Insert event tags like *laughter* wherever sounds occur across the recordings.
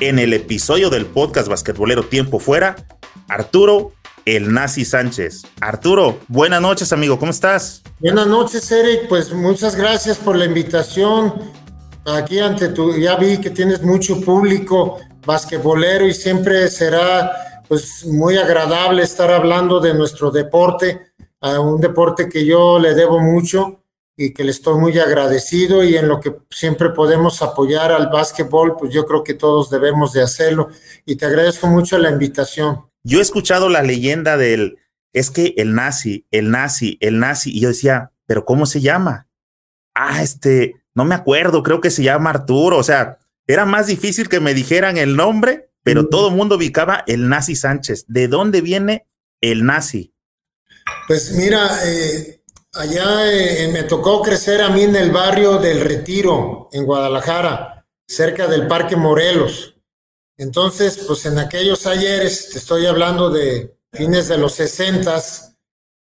en el episodio del podcast basquetbolero Tiempo Fuera, Arturo el Nazi Sánchez. Arturo, buenas noches, amigo, ¿cómo estás? Buenas noches, Eric. Pues muchas gracias por la invitación. Aquí ante tu, ya vi que tienes mucho público basquetbolero y siempre será pues muy agradable estar hablando de nuestro deporte, a un deporte que yo le debo mucho y que le estoy muy agradecido y en lo que siempre podemos apoyar al básquetbol, pues yo creo que todos debemos de hacerlo y te agradezco mucho la invitación. Yo he escuchado la leyenda del, es que el nazi, el nazi, el nazi, y yo decía, pero ¿cómo se llama? Ah, este, no me acuerdo, creo que se llama Arturo, o sea, era más difícil que me dijeran el nombre, pero todo el mundo ubicaba el nazi Sánchez. ¿De dónde viene el nazi? Pues mira, eh, Allá eh, me tocó crecer a mí en el barrio del Retiro, en Guadalajara, cerca del Parque Morelos. Entonces, pues en aquellos ayeres, te estoy hablando de fines de los sesentas,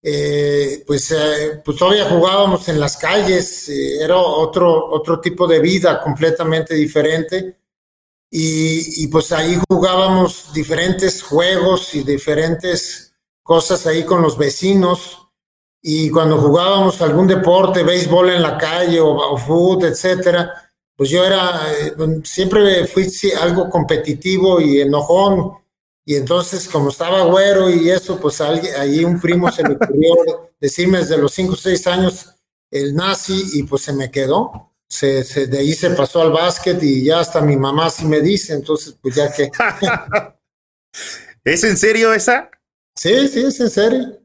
eh, pues, eh, pues todavía jugábamos en las calles, era otro, otro tipo de vida completamente diferente. Y, y pues ahí jugábamos diferentes juegos y diferentes cosas ahí con los vecinos y cuando jugábamos algún deporte, béisbol en la calle o, fútbol, etcétera, pues yo era, eh, siempre fui algo competitivo y enojón. Y entonces, como estaba güero y eso, pues ahí un primo se le ocurrió *laughs* decirme desde los 5 o 6 años el nazi y pues se me quedó. Se, de ahí se pasó al básquet y ya hasta mi mamá sí me dice, entonces pues ya que... *laughs* ¿Es en serio esa? Sí, sí, es en serio.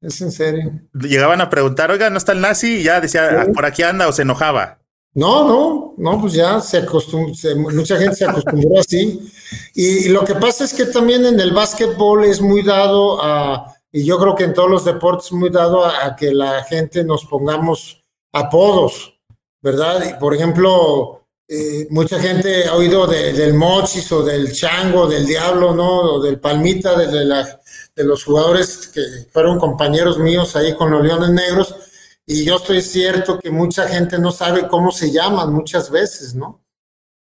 Es en serio. Llegaban a preguntar, oiga, ¿no está el nazi? Y ya decía, ah, por aquí anda o se enojaba. No, no, no, pues ya se acostumbró, mucha gente se acostumbró *laughs* así. Y, lo que pasa es que también en el básquetbol es muy dado a, y yo creo que en todos los deportes muy dado a, que la gente nos pongamos apodos, ¿verdad? Y por ejemplo, eh, mucha gente ha oído del mochis o del chango, del diablo, ¿no? O del palmita, de la de los jugadores que fueron compañeros míos ahí con los Leones Negros, y yo estoy cierto que mucha gente no sabe cómo se llaman muchas veces, ¿no?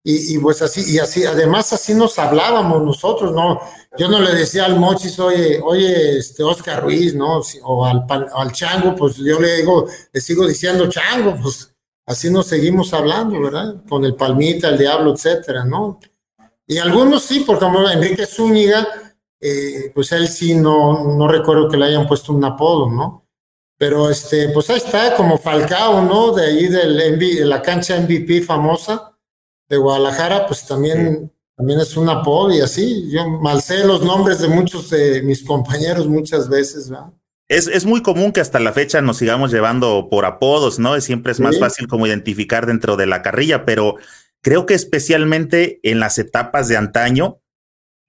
Y, pues así, y así, además así nos hablábamos nosotros, ¿no? Yo no le decía al Mochis, oye, oye, este Oscar Ruiz, ¿no? O al, al Chango, pues yo le digo, le sigo diciendo Chango, pues así nos seguimos hablando, ¿verdad? Con el Palmita, el Diablo, etcétera, ¿no? Y algunos sí, porque como Enrique Zúñiga, eh, pues él sí no, no recuerdo que le hayan puesto un apodo, ¿no? Pero este, pues ahí está, como Falcao, ¿no? De ahí del de la cancha MVP famosa de Guadalajara, pues también, también es un apodo y así. Yo malcé los nombres de muchos de mis compañeros muchas veces, ¿verdad? Es, es, muy común que hasta la fecha nos sigamos llevando por apodos, ¿no? Siempre es más fácil como identificar dentro de la carrilla, pero creo que especialmente en las etapas de antaño,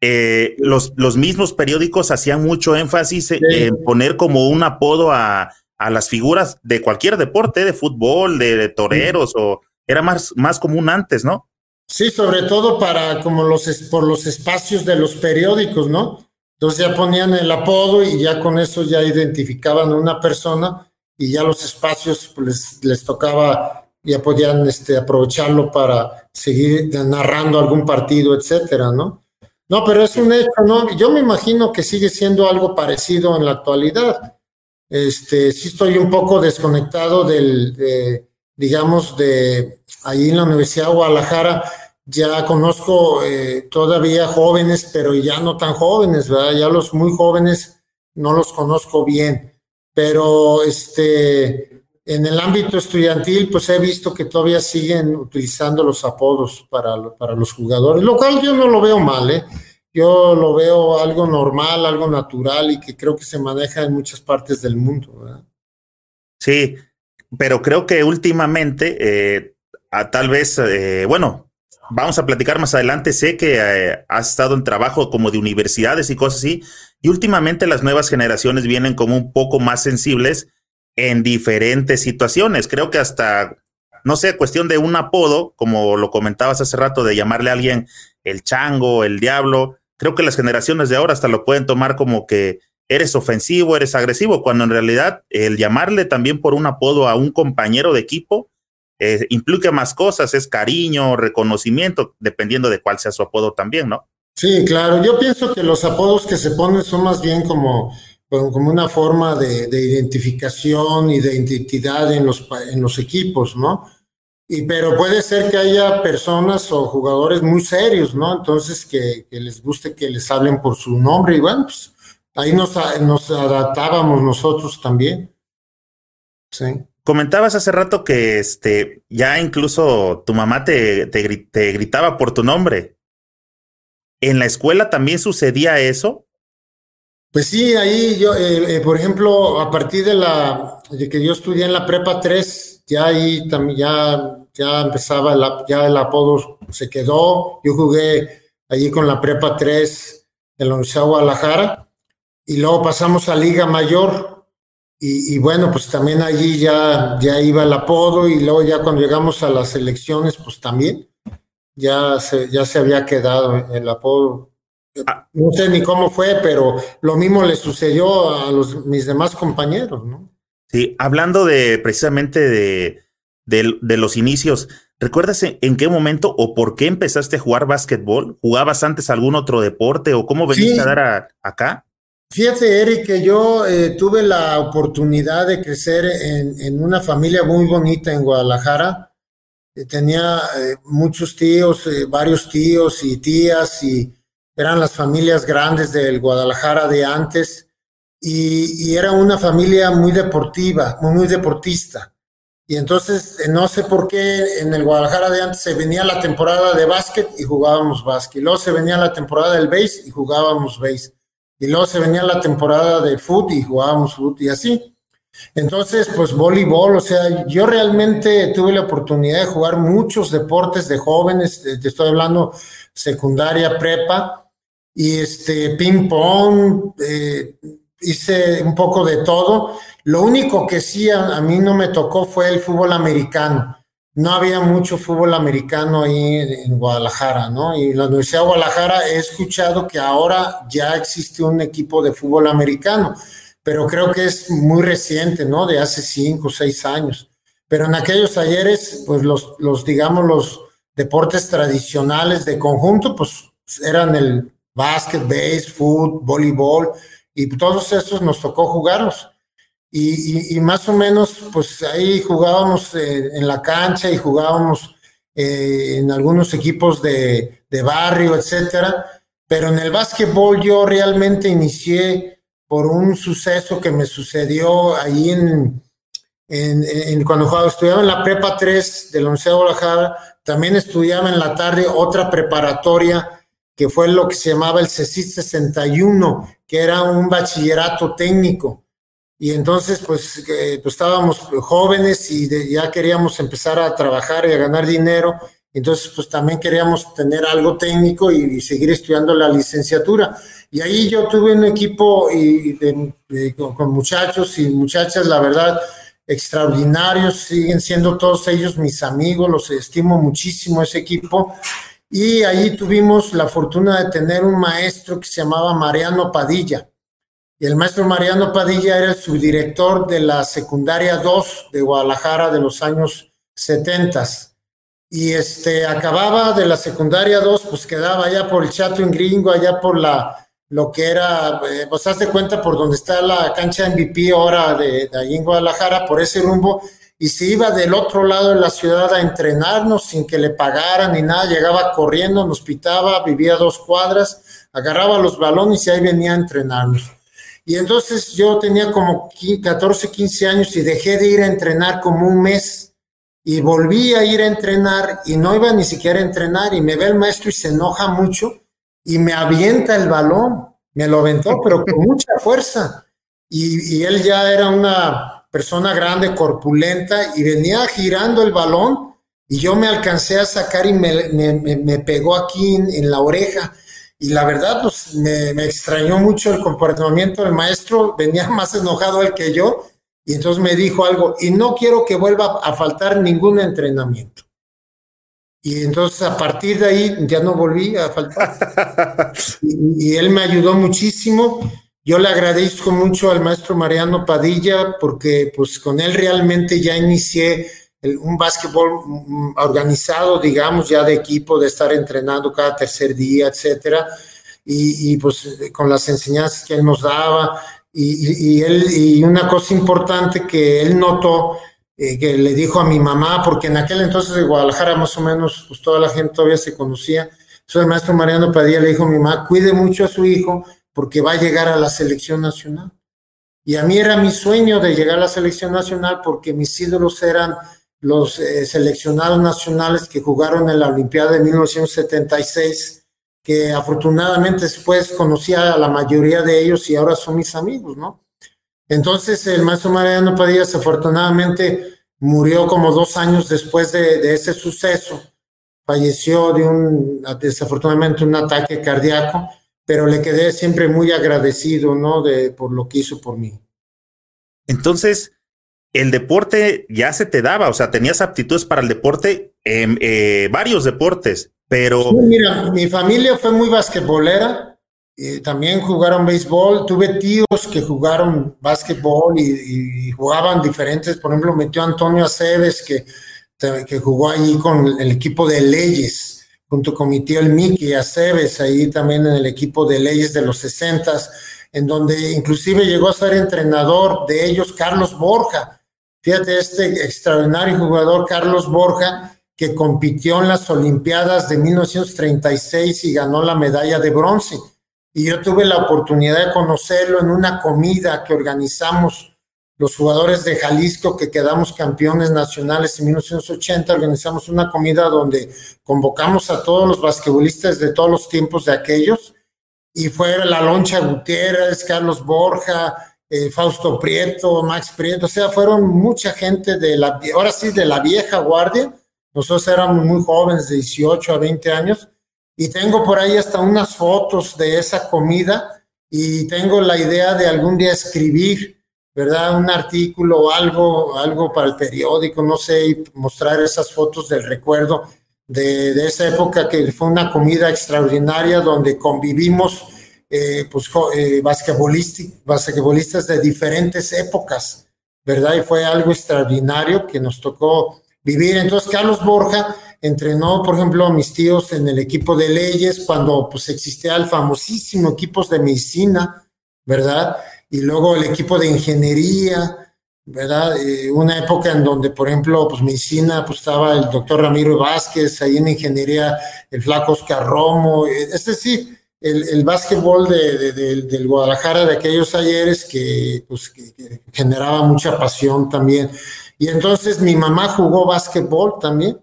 eh, los, los mismos periódicos hacían mucho énfasis en poner como un apodo a, a, las figuras de cualquier deporte, de fútbol, de, toreros, o era más, más común antes, ¿no? Sí, sobre todo para como los por los espacios de los periódicos, ¿no? Entonces ya ponían el apodo y ya con eso ya identificaban a una persona y ya los espacios pues, les, les tocaba, ya podían este, aprovecharlo para seguir narrando algún partido, etcétera, ¿no? No, pero es un hecho, ¿no? Yo me imagino que sigue siendo algo parecido en la actualidad. Este, sí estoy un poco desconectado del, digamos, de ahí en la Universidad de Guadalajara, ya conozco eh, todavía jóvenes, pero ya no tan jóvenes, ¿verdad? Ya los muy jóvenes no los conozco bien, pero este, en el ámbito estudiantil, pues he visto que todavía siguen utilizando los apodos para, para los jugadores, lo cual yo no lo veo mal, ¿eh? Yo lo veo algo normal, algo natural y que creo que se maneja en muchas partes del mundo. ¿verdad? Sí, pero creo que últimamente, eh, tal vez, eh, bueno, vamos a platicar más adelante. Sé que eh, has estado en trabajo como de universidades y cosas así, y últimamente las nuevas generaciones vienen como un poco más sensibles en diferentes situaciones. Creo que hasta, no sé, cuestión de un apodo, como lo comentabas hace rato, de llamarle a alguien el chango, el diablo. Creo que las generaciones de ahora hasta lo pueden tomar como que eres ofensivo, eres agresivo, cuando en realidad el llamarle también por un apodo a un compañero de equipo eh, implica más cosas, es cariño, reconocimiento, dependiendo de cuál sea su apodo también, ¿no? Sí, claro. Yo pienso que los apodos que se ponen son más bien como, como una forma de, identificación y de identidad en los, equipos, ¿no? Y, pero puede ser que haya personas o jugadores muy serios, ¿no? Entonces que, les guste que les hablen por su nombre y bueno, pues ahí nos, nos adaptábamos nosotros también. Sí. Comentabas hace rato que este, ya incluso tu mamá te, te, gritaba por tu nombre. ¿En la escuela también sucedía eso? Pues sí, ahí yo, eh, eh, por ejemplo, a partir de la de que yo estudié en la prepa 3, ya ahí también ya, empezaba, ya el apodo se quedó. Yo jugué allí con la prepa 3 en la Universidad de Guadalajara y luego pasamos a Liga Mayor y, bueno, pues también allí ya, ya iba el apodo y luego ya cuando llegamos a las elecciones, pues también ya se, ya se había quedado el apodo. Ah. No sé ni cómo fue, pero lo mismo le sucedió a los, mis demás compañeros, ¿no? Sí, hablando de precisamente de, de, los inicios, ¿recuerdas en, qué momento o por qué empezaste a jugar básquetbol? ¿Jugabas antes algún otro deporte o cómo veniste a dar acá? Fíjate, Eric, que yo eh, tuve la oportunidad de crecer en, una familia muy bonita en Guadalajara. Eh, tenía eh, muchos tíos, varios tíos y tías, y eran las familias grandes del Guadalajara de antes. Y, era una familia muy deportiva, muy, deportista. Y entonces, no sé por qué en el Guadalajara de antes se venía la temporada de básquet y jugábamos básquet. Luego se venía la temporada del base y jugábamos base y luego se venía la temporada de fútbol y jugábamos fútbol y así. Entonces, pues voleibol, o sea, yo realmente tuve la oportunidad de jugar muchos deportes de jóvenes, te estoy hablando secundaria, prepa, y este ping pong, eh, hice un poco de todo. Lo único que sí a, mí no me tocó fue el fútbol americano no había mucho fútbol americano ahí en, Guadalajara, ¿no? Y la Universidad de Guadalajara he escuchado que ahora ya existe un equipo de fútbol americano, pero creo que es muy reciente, ¿no? De hace cinco o seis años. Pero en aquellos ayeres, pues los, los, digamos, los deportes tradicionales de conjunto, pues eran el básquet, base, fútbol, voleibol, y todos esos nos tocó jugarlos. Y, más o menos, pues ahí jugábamos eh, en la cancha y jugábamos eh, en algunos equipos de, barrio, etcétera. Pero en el básquetbol yo realmente inicié por un suceso que me sucedió ahí en, en, cuando jugaba, estudiaba en la prepa 3 de la Universidad de Guadalajara, también estudiaba en la tarde otra preparatoria que fue lo que se llamaba el CECIS 61, que era un bachillerato técnico. Y entonces, pues, pues estábamos jóvenes y ya queríamos empezar a trabajar y a ganar dinero. Entonces, pues también queríamos tener algo técnico y, seguir estudiando la licenciatura. Y ahí yo tuve un equipo con, muchachos y muchachas, la verdad, extraordinarios. Siguen siendo todos ellos mis amigos, los estimo muchísimo ese equipo. Y ahí tuvimos la fortuna de tener un maestro que se llamaba Mariano Padilla y el maestro Mariano Padilla era el subdirector de la secundaria 2 de Guadalajara de los años 70. Y este, acababa de la secundaria 2, pues quedaba allá por el Chato en Gringo, allá por la, lo que era, eh, pues haz de cuenta por donde está la cancha MVP ahora de, de ahí en Guadalajara, por ese rumbo, y se iba del otro lado de la ciudad a entrenarnos sin que le pagaran ni nada, llegaba corriendo, nos pitaba, vivía dos cuadras, agarraba los balones y ahí venía a entrenarnos. Y entonces yo tenía como 14, 15 años y dejé de ir a entrenar como un mes y volví a ir a entrenar y no iba ni siquiera a entrenar y me ve el maestro y se enoja mucho y me avienta el balón, me lo aventó, pero con mucha fuerza. Y, y él ya era una persona grande, corpulenta y venía girando el balón y yo me alcancé a sacar y me, pegó aquí en, la oreja. Y la verdad, pues me, extrañó mucho el comportamiento del maestro, venía *laughs* más enojado él que yo, y entonces me dijo algo, y no quiero que vuelva a faltar ningún entrenamiento. Y entonces a partir de ahí ya no volví a faltar. *laughs* y, él me ayudó muchísimo. Yo le agradezco mucho al maestro Mariano Padilla porque pues con él realmente ya inicié un básquetbol mm, organizado, digamos, ya de equipo, de estar entrenando cada tercer día, etcétera. Y, pues con las enseñanzas que él nos daba. Y, y, él, y una cosa importante que él notó eh, que le dijo a mi mamá, porque en aquel entonces de Guadalajara más o menos, pues toda la gente todavía se conocía. Entonces el maestro Mariano Padilla le dijo a mi mamá, cuide mucho a su hijo porque va a llegar a la selección nacional. Y a mí era mi sueño de llegar a la selección nacional porque mis ídolos eran los eh, seleccionados nacionales que jugaron en la Olimpiada de 1976, que afortunadamente después conocía a la mayoría de ellos y ahora son mis amigos, ¿no? Entonces el maestro Mariano Padilla desafortunadamente murió como dos años después de, ese suceso. Falleció de un, desafortunadamente, un ataque cardíaco, pero le quedé siempre muy agradecido, ¿no? De, por lo que hizo por mí. Entonces, el deporte ya se te daba, o sea, tenías aptitudes para el deporte, en eh, varios deportes, pero... mira, mi familia fue muy basquetbolera, también jugaron béisbol. Tuve tíos que jugaron básquetbol y, jugaban diferentes. Por ejemplo, metió Antonio Aceves, que, que jugó allí con el equipo de Leyes, junto con mi tío el Mickey Aceves, ahí también en el equipo de Leyes de los 60 en donde inclusive llegó a ser entrenador de ellos Carlos Borja. Fíjate, este extraordinario jugador Carlos Borja, que compitió en las Olimpiadas de 1936 y ganó la medalla de bronce y yo tuve la oportunidad de conocerlo en una comida que organizamos los jugadores de Jalisco que quedamos campeones nacionales en 1980, organizamos una comida donde convocamos a todos los basquetbolistas de todos los tiempos de aquellos. Y fue la Loncha Gutiérrez, Carlos Borja, eh, Fausto Prieto, Max Prieto, o sea, fueron mucha gente de la, ahora sí, de la vieja guardia, nosotros éramos muy jóvenes, de 18 a 20 años, y tengo por ahí hasta unas fotos de esa comida y tengo la idea de algún día escribir, ¿verdad? Un artículo algo, algo para el periódico, no sé, y mostrar esas fotos del recuerdo de, de esa época que fue una comida extraordinaria donde convivimos eh, pues, eh, basquetbolistas de diferentes épocas, ¿verdad? Y fue algo extraordinario que nos tocó vivir. Entonces, Carlos Borja entrenó, por ejemplo, a mis tíos en el equipo de leyes cuando pues existía el famosísimo equipo de medicina, ¿verdad? Y luego el equipo de ingeniería, ¿verdad? Eh, una época en donde, por ejemplo, pues medicina, pues estaba el doctor Ramiro Vázquez, ahí en ingeniería el flaco Oscar Romo, eh, es decir, el, el básquetbol de, del Guadalajara de aquellos ayeres que, pues, que generaba mucha pasión también. Y entonces mi mamá jugó básquetbol también.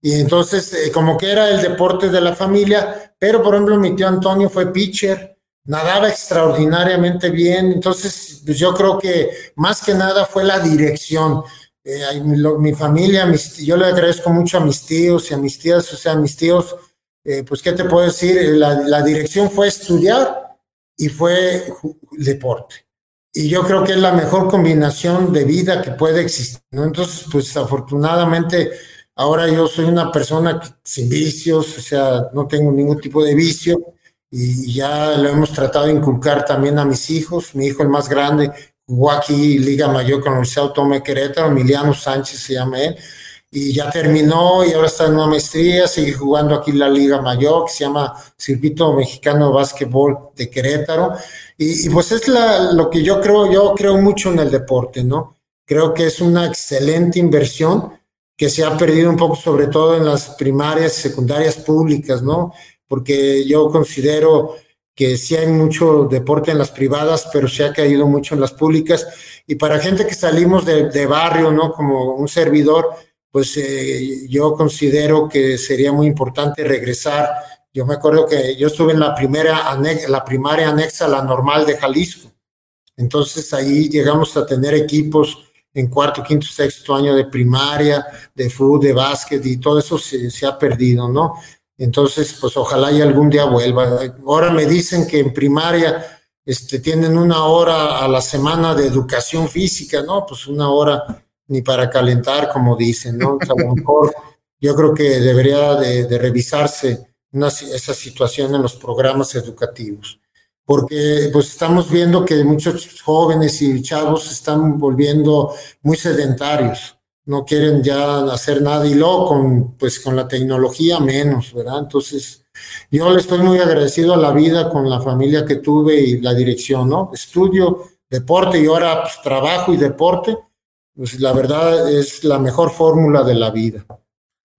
Y entonces, eh, como que era el deporte de la familia, pero por ejemplo, mi tío Antonio fue pitcher, nadaba extraordinariamente bien. Entonces, pues yo creo que más que nada fue la dirección. Eh, mi, familia, mis, yo le agradezco mucho a mis tíos y a mis tías, o sea, a mis tíos, eh, pues, ¿qué te puedo decir? La, la dirección fue estudiar y fue deporte y yo creo que es la mejor combinación de vida que puede existir. ¿no? Entonces, pues afortunadamente, ahora yo soy una persona sin vicios, o sea, no tengo ningún tipo de vicio y ya lo hemos tratado de inculcar también a mis hijos. Mi hijo, el más grande, jugó aquí Liga Mayor con la Universidad Autónoma Querétaro, Emiliano Sánchez se llama él, y ya terminó y ahora está en una maestría, sigue jugando aquí la Liga Mayor, que se llama Circuito Mexicano de Básquetbol de Querétaro. Y, pues es lo que yo creo, yo creo mucho en el deporte, ¿no? Creo que es una excelente inversión que se ha perdido un poco, sobre todo en las primarias y secundarias públicas, ¿no? Porque yo considero que sí hay mucho deporte en las privadas, pero se ha caído mucho en las públicas. Y para gente que salimos de, de barrio, ¿no? Como un servidor, pues eh, yo considero que sería muy importante regresar. Yo me acuerdo que yo estuve en la primera la primaria anexa a la normal de Jalisco. Entonces ahí llegamos a tener equipos en cuarto, quinto, sexto año de primaria, de fútbol, de básquet y todo eso se, se ha perdido, ¿no? Entonces, pues ojalá y algún día vuelva. Ahora me dicen que en primaria este, tienen una hora a la semana de educación física, ¿no? Pues una hora ni para calentar, como dicen, ¿no? a lo mejor yo creo que debería de, revisarse esa situación en los programas educativos, porque pues estamos viendo que muchos jóvenes y chavos están volviendo muy sedentarios, no quieren ya hacer nada y luego con, pues, con la tecnología menos, ¿verdad? Entonces, yo le estoy muy agradecido a la vida con la familia que tuve y la dirección, ¿no? Estudio, deporte y ahora pues, trabajo y deporte, pues la verdad es la mejor fórmula de la vida.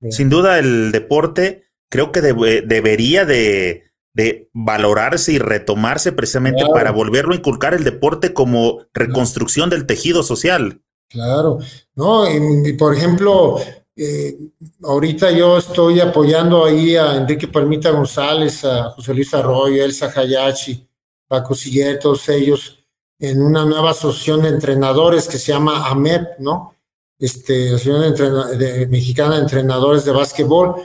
Sin duda el deporte creo que debería de, valorarse y retomarse precisamente para volverlo a inculcar el deporte como reconstrucción del tejido social. Claro, no, y, por ejemplo, eh, ahorita yo estoy apoyando ahí a Enrique Palmita González, a José Luis Arroyo, Elsa Hayachi, Paco Siller, todos ellos, en una nueva asociación de entrenadores que se llama AMEP, ¿no? Este, Asociación de, Mexicana de Entrenadores de Básquetbol.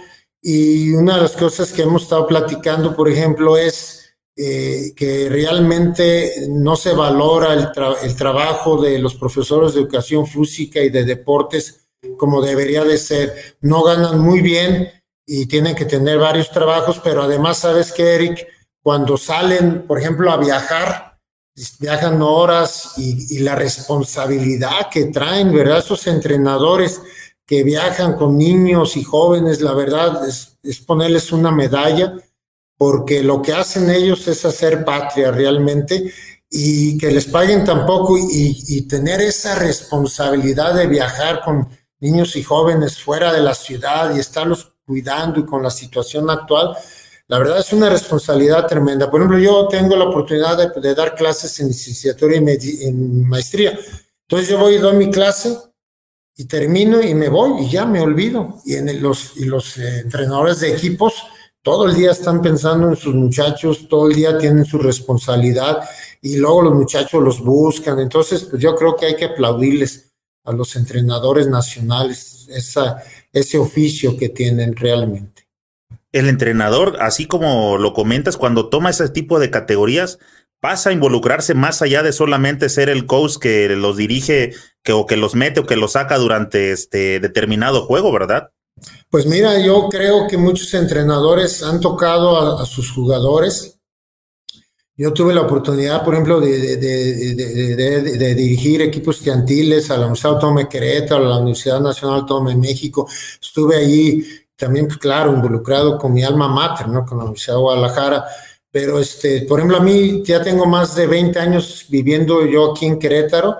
Y una de las cosas que hemos estado platicando, por ejemplo, es eh, que realmente no se valora el, el, trabajo de los profesores de educación física y de deportes como debería de ser. No ganan muy bien y tienen que tener varios trabajos, pero además, ¿sabes que Eric? Cuando salen, por ejemplo, a viajar, viajan horas y, la responsabilidad que traen, ¿verdad? Esos entrenadores que viajan con niños y jóvenes, la verdad es, ponerles una medalla, porque lo que hacen ellos es hacer patria realmente y que les paguen tampoco y, y tener esa responsabilidad de viajar con niños y jóvenes fuera de la ciudad y estarlos cuidando y con la situación actual, la verdad es una responsabilidad tremenda. Por ejemplo, yo tengo la oportunidad de, dar clases en licenciatura y en maestría. Entonces yo voy y doy mi clase y termino y me voy y ya me olvido. Y, en los, y los eh, entrenadores de equipos todo el día están pensando en sus muchachos, todo el día tienen su responsabilidad y luego los muchachos los buscan. Entonces, pues yo creo que hay que aplaudirles a los entrenadores nacionales, ese oficio que tienen realmente. El entrenador, así como lo comentas, cuando toma ese tipo de categorías, pasa a involucrarse más allá de solamente ser el coach que los dirige que, o que los mete o que los saca durante este determinado juego, ¿verdad? Pues mira, yo creo que muchos entrenadores han tocado a sus jugadores yo tuve la oportunidad, por ejemplo, de, de, dirigir equipos estudiantiles a la Universidad Autónoma de Querétaro, a la Universidad Nacional Autónoma de México. Estuve allí también, pues claro, involucrado con mi alma mater, ¿no? Con la Universidad de Guadalajara. Pero, este, por ejemplo, a mí ya tengo más de 20 años viviendo yo aquí en Querétaro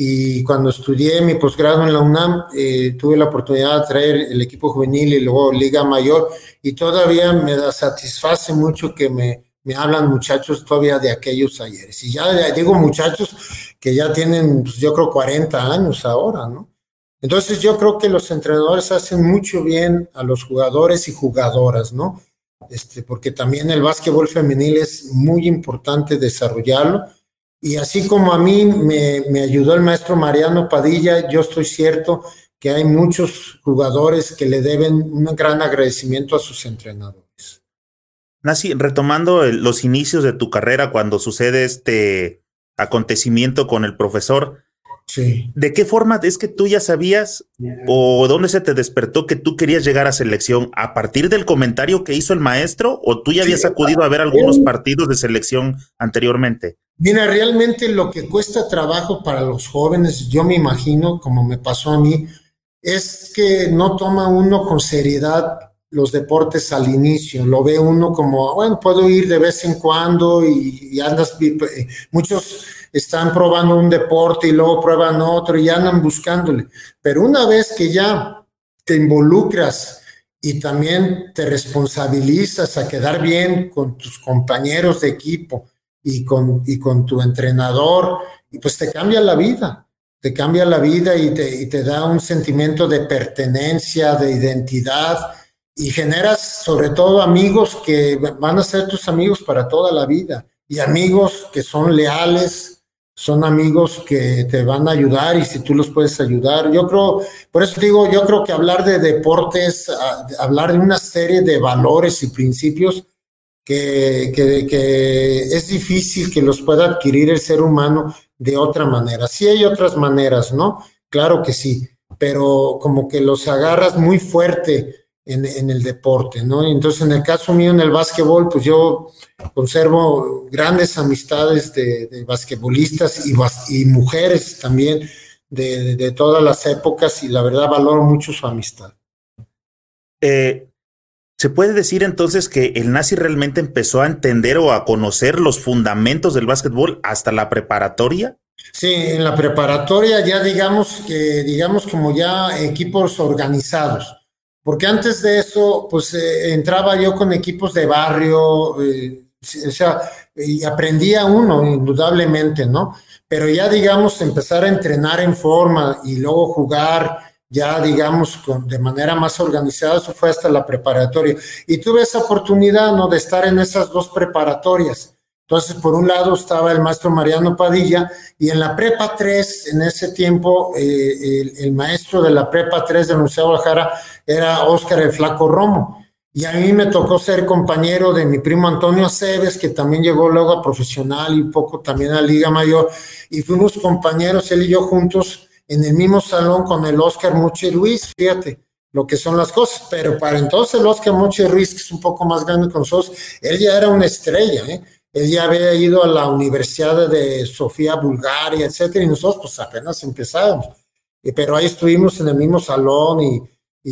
y cuando estudié mi posgrado en la UNAM, eh, tuve la oportunidad de traer el equipo juvenil y luego Liga Mayor y todavía me da, satisface mucho que me me hablan muchachos todavía de aquellos ayeres. Y ya digo muchachos que ya tienen, pues, yo creo, 40 años ahora, ¿no? Entonces yo creo que los entrenadores hacen mucho bien a los jugadores y jugadoras, ¿no? Este, porque también el básquetbol femenil es muy importante desarrollarlo. Y así como a mí me, me ayudó el maestro Mariano Padilla, yo estoy cierto que hay muchos jugadores que le deben un gran agradecimiento a sus entrenadores. Nasi, retomando los inicios de tu carrera cuando sucede este acontecimiento con el profesor, sí. ¿de qué forma es que tú ya sabías o dónde se te despertó que tú querías llegar a selección? ¿A partir del comentario que hizo el maestro o tú ya habías acudido a ver algunos partidos de selección anteriormente? Mira, realmente lo que cuesta trabajo para los jóvenes, yo me imagino, como me pasó a mí, es que no toma uno con seriedad los deportes al inicio. Lo ve uno como, bueno, puedo ir de vez en cuando y, andas, eh, muchos están probando un deporte y luego prueban otro y andan buscándole. Pero una vez que ya te involucras y también te responsabilizas a quedar bien con tus compañeros de equipo y con, y con tu entrenador, y pues te cambia la vida te cambia la vida y te, y te da un sentimiento de pertenencia, de identidad, y generas sobre todo amigos que van a ser tus amigos para toda la vida y amigos que son leales, son amigos que te van a ayudar y si tú los puedes ayudar. Yo creo, por eso digo, yo creo que hablar de deportes, hablar de una serie de valores y principios que, que, es difícil que los pueda adquirir el ser humano de otra manera. Sí hay otras maneras, ¿no? Claro que sí, pero como que los agarras muy fuerte en, el deporte, ¿no? Entonces, en el caso mío, en el básquetbol, pues yo conservo grandes amistades de, basquetbolistas y, y, mujeres también de, todas las épocas y la verdad valoro mucho su amistad. Eh, ¿Se puede decir entonces que el nazi realmente empezó a entender o a conocer los fundamentos del básquetbol hasta la preparatoria? Sí, en la preparatoria ya digamos que, digamos como ya equipos organizados porque antes de eso, pues eh, entraba yo con equipos de barrio, eh, o sea, y aprendía uno, indudablemente, ¿no? Pero ya, digamos, empezar a entrenar en forma y luego jugar ya, digamos, con, de manera más organizada, eso fue hasta la preparatoria. Y tuve esa oportunidad, ¿no? De estar en esas dos preparatorias. Entonces, por un lado estaba el maestro Mariano Padilla y en la prepa 3, en ese tiempo, eh, el, maestro de la prepa 3 de la Universidad de Guadalajara era Óscar el Flaco Romo. Y a mí me tocó ser compañero de mi primo Antonio Aceves, que también llegó luego a profesional y un poco también a Liga Mayor. Y fuimos compañeros, él y yo juntos, en el mismo salón con el Óscar Muche Ruiz, fíjate lo que son las cosas. Pero para entonces el Óscar Muche Ruiz, que es un poco más grande con nosotros, él ya era una estrella, ¿eh? Él ya había ido a la Universidad de Sofía, Bulgaria, etcétera, y nosotros pues apenas empezábamos. Pero ahí estuvimos en el mismo salón y,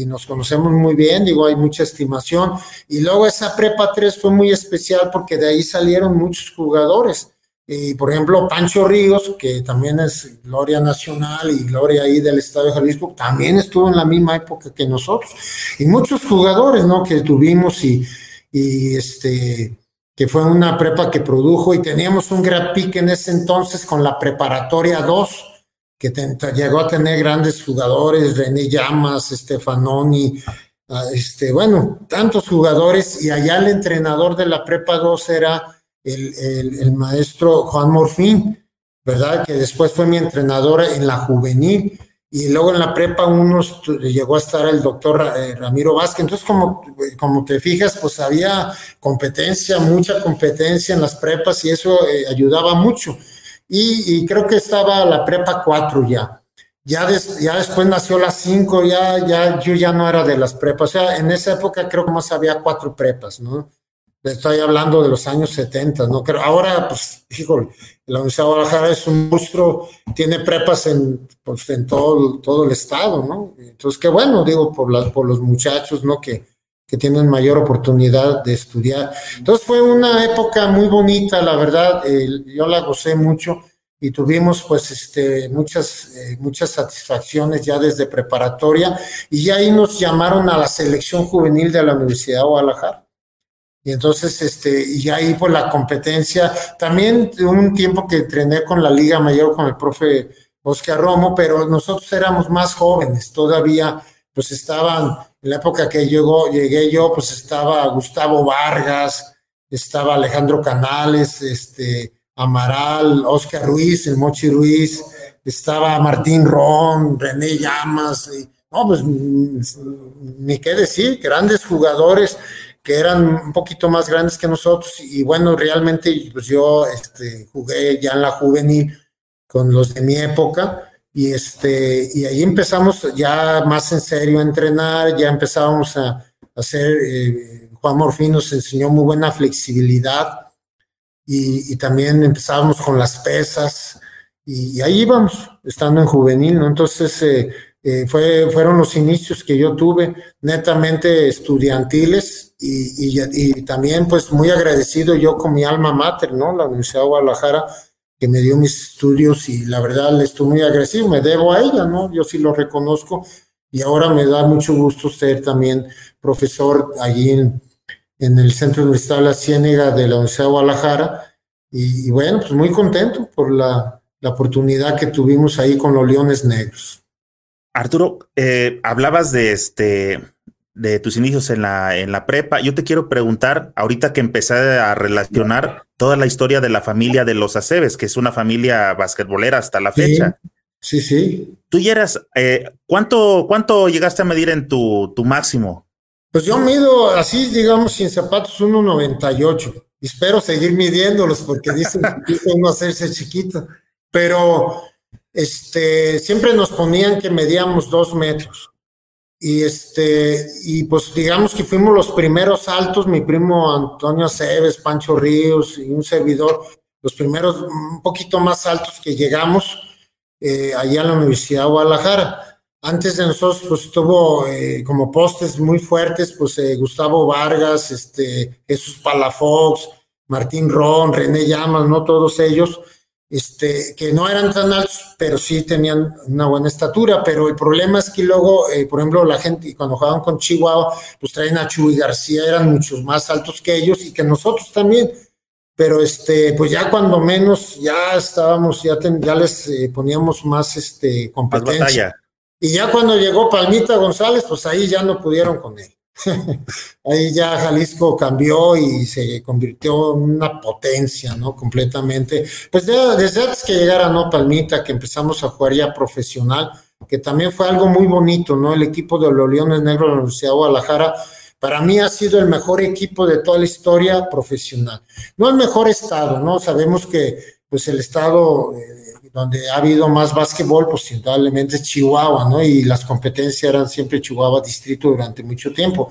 nos conocemos muy bien, digo, hay mucha estimación. Y luego esa prepa 3 fue muy especial porque de ahí salieron muchos jugadores. Y por ejemplo, Pancho Ríos, que también es gloria nacional y gloria ahí del Estado de Jalisco, también estuvo en la misma época que nosotros. Y muchos jugadores, ¿no? Que tuvimos y, y este, que fue una prepa que produjo y teníamos un gran pique en ese entonces con la preparatoria 2, que llegó a tener grandes jugadores, René Llamas, Stefanoni, ah, este, bueno, tantos jugadores, y allá el entrenador de la prepa 2 era el, el maestro Juan Morfín, ¿verdad? Que después fue mi entrenador en la juvenil y luego en la prepa uno llegó a estar el doctor eh, Ramiro Vázquez. Entonces, como, como te fijas, pues había competencia, mucha competencia en las prepas y eso eh, ayudaba mucho. Y, creo que estaba la prepa 4 ya. Ya, ya después nació la 5, ya, ya, yo ya no era de las prepas. O sea, en esa época creo que más había cuatro prepas, ¿no? Estoy hablando de los años 70, ¿no? Ahora, pues, híjole, la Universidad de Guadalajara es un monstruo, tiene prepas en, pues, en todo, todo el estado, ¿no? Entonces, qué bueno, digo, por, las, por los muchachos, ¿no? Que, que tienen mayor oportunidad de estudiar. Entonces, fue una época muy bonita, la verdad, yo la gocé mucho y tuvimos pues este, muchas, eh, muchas satisfacciones ya desde preparatoria y ya ahí nos llamaron a la selección juvenil de la Universidad de Guadalajara. Y entonces, este, y ahí por la competencia, también un tiempo que entrené con la Liga Mayor con el profe Oscar Romo, pero nosotros éramos más jóvenes, todavía pues estaban, en la época que llegó, llegué yo, pues estaba Gustavo Vargas, estaba Alejandro Canales, este, Amaral, Oscar Ruiz, el Mochi Ruiz, estaba Martín Ron, René Llamas, no, pues ni qué decir, grandes jugadores que eran un poquito más grandes que nosotros. Y bueno, realmente pues yo este, jugué ya en la juvenil con los de mi época. Y este y ahí empezamos ya más en serio a entrenar, ya empezábamos a, hacer, eh, Juan Morfín nos enseñó muy buena flexibilidad. Y, también empezábamos con las pesas. Y, ahí íbamos, estando en juvenil, ¿no? Entonces eh, eh, fue, fueron los inicios que yo tuve netamente estudiantiles y, también pues muy agradecido yo con mi alma mater, ¿no? La Universidad de Guadalajara, que me dio mis estudios y la verdad le estoy muy agradecido, me debo a ella, ¿no? Yo sí lo reconozco y ahora me da mucho gusto ser también profesor allí en, el Centro Universitario de la Ciénega de la Universidad de Guadalajara y, bueno, pues muy contento por la, la oportunidad que tuvimos ahí con los Leones Negros. Arturo, eh, hablabas de este de tus inicios en la, en la prepa. Yo te quiero preguntar, ahorita que empecé a relacionar toda la historia de la familia de los Aceves, que es una familia basquetbolera hasta la fecha. Sí, sí. Tú ya eras, eh, ¿cuánto, ¿cuánto llegaste a medir en tu, tu máximo? Pues yo mido así, digamos, sin zapatos, 1,98. Espero seguir midiéndolos porque dicen *laughs* que uno hacerse chiquito. Pero este, siempre nos ponían que medíamos dos metros. Y este, y pues digamos que fuimos los primeros altos, mi primo Antonio Aceves, Pancho Ríos y un servidor, los primeros un poquito más altos que llegamos eh, allá a la Universidad de Guadalajara. Antes de nosotros, pues estuvo eh, como postes muy fuertes, pues eh, Gustavo Vargas, este, Jesús Palafox, Martín Ron, René Llamas, ¿no? Todos ellos este, que no eran tan altos, pero sí tenían una buena estatura, pero el problema es que luego, eh, por ejemplo, la gente cuando jugaban con Chihuahua, pues traen a Chuy García, eran muchos más altos que ellos y que nosotros también, pero este, pues ya cuando menos ya estábamos, ya, ya les eh, poníamos más este, competencia. Y ya cuando llegó Palmita González, pues ahí ya no pudieron con él. Ahí ya Jalisco cambió y se convirtió en una potencia, ¿no? Completamente. Pues desde antes que llegara, ¿no? Palmita, que empezamos a jugar ya profesional, que también fue algo muy bonito, ¿no? El equipo de los Leones Negros de la Universidad de Guadalajara, para mí ha sido el mejor equipo de toda la historia profesional. No el mejor estado, ¿no? Sabemos que, pues, el estado... Eh, donde ha habido más básquetbol, pues indudablemente es Chihuahua, ¿no? Y las competencias eran siempre Chihuahua Distrito durante mucho tiempo.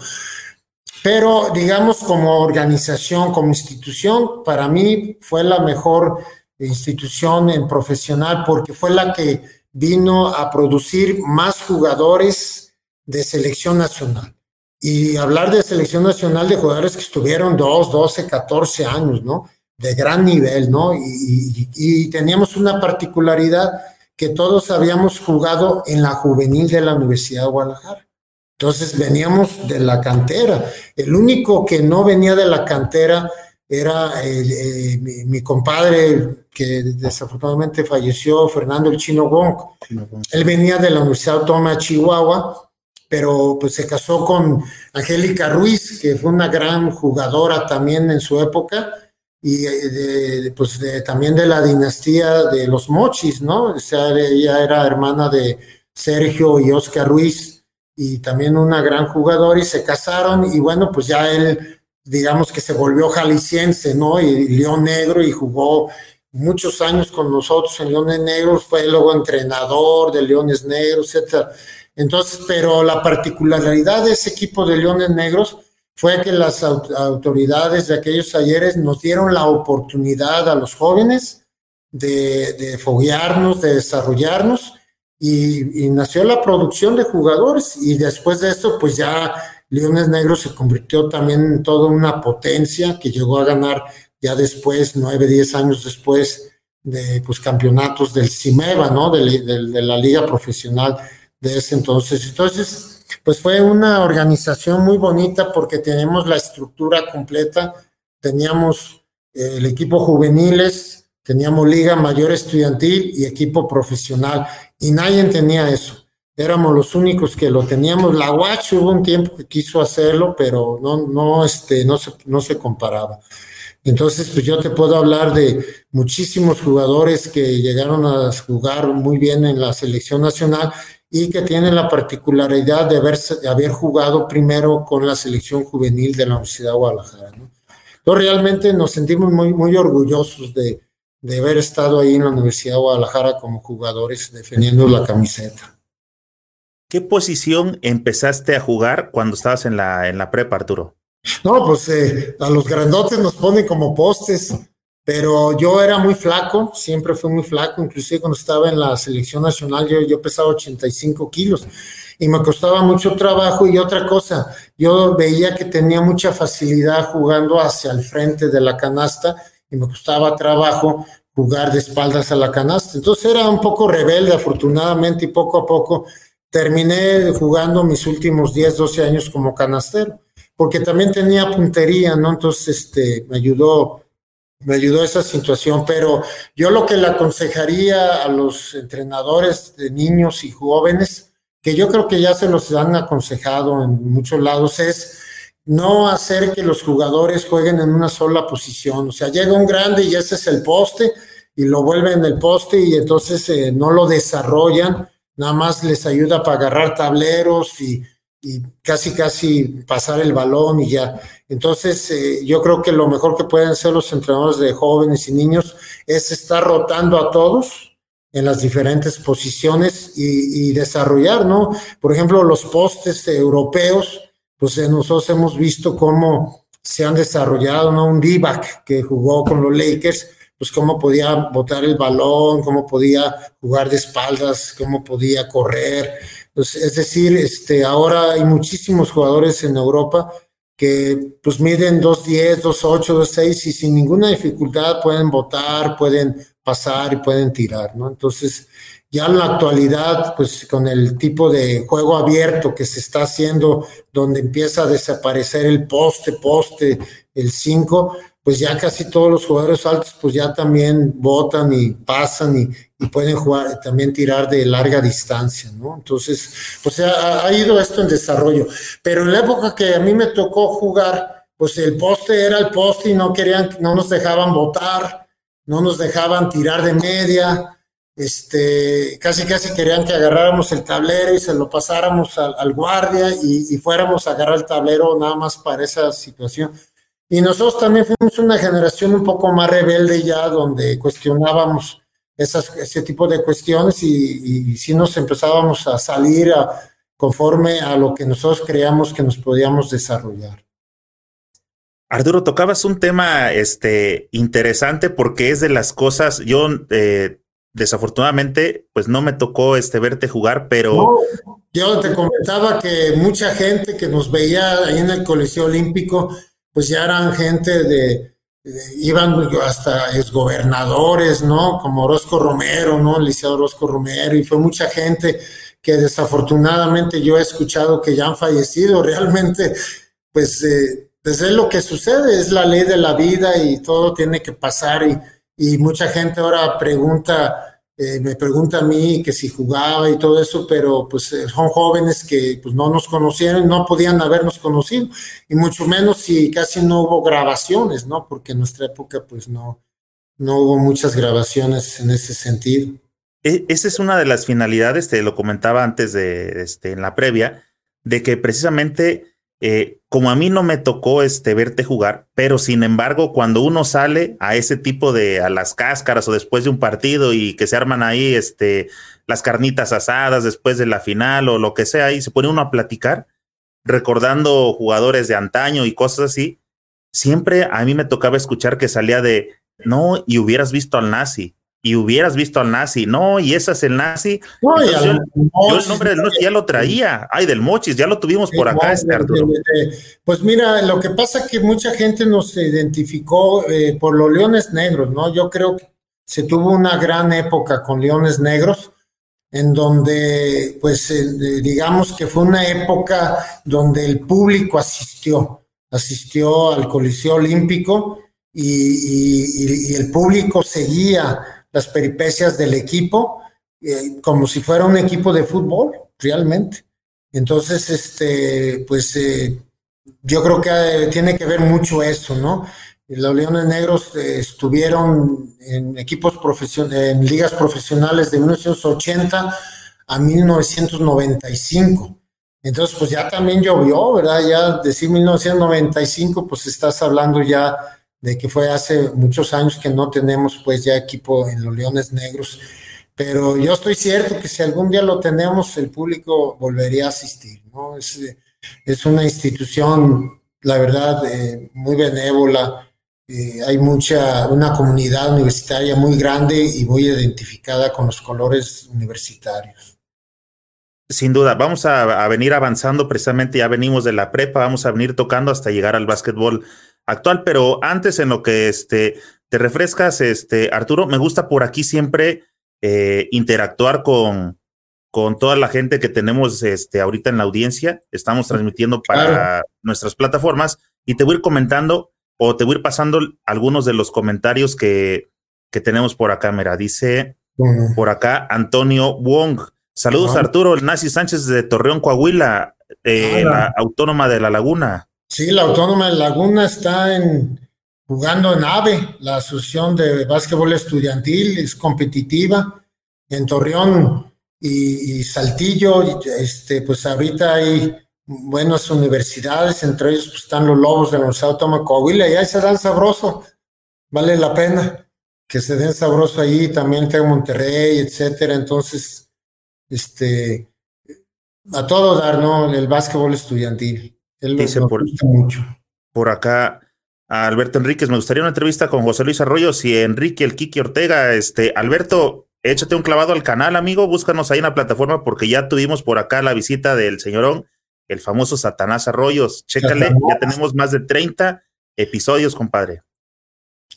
Pero digamos como organización, como institución, para mí fue la mejor institución en profesional porque fue la que vino a producir más jugadores de selección nacional. Y hablar de selección nacional de jugadores que estuvieron 2, 12, 14 años, ¿no? De gran nivel, ¿no? Y, teníamos una particularidad que todos habíamos jugado en la juvenil de la Universidad de Guadalajara. Entonces veníamos de la cantera. El único que no venía de la cantera era eh, mi, compadre que desafortunadamente falleció, Fernando el Chino Wong. Él venía de la Universidad Autónoma de Chihuahua, pero pues se casó con Angélica Ruiz, que fue una gran jugadora también en su época y de, pues también de la dinastía de los Mochis, ¿no? O sea, ella era hermana de Sergio y Oscar Ruiz y también una gran jugadora y se casaron y bueno, pues ya él, digamos que se volvió jalisciense, ¿no? Y León Negro y jugó muchos años con nosotros en Leones Negros, fue luego entrenador de Leones Negros, etcétera. Entonces, pero la particularidad de ese equipo de Leones Negros fue que las autoridades de aquellos ayeres nos dieron la oportunidad a los jóvenes de, foguearnos, de desarrollarnos y, nació la producción de jugadores y después de esto pues ya Leones Negros se convirtió también en toda una potencia que llegó a ganar ya después, nueve, diez años después de pues campeonatos del CIMEVA, ¿no? De, de la liga profesional de ese entonces. Entonces, pues fue una organización muy bonita porque tenemos la estructura completa, teníamos eh, el equipo juveniles, teníamos liga mayor estudiantil y equipo profesional y nadie tenía eso. Éramos los únicos que lo teníamos. La UACH hubo un tiempo que quiso hacerlo, pero no, no, este, no, se, no se comparaba. Entonces, pues yo te puedo hablar de muchísimos jugadores que llegaron a jugar muy bien en la selección nacional y que tiene la particularidad de, haberse, haber jugado primero con la selección juvenil de la Universidad de Guadalajara. ¿no? Entonces realmente nos sentimos muy, muy orgullosos de, de haber estado ahí en la Universidad de Guadalajara como jugadores defendiendo la camiseta. ¿Qué posición empezaste a jugar cuando estabas en la, en la prepa, Arturo? No, pues eh, a los grandotes nos ponen como postes. Pero yo era muy flaco, siempre fui muy flaco, inclusive cuando estaba en la selección nacional yo, yo pesaba 85 kilos y me costaba mucho trabajo y otra cosa, yo veía que tenía mucha facilidad jugando hacia el frente de la canasta y me costaba trabajo jugar de espaldas a la canasta. Entonces era un poco rebelde, afortunadamente, y poco a poco terminé jugando mis últimos 10, 12 años como canastero, porque también tenía puntería, ¿no? Entonces, este, me ayudó me ayudó esa situación, pero yo lo que le aconsejaría a los entrenadores de niños y jóvenes que yo creo que ya se los han aconsejado en muchos lados, es no hacer que los jugadores jueguen en una sola posición. O sea, llega un grande y ese es el poste y lo vuelven el poste y entonces eh, no lo desarrollan, nada más les ayuda para agarrar tableros y, casi casi pasar el balón y ya. Entonces, eh, yo creo que lo mejor que pueden hacer los entrenadores de jóvenes y niños es estar rotando a todos en las diferentes posiciones y, y desarrollar, ¿no? Por ejemplo, los postes europeos, pues nosotros hemos visto cómo se han desarrollado, ¿no? Un Divac que jugó con los Lakers, pues cómo podía botar el balón, cómo podía jugar de espaldas, cómo podía correr. Pues, es decir, este, ahora hay muchísimos jugadores en Europa que pues miden 2.10, 2.8, 2.6 y sin ninguna dificultad pueden botar, pueden pasar y pueden tirar, ¿no? Entonces, ya en la actualidad, pues con el tipo de juego abierto que se está haciendo, donde empieza a desaparecer el poste, poste, el 5, pues ya casi todos los jugadores altos pues ya también votan y pasan y, pueden jugar, también tirar de larga distancia, ¿no? Entonces, pues ha, ha, ido esto en desarrollo. Pero en la época que a mí me tocó jugar, pues el poste era el poste y no querían, no nos dejaban votar, no nos dejaban tirar de media, este, casi casi querían que agarráramos el tablero y se lo pasáramos al, guardia y, fuéramos a agarrar el tablero nada más para esa situación. Y nosotros también fuimos una generación un poco más rebelde ya, donde cuestionábamos esas, ese tipo de cuestiones y, y, sí nos empezábamos a salir conforme a lo que nosotros creíamos que nos podíamos desarrollar. Arturo, tocabas un tema este, interesante porque es de las cosas, yo eh, desafortunadamente, pues no me tocó este verte jugar, pero... yo te comentaba que mucha gente que nos veía ahí en el Coliseo Olímpico, pues ya eran gente de, iban hasta exgobernadores, ¿no? Como Orozco Romero, ¿no? Liceo Orozco Romero, y fue mucha gente que desafortunadamente yo he escuchado que ya han fallecido. Realmente, pues, eh, pues es lo que sucede, es la ley de la vida y todo tiene que pasar y y mucha gente ahora pregunta, eh, me pregunta a mí que si jugaba y todo eso, pero pues eh, son jóvenes que pues no nos conocieron, no podían habernos conocido, y mucho menos si casi no hubo grabaciones, ¿no? Porque en nuestra época pues no, no hubo muchas grabaciones en ese sentido. E, esa es una de las finalidades, te lo comentaba antes de, este, en la previa, de que precisamente eh, como a mí no me tocó este, verte jugar, pero sin embargo, cuando uno sale a ese tipo de, a las cáscaras o después de un partido y que se arman ahí este, las carnitas asadas después de la final o lo que sea, y se pone uno a platicar, recordando jugadores de antaño y cosas así, siempre a mí me tocaba escuchar que salía de, no, y hubieras visto al nazi, y hubieras visto al nazi, no, y ese es el nazi. yo, el nombre del nazi ya lo traía, ay, del Mochis, ya lo tuvimos por acá, este Arturo. Pues mira, lo que pasa es que mucha gente nos identificó eh, por los leones negros, ¿no? Yo creo que se tuvo una gran época con leones negros, en donde, pues, eh, digamos que fue una época donde el público asistió, asistió al Coliseo Olímpico y el público seguía las peripecias del equipo, eh, como si fuera un equipo de fútbol, realmente. Entonces, este, pues eh, yo creo que eh, tiene que ver mucho eso, ¿no? Los Leones Negros estuvieron en equipos profesionales, en ligas profesionales de 1980 a 1995. Entonces, pues ya también llovió, ¿verdad? Ya decir 1995, pues estás hablando ya de que fue hace muchos años que no tenemos pues ya equipo en los Leones Negros, pero yo estoy cierto que si algún día lo tenemos, el público volvería a asistir, ¿no? Es, es una institución, la verdad, eh, muy benévola, eh, hay mucha, una comunidad universitaria muy grande y muy identificada con los colores universitarios. Sin duda, vamos a, a, venir avanzando, precisamente ya venimos de la prepa, vamos a venir tocando hasta llegar al básquetbol actual, pero antes en lo que este, te refrescas, este, Arturo, me gusta por aquí siempre eh, interactuar con, con toda la gente que tenemos este, ahorita en la audiencia. Estamos transmitiendo para nuestras plataformas y te voy a ir comentando o te voy a ir pasando algunos de los comentarios que, que tenemos por acá. Mira, dice por acá Antonio Wong. Saludos Arturo, el Nazi Sánchez de Torreón, Coahuila, eh, la Autónoma de la Laguna. Sí, la Autónoma de la Laguna está en, jugando en AVE, la Asociación de Básquetbol Estudiantil, es competitiva. En Torreón y, Saltillo, este, pues ahorita hay buenas universidades, entre ellos pues, están los Lobos de la Universidad de Coahuila, y ahí se dan sabroso, vale la pena que se den sabroso ahí, también tengo Monterrey, etcétera, entonces, este, a todo dar, ¿no? El básquetbol estudiantil. Él Dice por, mucho. Por acá, a Alberto Enríquez, me gustaría una entrevista con José Luis Arroyos y Enrique el Kiki Ortega. Este, Alberto, échate un clavado al canal, amigo, búscanos ahí en la plataforma porque ya tuvimos por acá la visita del señorón, el famoso Satanás Arroyos. Chécale, ya tenemos más de 30 episodios, compadre.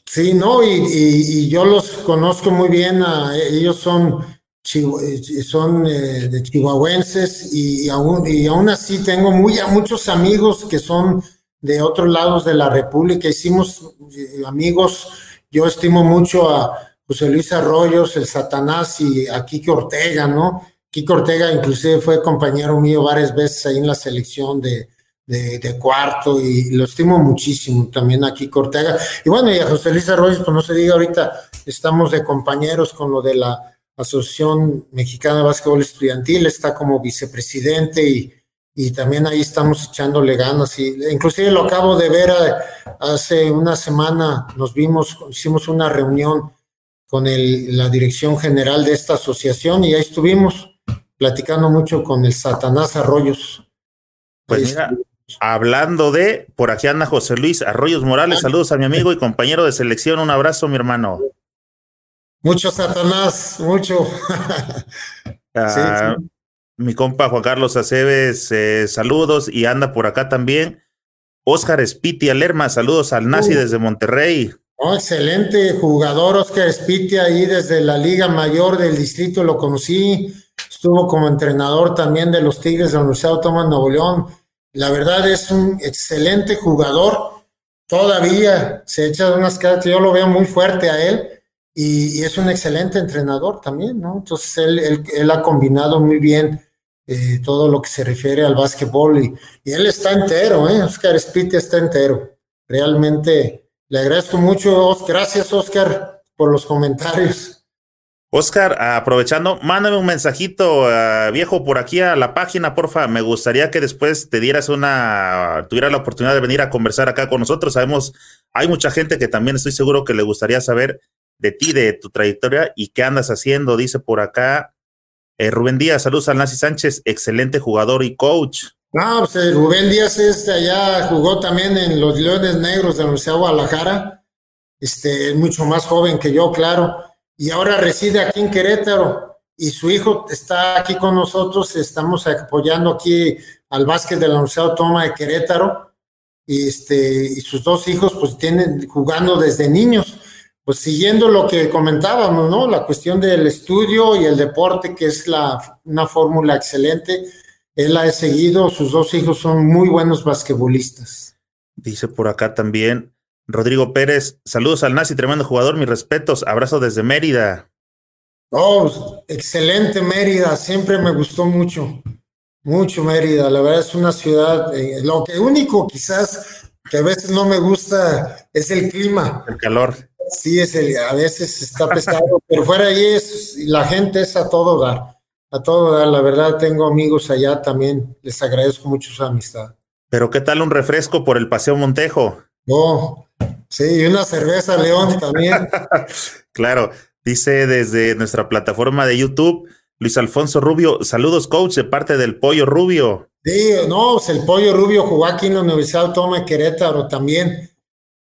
Sí, no, y, yo los conozco muy bien, ellos son, son eh, de chihuahuenses y aún, y aún así tengo muy, muchos amigos que son de otros lados de la República. Hicimos eh, amigos, yo estimo mucho a José Luis Arroyos, el Satanás y a Kike Ortega, ¿no? Kike Ortega inclusive fue compañero mío varias veces ahí en la selección de, de, cuarto y lo estimo muchísimo también a Kike Ortega. Y bueno, y a José Luis Arroyos, pues no se diga ahorita, estamos de compañeros con lo de la Asociación Mexicana de Básquetbol Estudiantil, está como vicepresidente y y también ahí estamos echándole ganas. Y inclusive lo acabo de ver eh, hace una semana, nos vimos, hicimos una reunión con el, la dirección general de esta asociación y ahí estuvimos platicando mucho con el Satanás Arroyos. Pues mira, hablando de, por aquí anda José Luis Arroyos Morales, saludos a mi amigo y compañero de selección, un abrazo mi hermano. Mucho Satanás, mucho. *laughs* Ah, sí mi compa Juan Carlos Aceves, eh, saludos y anda por acá también. Oscar Spiti Alerma, saludos al Nazi desde Monterrey. Oh, excelente jugador, Oscar Spiti, ahí desde la Liga Mayor del Distrito lo conocí. Estuvo como entrenador también de los Tigres de la Universidad Autónoma de Nuevo León. La verdad es un excelente jugador. Todavía se echa unas cartas, yo lo veo muy fuerte a él y, es un excelente entrenador también, ¿no? Entonces él, él ha combinado muy bien eh, todo lo que se refiere al básquetbol y, él está entero, ¿eh? Oscar Spite está entero. Realmente le agradezco mucho, gracias Oscar por los comentarios. Oscar, aprovechando, mándame un mensajito uh, viejo por aquí a la página, porfa. Me gustaría que después te dieras una, tuviera la oportunidad de venir a conversar acá con nosotros. Sabemos, hay mucha gente que también estoy seguro que le gustaría saber de ti, de tu trayectoria y qué andas haciendo. Dice por acá eh, Rubén Díaz, saludos al Nazi Sánchez, excelente jugador y coach. No, pues eh, Rubén Díaz es allá, jugó también en los Leones Negros de la Universidad de Guadalajara, este, mucho más joven que yo, claro, y ahora reside aquí en Querétaro. Y su hijo está aquí con nosotros, estamos apoyando aquí al básquet de la Universidad Autónoma de Querétaro. Y, este, y sus dos hijos pues tienen jugando desde niños pues siguiendo lo que comentábamos, ¿no? La cuestión del estudio y el deporte, que es la, una fórmula excelente. Él la ha seguido, sus dos hijos son muy buenos basquetbolistas. Dice por acá también Rodrigo Pérez, saludos al nazi, tremendo jugador, mis respetos, abrazo desde Mérida. Oh, excelente Mérida, siempre me gustó mucho, mucho Mérida, la verdad es una ciudad, eh, lo que único quizás que a veces no me gusta es el clima. El calor. Sí, es el, a veces está pesado, pero fuera ahí es, la gente es a todo dar, a todo dar. La verdad, tengo amigos allá también, les agradezco mucho su amistad. Pero ¿qué tal un refresco por el Paseo Montejo? Oh, sí, y una cerveza León también. *laughs* claro, dice desde nuestra plataforma de YouTube, Luis Alfonso Rubio, saludos coach de parte del Pollo Rubio. Sí, no, pues el Pollo Rubio jugó aquí en la Universidad Autónoma de Querétaro también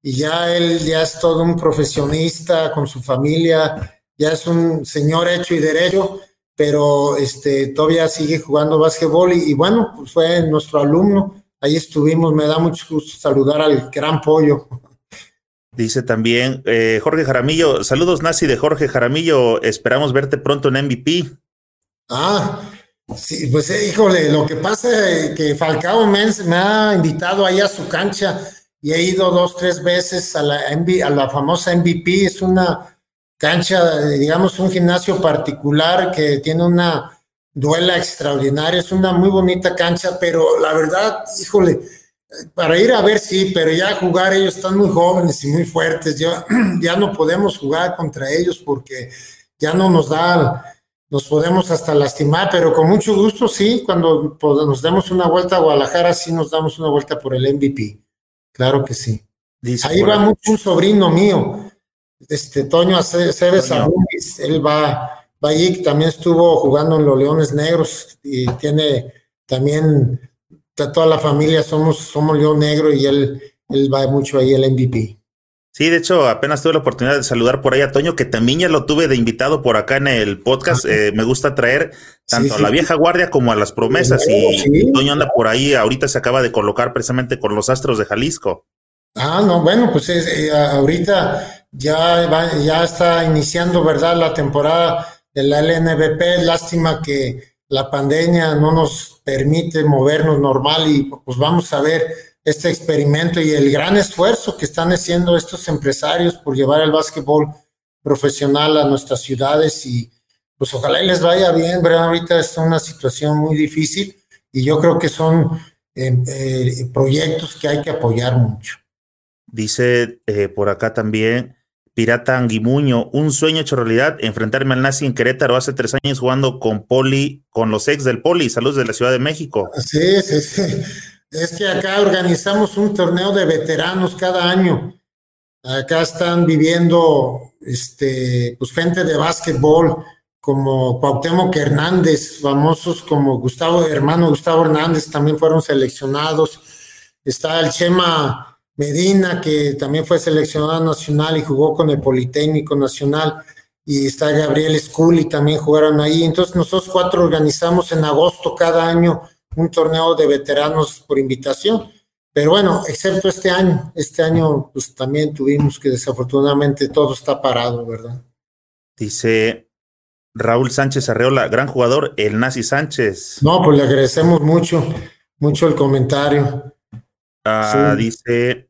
y ya él ya es todo un profesionista con su familia, ya es un señor hecho y derecho, pero este, todavía sigue jugando básquetbol y, bueno, pues fue nuestro alumno, ahí estuvimos, me da mucho gusto saludar al gran pollo. Dice también eh, Jorge Jaramillo, saludos Nazi de Jorge Jaramillo, esperamos verte pronto en MVP. Ah, sí, pues eh, híjole, lo que pasa es que Falcao me ha invitado ahí a su cancha y he ido dos, tres veces a la, a la famosa MVP, es una cancha, digamos, un gimnasio particular que tiene una duela extraordinaria, es una muy bonita cancha, pero la verdad, híjole, para ir a ver sí, pero ya jugar ellos están muy jóvenes y muy fuertes, ya, *clears throat* ya no podemos jugar contra ellos porque ya no nos da, nos podemos hasta lastimar, pero con mucho gusto sí, cuando nos demos una vuelta a Guadalajara, sí nos damos una vuelta por el MVP, claro que sí. Ahí va mucho un sobrino mío, este Toño Aceves él va Bayik también estuvo jugando en los Leones Negros y tiene también toda la familia somos somos León Negro y él él va mucho ahí el MVP. Sí, de hecho, apenas tuve la oportunidad de saludar por ahí a Toño, que también ya lo tuve de invitado por acá en el podcast. Eh, me gusta traer tanto a la vieja guardia como a las promesas. y Toño anda por ahí, ahorita se acaba de colocar precisamente con los Astros de Jalisco. Ah, no, bueno, pues eh, ahorita ya, ya está iniciando, ¿verdad? La temporada de la LNBP. Lástima que la pandemia no nos permite movernos normal y pues vamos a ver este experimento y el gran esfuerzo que están haciendo estos empresarios por llevar el básquetbol profesional a nuestras ciudades y pues ojalá y les vaya bien, ¿verdad? Ahorita está una situación muy difícil y yo creo que son eh, eh, proyectos que hay que apoyar mucho. Dice eh, por acá también Pirata Anguimuño, un sueño hecho realidad, enfrentarme al nazi en Querétaro hace tres años jugando con Poli, con los ex del Poli, saludos de la Ciudad de México. Sí, sí, sí. Es que acá organizamos un torneo de veteranos cada año. Acá están viviendo este, pues gente de básquetbol como Cuauhtémoc Hernández, famosos como Gustavo, hermano Gustavo Hernández, también fueron seleccionados. Está el Chema Medina, que también fue seleccionado nacional y jugó con el Politécnico Nacional, y está Gabriel y también jugaron ahí. Entonces nosotros cuatro organizamos en agosto cada año un torneo de veteranos por invitación. Pero bueno, excepto este año, este año pues también tuvimos que desafortunadamente todo está parado, ¿verdad? Dice Raúl Sánchez Arreola, gran jugador, el Nazi Sánchez. No, pues le agradecemos mucho, mucho el comentario. Ah, dice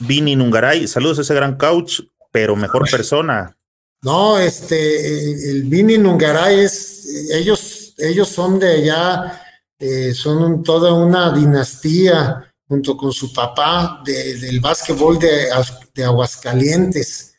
Vini Nungaray, saludos a ese gran coach, pero mejor persona. No, este, el Vini Nungaray es, ellos, ellos son de allá, eh, son toda una dinastía junto con su papá del básquetbol de, Aguascalientes.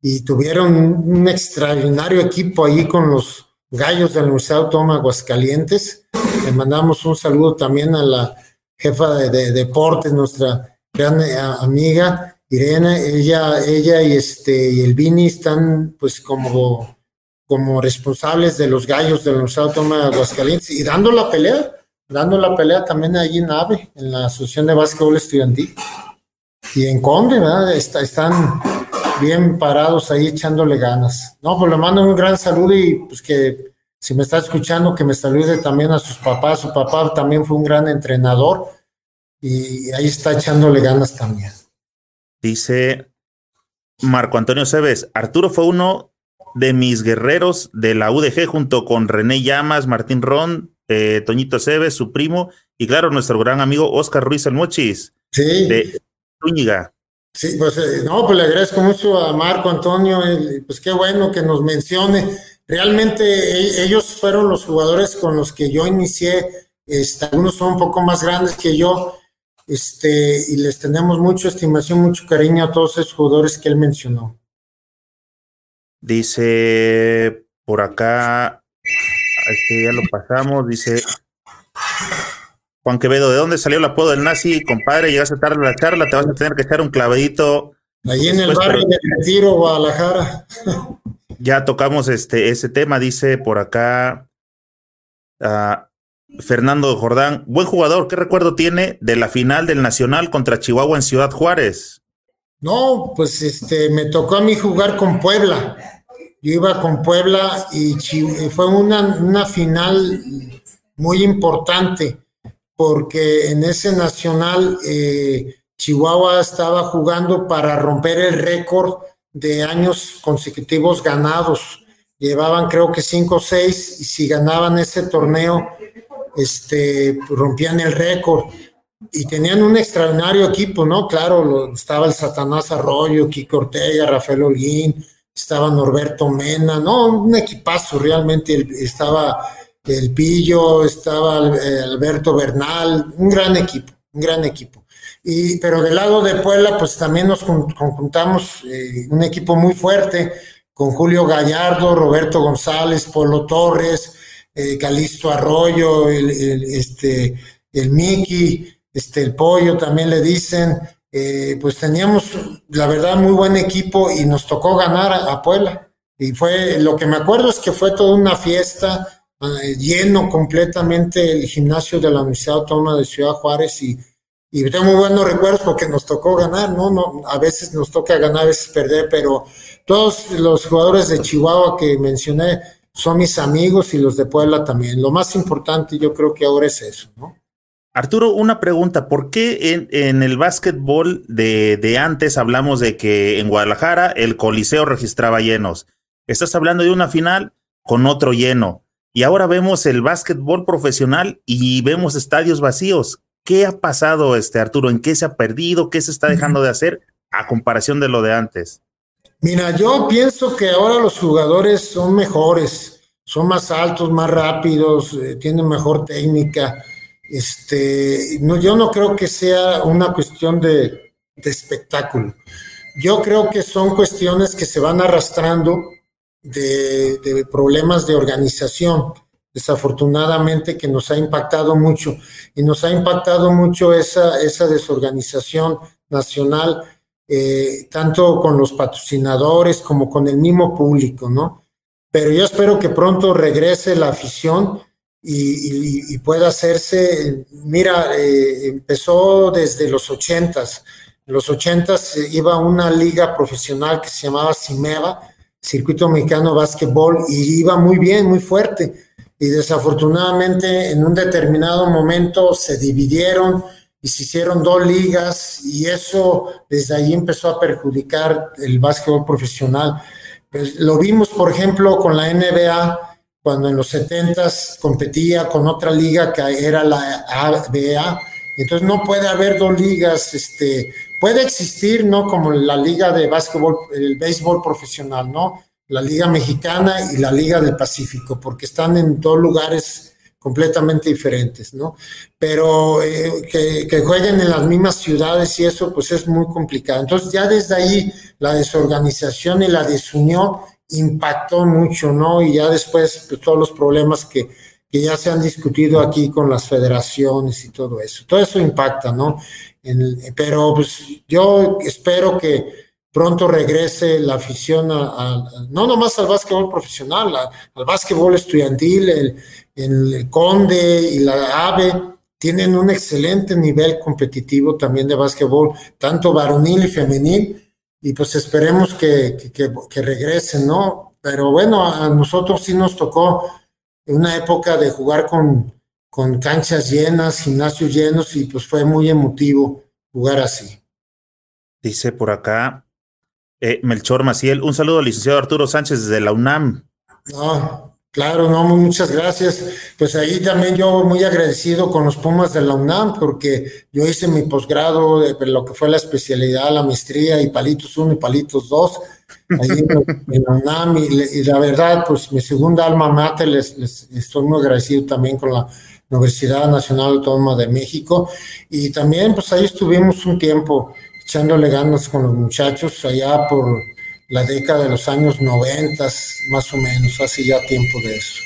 Y tuvieron un extraordinario equipo ahí con los gallos de la Universidad Aguascalientes. Le mandamos un saludo también a la jefa de, deportes, nuestra gran eh, amiga Irene, ella, ella y este y el Vini están pues como, como responsables de los gallos de los Autónoma de Aguascalientes y dando la pelea, dando la pelea también allí en AVE, en la Asociación de Básquetbol Estudiantil. Y en Conde, ¿verdad? están bien parados ahí echándole ganas. No, pues le mando un gran saludo y pues que si me está escuchando, que me salude también a sus papás. Su papá también fue un gran entrenador y ahí está echándole ganas también. Dice Marco Antonio Cebes, Arturo fue uno de mis guerreros de la UDG junto con René Llamas, Martín Ron, eh, Toñito Cebes, su primo, y claro, nuestro gran amigo Oscar Ruiz Almochis. Sí. De Zúñiga. Sí, pues eh, no, pues le agradezco mucho a Marco Antonio, pues qué bueno que nos mencione Realmente e, ellos fueron los jugadores con los que yo inicié, este, algunos son un poco más grandes que yo, este, y les tenemos mucha estimación, mucho cariño a todos esos jugadores que él mencionó. Dice por acá, este ya lo pasamos, dice Juan Quevedo, ¿de dónde salió el apodo del nazi? Compadre, llegaste tarde a la charla, te vas a tener que echar un clavadito. Ahí en el barrio de Retiro, Guadalajara. ya tocamos este, ese tema, dice por acá uh, Fernando Jordán. Buen jugador, ¿qué recuerdo tiene de la final del Nacional contra Chihuahua en Ciudad Juárez? No, pues este, me tocó a mí jugar con Puebla. Yo iba con Puebla y fue una, una final muy importante porque en ese Nacional eh, Chihuahua estaba jugando para romper el récord de años consecutivos ganados. Llevaban creo que cinco o seis y si ganaban ese torneo, este, rompían el récord. Y tenían un extraordinario equipo, ¿no? Claro, estaba el Satanás Arroyo, Kiko Ortega, Rafael Holguín, estaba Norberto Mena, ¿no? Un equipazo realmente. Estaba el Pillo, estaba Alberto Bernal, un gran equipo, un gran equipo. Y, pero del lado de Puebla, pues también nos conjuntamos eh, un equipo muy fuerte con Julio Gallardo, Roberto González, Polo Torres, eh, Calisto Arroyo, el, este, el Miki, este, el Pollo también le dicen. Eh, pues teníamos, la verdad, muy buen equipo y nos tocó ganar a, Puebla. Y fue, lo que me acuerdo es que fue toda una fiesta, eh, lleno completamente el gimnasio de la Universidad Autónoma de Ciudad Juárez y, y tengo muy buenos recuerdos porque nos tocó ganar, ¿no? no a veces nos toca ganar, a veces perder, pero todos los jugadores de Chihuahua que mencioné son mis amigos y los de Puebla también. Lo más importante yo creo que ahora es eso, ¿no? Arturo, una pregunta, ¿por qué en, el básquetbol de, de, antes hablamos de que en Guadalajara el Coliseo registraba llenos? Estás hablando de una final con otro lleno y ahora vemos el básquetbol profesional y vemos estadios vacíos. ¿Qué ha pasado, este Arturo? ¿En qué se ha perdido? ¿Qué se está dejando de hacer a comparación de lo de antes? Mira, yo pienso que ahora los jugadores son mejores, son más altos, más rápidos, eh, tienen mejor técnica. Este, no, yo no creo que sea una cuestión de, espectáculo. Yo creo que son cuestiones que se van arrastrando de, problemas de organización, desafortunadamente que nos ha impactado mucho y nos ha impactado mucho esa, esa desorganización nacional eh, tanto con los patrocinadores como con el mismo público, ¿no? Pero yo espero que pronto regrese la afición y, pueda hacerse, mira, eh, empezó desde los ochentas. En los ochentas iba a una liga profesional que se llamaba CIMEVA, Circuito Mexicano Básquetbol, y iba muy bien, muy fuerte. Y desafortunadamente en un determinado momento se dividieron, y se hicieron dos ligas y eso desde ahí empezó a perjudicar el básquetbol profesional. Pues, lo vimos, por ejemplo, con la NBA, cuando en los 70 competía con otra liga que era la ABA. Entonces no puede haber dos ligas, este, puede existir, ¿no? Como la liga de básquetbol, el béisbol profesional, ¿no? La liga mexicana y la liga del Pacífico, porque están en dos lugares completamente diferentes, ¿no? Pero eh, que, jueguen en las mismas ciudades y eso, pues es muy complicado. Entonces ya desde ahí la desorganización y la desunión impactó mucho, ¿no? Y ya después pues, todos los problemas que, que ya se han discutido aquí con las federaciones y todo eso. Todo eso impacta, ¿no? pero pues yo espero que pronto regrese la afición a, no nomás al básquetbol profesional, al básquetbol estudiantil, el, el Conde y la AVE tienen un excelente nivel competitivo también de básquetbol, tanto varonil y femenil, y pues esperemos que, que, regresen, ¿no? Pero bueno, a nosotros sí nos tocó una época de jugar con, con canchas llenas, gimnasios llenos, y pues fue muy emotivo jugar así. Dice por acá eh, Melchor Maciel, un saludo al licenciado Arturo Sánchez desde la UNAM. No, Claro, no, muchas gracias. Pues ahí también yo muy agradecido con los Pumas de la UNAM, porque yo hice mi posgrado de lo que fue la especialidad, la maestría y palitos 1 y palitos 2, ahí en, la *laughs* UNAM, y, la verdad, pues mi segunda alma mater, les, les, estoy muy agradecido también con la Universidad Nacional Autónoma de México, y también pues ahí estuvimos un tiempo echándole ganas con los muchachos allá por la década de los años 90, más o menos, hace ya tiempo de eso.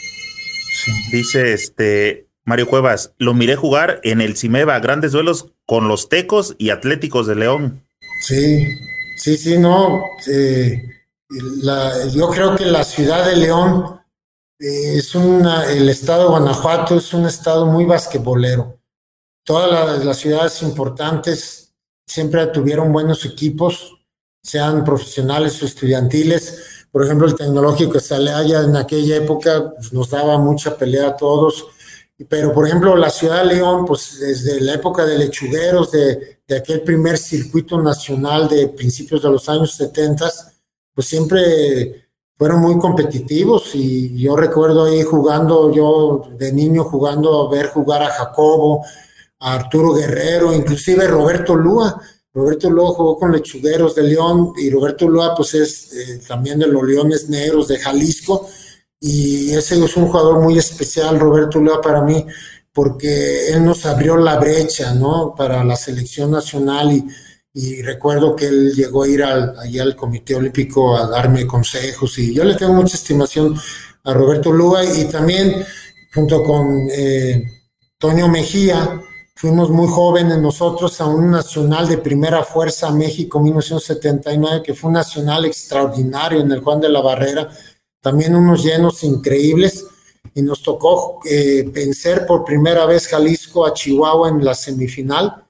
Dice este Mario Cuevas, lo miré jugar en el Cimeva, grandes duelos con los Tecos y Atléticos de León. Sí, sí, sí, no. Eh, yo creo que la ciudad de León eh, es una, el estado de Guanajuato es un estado muy basquetbolero. Todas las ciudades importantes siempre tuvieron buenos equipos, sean profesionales o estudiantiles. Por ejemplo, el tecnológico allá en aquella época pues, nos daba mucha pelea a todos. Pero, por ejemplo, la ciudad de León, pues desde la época de lechugueros, de, de aquel primer circuito nacional de principios de los años 70, pues siempre fueron muy competitivos y yo recuerdo ahí jugando, yo de niño jugando ver jugar a Jacobo, a Arturo Guerrero, inclusive Roberto Lúa, Roberto Lua jugó con Lechugueros de León y Roberto Lua pues es eh, también de los Leones Negros de Jalisco y ese es un jugador muy especial, Roberto Lua, para mí, porque él nos abrió la brecha, ¿no? Para la selección nacional y, y recuerdo que él llegó a ir al, allá al Comité Olímpico a darme consejos y yo le tengo mucha estimación a Roberto Lua y también junto con eh, Toño Mejía, fuimos muy jóvenes nosotros a un nacional de primera fuerza México 1979, que fue un nacional extraordinario en el Juan de la Barrera, también unos llenos increíbles y nos tocó eh, vencer por primera vez Jalisco a Chihuahua en la semifinal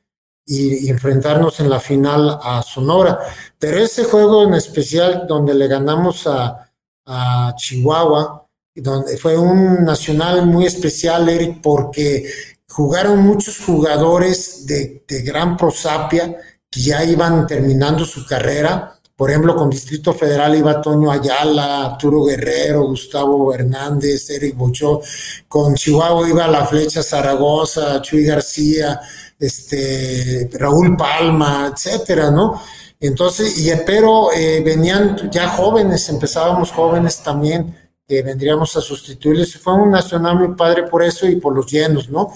y, enfrentarnos en la final a Sonora. Pero ese juego en especial donde le ganamos a, a Chihuahua, donde fue un nacional muy especial, Eric, porque jugaron muchos jugadores de, gran prosapia que ya iban terminando su carrera por ejemplo, con Distrito Federal iba Toño Ayala, Arturo Guerrero, Gustavo Hernández, Eric Bochó. Con Chihuahua iba La Flecha Zaragoza, Chuy García, este, Raúl Palma, etcétera, ¿no? Entonces, y, pero eh, venían ya jóvenes, empezábamos jóvenes también, que vendríamos a sustituirles. Fue un nacional muy padre por eso y por los llenos, ¿no?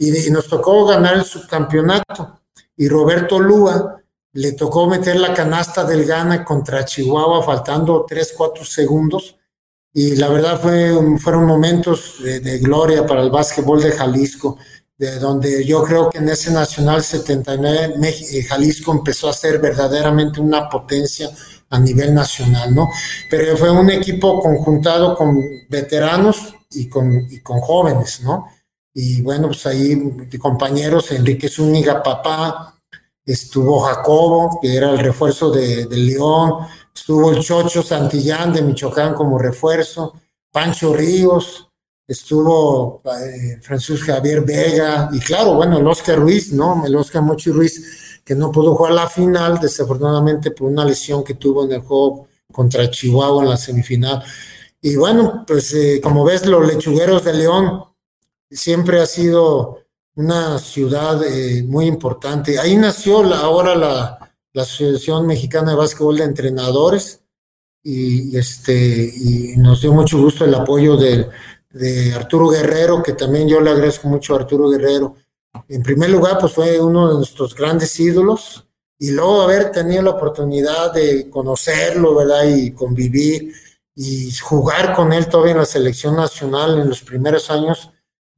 Y, y nos tocó ganar el subcampeonato. Y Roberto Lúa, le tocó meter la canasta del Gana contra Chihuahua faltando 3, 4 segundos y la verdad fue, fueron momentos de, gloria para el básquetbol de Jalisco, de donde yo creo que en ese Nacional 79 eh, Jalisco empezó a ser verdaderamente una potencia a nivel nacional, ¿no? Pero fue un equipo conjuntado con veteranos y con, y con jóvenes, ¿no? Y bueno, pues ahí compañeros, Enrique Zúñiga, papá, estuvo Jacobo, que era el refuerzo de, León, estuvo el Chocho Santillán de Michoacán como refuerzo, Pancho Ríos, estuvo eh, Francisco Javier Vega, y claro, bueno, el Oscar Ruiz, ¿no? El Oscar Mochi Ruiz, que no pudo jugar la final, desafortunadamente por una lesión que tuvo en el juego contra Chihuahua en la semifinal. Y bueno, pues eh, como ves, los lechugueros de León siempre ha sido una ciudad eh, muy importante. Ahí nació la, ahora la, Asociación Mexicana de Básquetbol de Entrenadores y, este, y nos dio mucho gusto el apoyo de, de Arturo Guerrero, que también yo le agradezco mucho a Arturo Guerrero. En primer lugar, pues fue uno de nuestros grandes ídolos y luego haber tenido la oportunidad de conocerlo, ¿verdad? Y convivir y jugar con él todavía en la selección nacional en los primeros años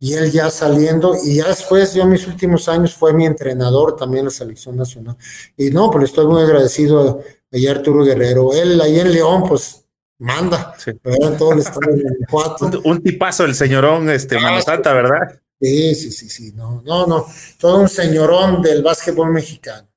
y él ya saliendo, y ya después, yo en mis últimos años fue mi entrenador también en la selección nacional. Y no, pues estoy muy agradecido a, Arturo Guerrero. Él ahí en León, pues manda, Todo el estado de un, un, tipazo el señorón, este, ah, Santa, ¿verdad? Sí, sí, sí, sí, no, no, no, todo un señorón del básquetbol mexicano.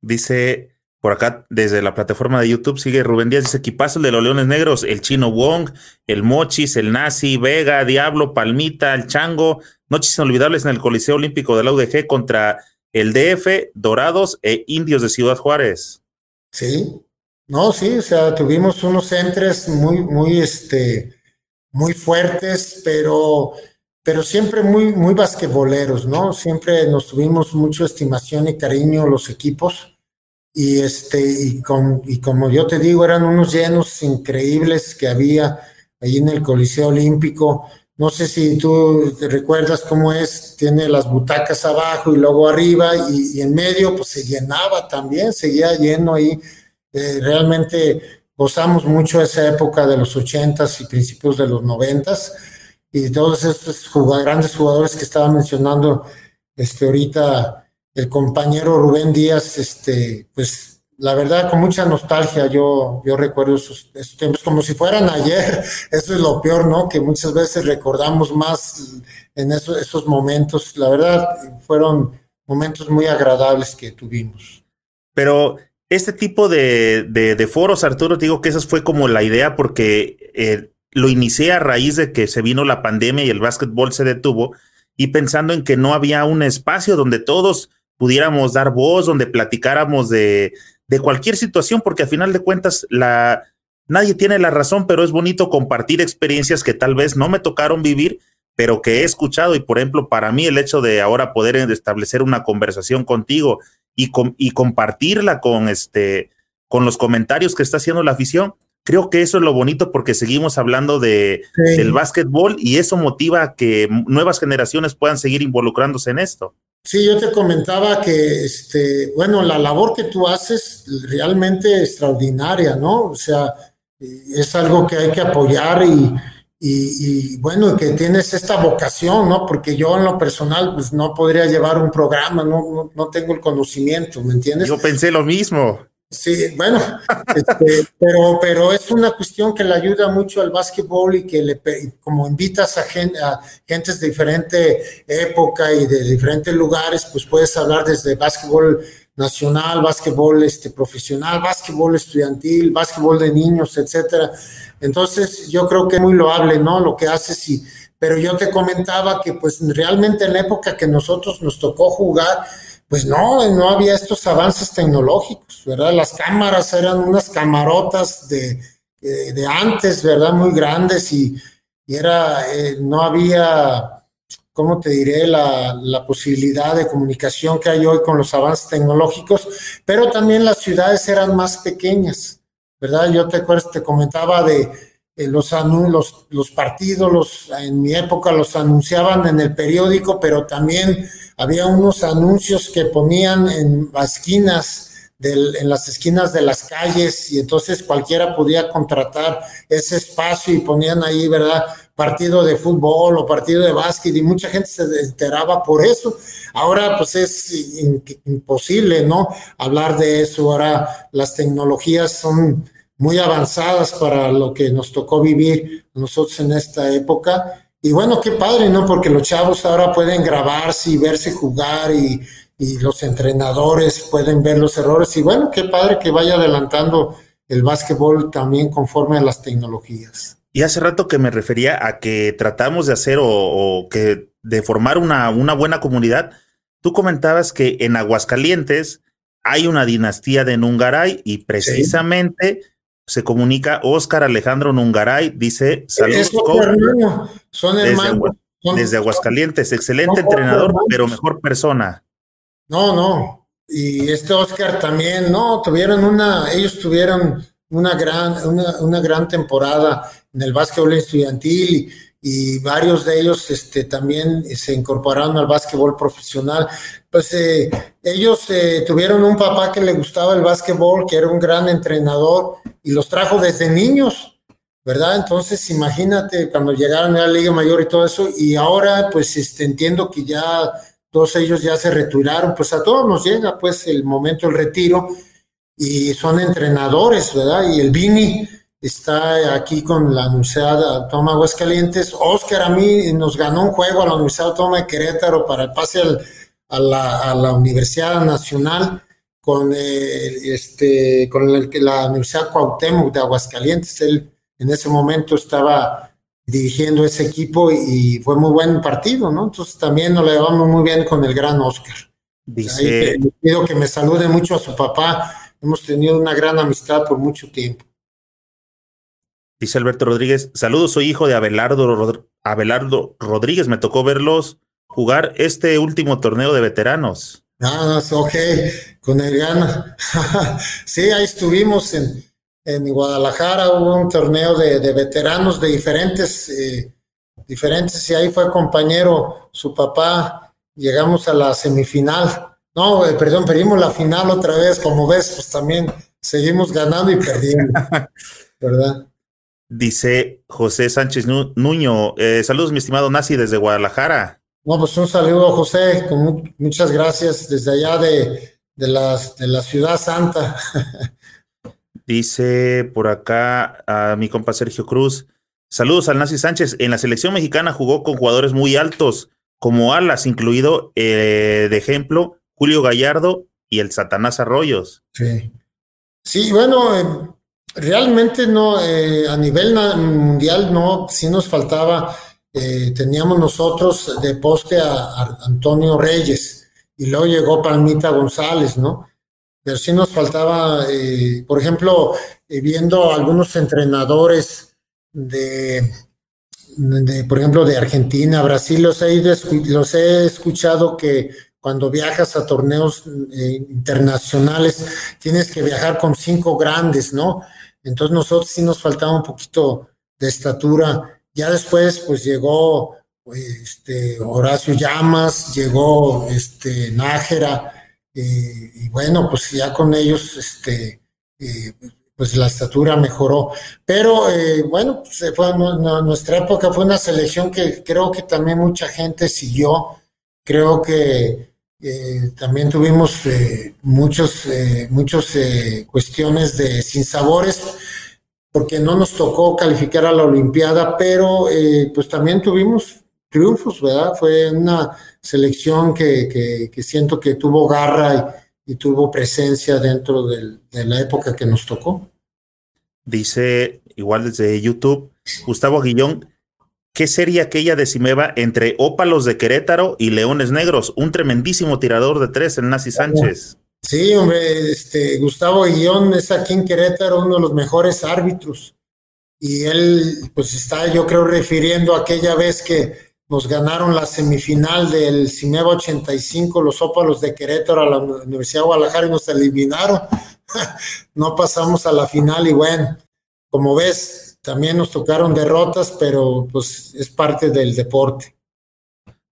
Dice por acá, desde la plataforma de YouTube, sigue Rubén Díaz, dice equipazo de los Leones Negros, el Chino Wong, el Mochis, el Nazi, Vega, Diablo, Palmita, el Chango, noches inolvidables en el Coliseo Olímpico de la UDG contra el DF, Dorados e Indios de Ciudad Juárez. Sí, no, sí, o sea, tuvimos unos entres muy, muy, este, muy fuertes, pero, pero siempre muy, muy basquetboleros, ¿no? Siempre nos tuvimos mucha estimación y cariño los equipos y este y, con, y como yo te digo eran unos llenos increíbles que había ahí en el Coliseo Olímpico. No sé si tú te recuerdas cómo es tiene las butacas abajo y luego arriba y, en medio pues se llenaba también seguía lleno ahí. Eh, realmente gozamos mucho esa época de los ochentas y principios de los noventas y todos estos grandes jugadores que estaba mencionando este ahorita el compañero Rubén Díaz, este, pues la verdad con mucha nostalgia yo, yo recuerdo esos, tiempos como si fueran *laughs* ayer, eso es lo peor, ¿no? Que muchas veces recordamos más en esos, esos momentos, la verdad fueron momentos muy agradables que tuvimos. Pero este tipo de, de, foros, Arturo, digo que esa fue como la idea porque eh, lo inicié a raíz de que se vino la pandemia y el básquetbol se detuvo y pensando en que no había un espacio donde todos pudiéramos dar voz, donde platicáramos de, de cualquier situación, porque a final de cuentas la, nadie tiene la razón, pero es bonito compartir experiencias que tal vez no me tocaron vivir, pero que he escuchado. Y por ejemplo, para mí el hecho de ahora poder establecer una conversación contigo y, y compartirla con, este, con los comentarios que está haciendo la afición, creo que eso es lo bonito porque seguimos hablando de, del básquetbol y eso motiva a que nuevas generaciones puedan seguir involucrándose en esto. Sí, yo te comentaba que, este, bueno, la labor que tú haces realmente extraordinaria, ¿no? O sea, es algo que hay que apoyar y, y, bueno, que tienes esta vocación, ¿no? Porque yo en lo personal, pues no podría llevar un programa, no, no, tengo el conocimiento, ¿me entiendes? Yo pensé lo mismo. Sí, bueno, este, pero, pero es una cuestión que le ayuda mucho al básquetbol y que le, como invitas a, gente, a gentes de diferente época y de diferentes lugares, pues puedes hablar desde básquetbol nacional, básquetbol este, profesional, básquetbol estudiantil, básquetbol de niños, etcétera. Entonces, yo creo que es muy loable, ¿no? Lo que haces y, pero yo te comentaba que pues realmente en la época que nosotros nos tocó jugar, pues no, no había estos avances tecnológicos, ¿verdad? Las cámaras eran unas camarotas de, eh, de antes, ¿verdad? Muy grandes y, era, eh, no había ¿cómo te diré? La, la, posibilidad de comunicación que hay hoy con los avances tecnológicos, pero también las ciudades eran más pequeñas, ¿verdad? Yo te te comentaba de los, los, los partidos, los, en mi época los anunciaban en el periódico, pero también había unos anuncios que ponían en las esquinas en las esquinas de las calles y entonces cualquiera podía contratar ese espacio y ponían ahí, ¿verdad? Partido de fútbol o partido de básquet y mucha gente se enteraba por eso. Ahora pues es imposible, ¿no? Hablar de eso. Ahora las tecnologías son muy avanzadas para lo que nos tocó vivir nosotros en esta época. Y bueno, qué padre, ¿no? Porque los chavos ahora pueden grabarse y verse jugar y y los entrenadores pueden ver los errores. Y bueno, qué padre que vaya adelantando el básquetbol también conforme a las tecnologías. Y hace rato que me refería a que tratamos de hacer o, que de formar una, una buena comunidad. Tú comentabas que en Aguascalientes hay una dinastía de Nungaray y precisamente se comunica Oscar Alejandro Nungaray, dice saludos. Son hermanos. Desde, desde Aguascalientes, excelente entrenador, pero mejor persona. No, no. Y este Oscar también, no, tuvieron una, ellos tuvieron una gran, una, gran temporada en el básquetbol estudiantil y, varios de ellos este, también se incorporaron al básquetbol profesional. Pues eh, ellos eh, tuvieron un papá que le gustaba el básquetbol, que era un gran entrenador y los trajo desde niños, ¿verdad? Entonces imagínate cuando llegaron a la Liga Mayor y todo eso y ahora pues este, entiendo que ya todos ellos ya se retiraron, pues a todos nos llega pues el momento del retiro y son entrenadores, ¿verdad? Y el Vini está aquí con la Universidad Autónoma de Aguascalientes. Oscar a mí nos ganó un juego a la Universidad Autónoma de Querétaro para el pase a, la, Universidad Nacional con, este, con la Universidad Cuauhtémoc de Aguascalientes. Él en ese momento estaba dirigiendo ese equipo y fue muy buen partido, ¿no? Entonces también nos le llevamos muy bien con el gran Oscar. Dice... le pido que me salude mucho a su papá. Hemos tenido una gran amistad por mucho tiempo. Dice Alberto Rodríguez, saludos, soy hijo de Abelardo, Abelardo Rodríguez, me tocó verlos jugar este último torneo de veteranos. Ah, ok, con el gana. *laughs* sí, ahí estuvimos en, en Guadalajara hubo un torneo de, veteranos de diferentes, eh, diferentes, y ahí fue compañero su papá, llegamos a la semifinal, no, eh, perdón, perdimos la final otra vez, como ves, pues también seguimos ganando y perdiendo, *laughs* ¿verdad? Dice José Sánchez Nuño, eh, saludos mi estimado Nazi desde Guadalajara. No, pues un saludo José, con muchas gracias desde allá de, de, de la ciudad santa. *laughs* Dice por acá a mi compa Sergio Cruz. Saludos al Nazi Sánchez. En la selección mexicana jugó con jugadores muy altos, como alas, incluido eh, de ejemplo Julio Gallardo y el Satanás Arroyos. Sí. Sí, bueno, eh, realmente no, eh, a nivel mundial no, sí nos faltaba, teníamos nosotros de poste a Antonio Reyes y luego llegó Palmita González, ¿no? pero sí nos faltaba, eh, por ejemplo, eh, viendo algunos entrenadores de, por ejemplo, de Argentina, Brasil, los he, los he escuchado que cuando viajas a torneos eh, internacionales tienes que viajar con cinco grandes, ¿no? Entonces nosotros sí nos faltaba un poquito de estatura. Ya después pues llegó este, Horacio Llamas, llegó este, Nájera, eh, y bueno, pues ya con ellos este, eh, pues la estatura mejoró. Pero eh, bueno, pues fue, nuestra época fue una selección que creo que también mucha gente siguió. Creo que eh, también tuvimos eh, muchos, muchos cuestiones de sinsabores, porque no nos tocó calificar a la Olimpiada, pero pues también tuvimos triunfos, ¿verdad? Fue una selección que, que, siento que tuvo garra y, tuvo presencia dentro de la época que nos tocó. Dice, igual desde YouTube, Gustavo Guillón, ¿qué sería aquella de Cimeva entre Ópalos de Querétaro y Leones Negros? Un tremendísimo tirador de tres en Nazi Sánchez. Sí, hombre, este, Gustavo Guillón es aquí en Querétaro uno de los mejores árbitros. Y él, pues está, yo creo, refiriendo a aquella vez que nos ganaron la semifinal del Cimeva 85, los ópalos de Querétaro a la Universidad de Guadalajara y nos eliminaron. *laughs* no pasamos a la final y bueno, como ves, también nos tocaron derrotas, pero pues es parte del deporte.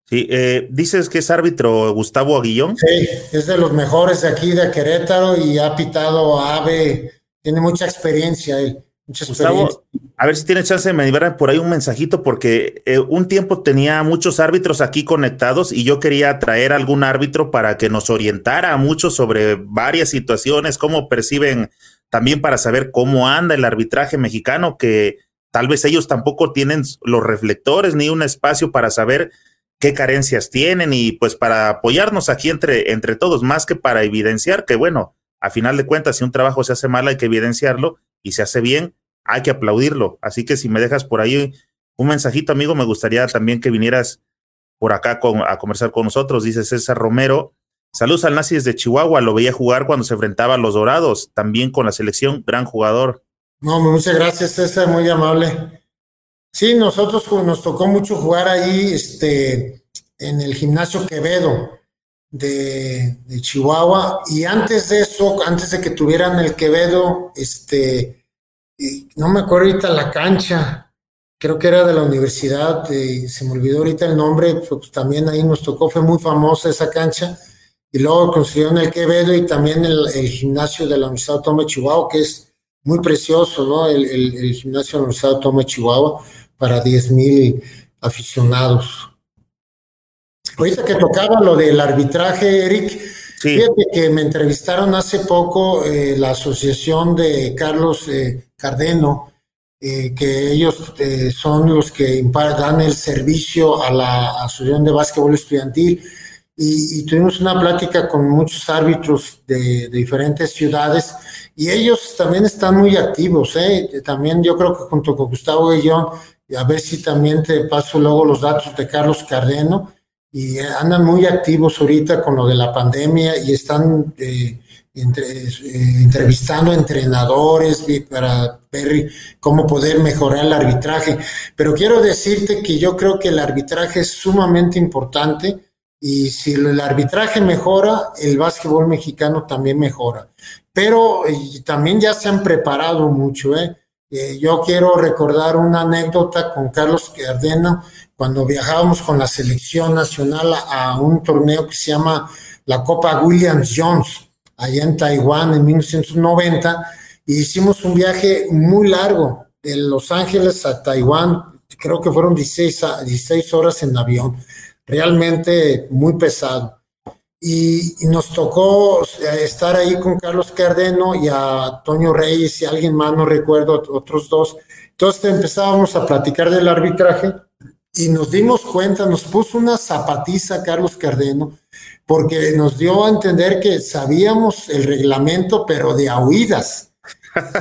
Sí, eh, dices que es árbitro Gustavo Aguillón. Sí, es de los mejores de aquí de Querétaro y ha pitado a AVE, tiene mucha experiencia él. Gustavo, a ver si tiene chance de me enviar por ahí un mensajito, porque eh, un tiempo tenía muchos árbitros aquí conectados y yo quería traer algún árbitro para que nos orientara mucho sobre varias situaciones, cómo perciben también para saber cómo anda el arbitraje mexicano, que tal vez ellos tampoco tienen los reflectores ni un espacio para saber qué carencias tienen y pues para apoyarnos aquí entre, entre todos, más que para evidenciar que bueno, a final de cuentas, si un trabajo se hace mal hay que evidenciarlo y se hace bien, hay que aplaudirlo. Así que si me dejas por ahí un mensajito, amigo, me gustaría también que vinieras por acá a conversar con nosotros. Dice César Romero. Saludos al Nazis de Chihuahua, lo veía jugar cuando se enfrentaba a los Dorados, también con la selección, gran jugador. No, muchas gracias, César, muy amable. Sí, nosotros nos tocó mucho jugar ahí este, en el gimnasio Quevedo de, Chihuahua. Y antes de eso, antes de que tuvieran el Quevedo, este, no me acuerdo ahorita la cancha, creo que era de la universidad, se me olvidó ahorita el nombre, pues también ahí nos tocó, fue muy famosa esa cancha. Y luego construyeron el Quevedo y también el, gimnasio de la Universidad Autónoma de Chihuahua, que es muy precioso, ¿no? El, el gimnasio de la Universidad Autónoma de Chihuahua para 10 mil aficionados. Ahorita que tocaba lo del arbitraje, Eric, fíjate que me entrevistaron hace poco eh, la asociación de Carlos eh, Cardeno, eh, que ellos son los que dan el servicio a la Asociación de Básquetbol Estudiantil. Y, tuvimos una plática con muchos árbitros de, diferentes ciudades y ellos también están muy activos. También yo creo que junto con Gustavo Guillón, a ver si también te paso luego los datos de Carlos Cardeno, y andan muy activos ahorita con lo de la pandemia y están eh, eh, entrevistando entrenadores para ver cómo poder mejorar el arbitraje. Pero quiero decirte que yo creo que el arbitraje es sumamente importante y si el arbitraje mejora, el básquetbol mexicano también mejora. Pero también ya se han preparado mucho. ¿eh? yo quiero recordar una anécdota con Carlos Cardeno cuando viajábamos con la selección nacional a, un torneo que se llama la Copa Williams Jones, allá en Taiwán en 1990, y hicimos un viaje muy largo de Los Ángeles a Taiwán, creo que fueron 16, 16 horas en avión, realmente muy pesado. Y, nos tocó eh, estar ahí con Carlos Cardeno y a Toño Reyes y alguien más, no recuerdo, otros dos. Entonces empezábamos a platicar del arbitraje y nos dimos cuenta, nos puso una zapatiza Carlos Cardeno, porque nos dio a entender que sabíamos el reglamento, pero de oídas.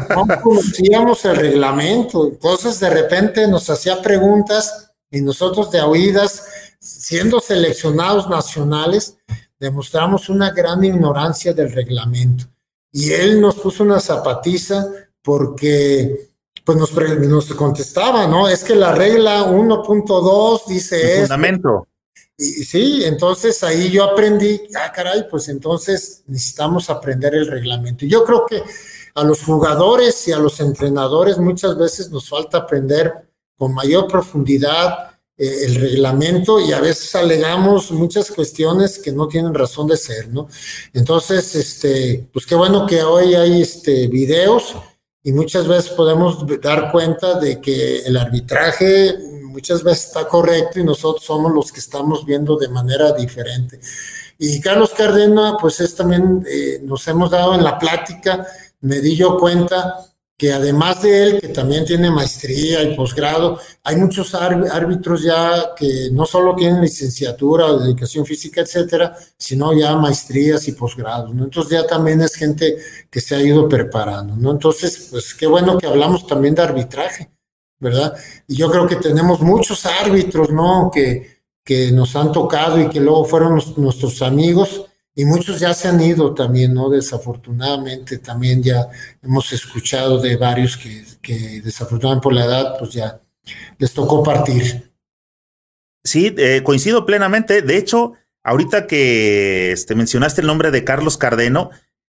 No conocíamos el reglamento, entonces de repente nos hacía preguntas y nosotros de oídas, siendo seleccionados nacionales, demostramos una gran ignorancia del reglamento. Y él nos puso una zapatiza porque pues nos, nos contestaba, ¿no? Es que la regla 1.2 dice eso. Fundamento. Y, sí, entonces ahí yo aprendí, ah, caray, pues entonces necesitamos aprender el reglamento. Yo creo que a los jugadores y a los entrenadores muchas veces nos falta aprender con mayor profundidad eh, el reglamento y a veces alegamos muchas cuestiones que no tienen razón de ser, ¿no? Entonces, este, pues qué bueno que hoy hay este, videos y muchas veces podemos dar cuenta de que el arbitraje muchas veces está correcto y nosotros somos los que estamos viendo de manera diferente. Y Carlos Cardena, pues es también, eh, nos hemos dado en la plática, me di yo cuenta que además de él, que también tiene maestría y posgrado, hay muchos árbitros ya que no solo tienen licenciatura o dedicación física, etcétera, sino ya maestrías y posgrados, ¿no? Entonces ya también es gente que se ha ido preparando, ¿no? Entonces, pues qué bueno que hablamos también de arbitraje, ¿verdad? Y yo creo que tenemos muchos árbitros, ¿no? Que, que nos han tocado y que luego fueron nuestros amigos y muchos ya se han ido también, ¿no? Desafortunadamente también ya hemos escuchado de varios que, que desafortunadamente por la edad pues ya les tocó partir. Sí, eh, coincido plenamente. De hecho, ahorita que este, mencionaste el nombre de Carlos Cardeno,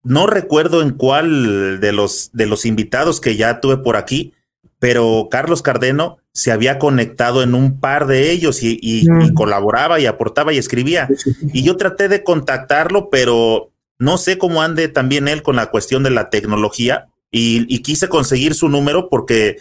no recuerdo en cuál de los, de los invitados que ya tuve por aquí, pero Carlos Cardeno se había conectado en un par de ellos y, mm. colaboraba y aportaba y escribía. Y yo traté de contactarlo, pero no sé cómo ande también él con la cuestión de la tecnología y, quise conseguir su número porque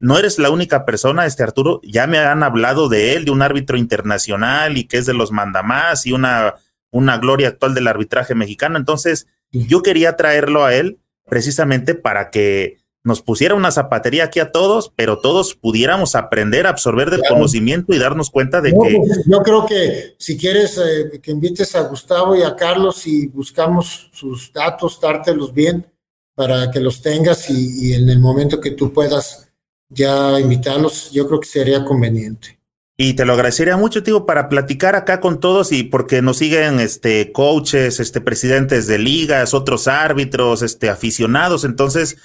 no eres la única persona, este Arturo, ya me han hablado de él, de un árbitro internacional y que es de los mandamás y una, una gloria actual del arbitraje mexicano. Entonces, yo quería traerlo a él precisamente para que nos pusiera una zapatería aquí a todos, pero todos pudiéramos aprender a absorber del conocimiento y darnos cuenta de que... Pues, yo creo que si quieres eh, que invites a Gustavo y a Carlos y buscamos sus datos, dártelos bien para que los tengas y, en el momento que tú puedas ya invitarlos, yo creo que sería conveniente. Y te lo agradecería mucho, tío, para platicar acá con todos y porque nos siguen este coaches, este presidentes de ligas, otros árbitros, este aficionados, entonces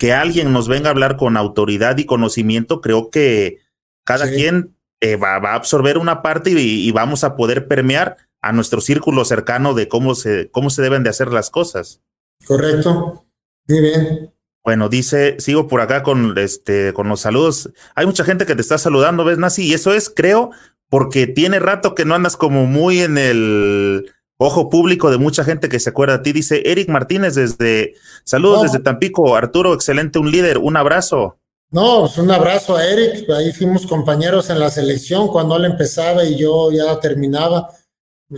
que alguien nos venga a hablar con autoridad y conocimiento, creo que cada quien eh, va, a absorber una parte y, vamos a poder permear a nuestro círculo cercano de cómo se, cómo se deben de hacer las cosas. Correcto. Muy bien. Bueno, dice, sigo por acá con este, con los saludos. Hay mucha gente que te está saludando, ¿ves, Nasi? Y eso es, creo, porque tiene rato que no andas como muy en el ojo público de mucha gente que se acuerda de ti. Dice Eric Martínez desde, saludos desde Tampico. Arturo, excelente, un líder, un abrazo. No, pues un abrazo a Eric. Ahí fuimos compañeros en la selección cuando él empezaba y yo ya terminaba.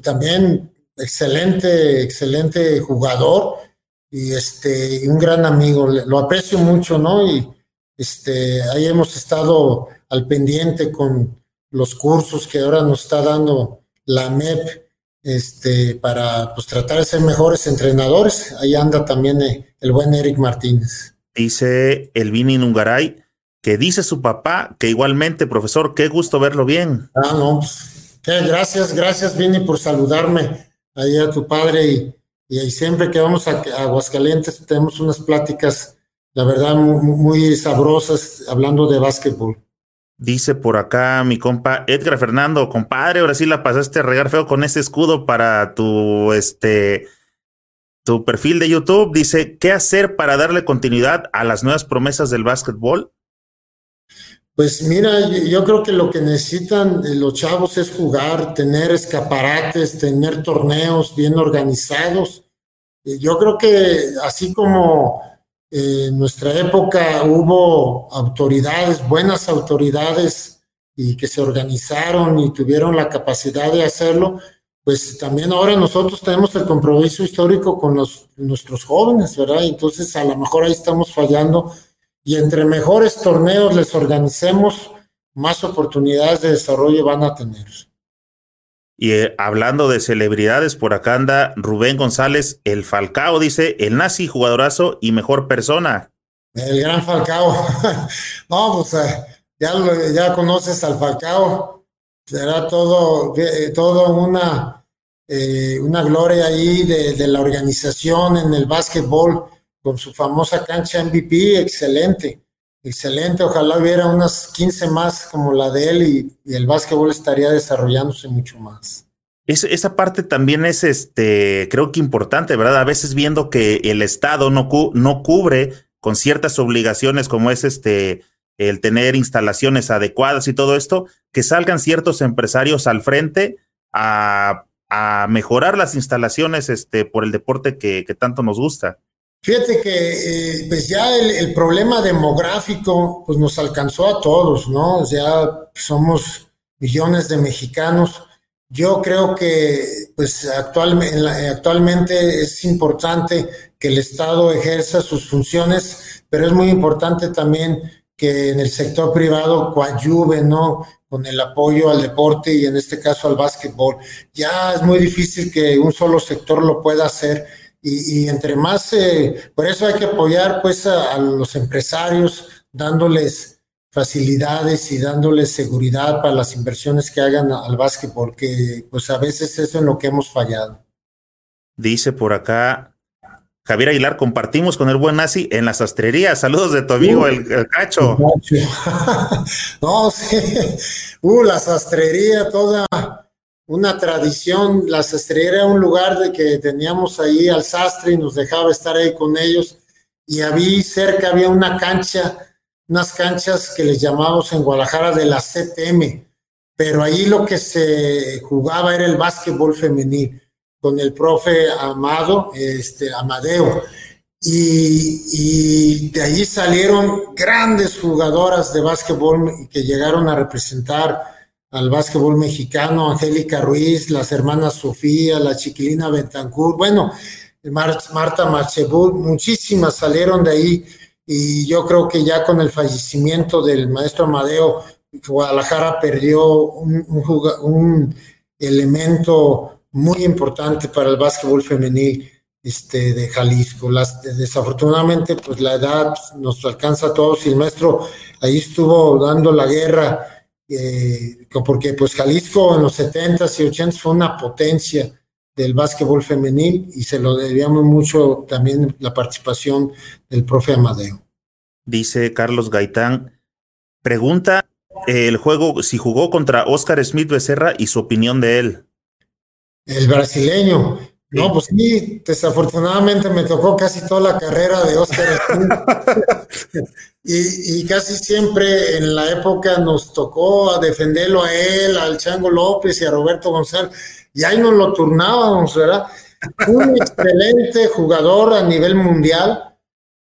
También excelente, excelente jugador y este, un gran amigo. Lo aprecio mucho, ¿no? Y este, ahí hemos estado al pendiente con los cursos que ahora nos está dando la MEP este, para pues, tratar de ser mejores entrenadores. Ahí anda también eh, el buen Eric Martínez. Dice Elvini Nungaray que dice su papá que igualmente, profesor, qué gusto verlo bien. Ah, no, pues, gracias, gracias, Vini, por saludarme ahí a tu padre y, y, siempre que vamos a, Aguascalientes tenemos unas pláticas, la verdad, muy sabrosas hablando de básquetbol. Dice por acá mi compa Edgar Fernando, compadre, ahora sí la pasaste a regar feo con ese escudo para tu este tu perfil de YouTube. Dice, ¿qué hacer para darle continuidad a las nuevas promesas del básquetbol? Pues mira, yo creo que lo que necesitan los chavos es jugar, tener escaparates, tener torneos bien organizados. Yo creo que así como en nuestra época hubo autoridades, buenas autoridades, y que se organizaron y tuvieron la capacidad de hacerlo, pues también ahora nosotros tenemos el compromiso histórico con los, nuestros jóvenes, ¿verdad? Entonces a lo mejor ahí estamos fallando y entre mejores torneos les organicemos, más oportunidades de desarrollo van a tener. Y eh, hablando de celebridades, por acá anda Rubén González, el Falcao, dice, el nazi jugadorazo y mejor persona. El gran Falcao. *laughs* no, pues eh, ya, ya conoces al Falcao. Será todo, eh, todo una, una gloria ahí de, de, la organización en el básquetbol con su famosa cancha MVP, excelente, excelente. Ojalá hubiera unas 15 más como la de él y, el básquetbol estaría desarrollándose mucho más. esa parte también es, este, creo que importante, ¿verdad? A veces viendo que el Estado no, cubre con ciertas obligaciones como es este, el tener instalaciones adecuadas y todo esto, que salgan ciertos empresarios al frente a, mejorar las instalaciones este, por el deporte que, tanto nos gusta. Fíjate que eh, pues ya el, problema demográfico pues nos alcanzó a todos, ¿no? Ya somos millones de mexicanos yo creo que pues actualmente, actualmente es importante que el Estado ejerza sus funciones, pero es muy importante también que en el sector privado coadyuve, ¿no? Con el apoyo al deporte y en este caso al básquetbol. Ya es muy difícil que un solo sector lo pueda hacer y, entre más, eh, por eso hay que apoyar pues a los empresarios dándoles facilidades y dándoles seguridad para las inversiones que hagan al básquetbol, que pues a veces eso es lo que hemos fallado. Dice por acá Javier Aguilar, compartimos con el buen nazi en la sastrería. Saludos de tu amigo, el, cacho. *laughs* no, sí. Uh, la sastrería, toda una tradición. La sastrería era un lugar de que teníamos ahí al sastre y nos dejaba estar ahí con ellos. Y había cerca había una cancha unas canchas que les llamamos en Guadalajara de la CTM, pero ahí lo que se jugaba era el básquetbol femenil con el profe Amado, este, Amadeo. Y, de ahí salieron grandes jugadoras de básquetbol que llegaron a representar al básquetbol mexicano, Angélica Ruiz, las hermanas Sofía, la chiquilina Bentancur, bueno, Marta Marchebut, muchísimas salieron de ahí y yo creo que ya con el fallecimiento del maestro Amadeo, Guadalajara perdió un, un, elemento muy importante para el básquetbol femenil este, de Jalisco. Las, desafortunadamente, pues la edad nos alcanza a todos y el maestro ahí estuvo dando la guerra, eh, porque pues Jalisco en los 70s y 80s fue una potencia del básquetbol femenil y se lo debíamos mucho también la participación del profe Amadeo. Dice Carlos Gaitán, pregunta el juego si jugó contra Oscar Smith Becerra y su opinión de él. El brasileño. No, pues sí, desafortunadamente me tocó casi toda la carrera de Oscar *laughs* y, casi siempre en la época nos tocó a defenderlo a él, al Chango López y a Roberto González y ahí nos lo turnábamos, ¿verdad? Un *laughs* excelente jugador a nivel mundial,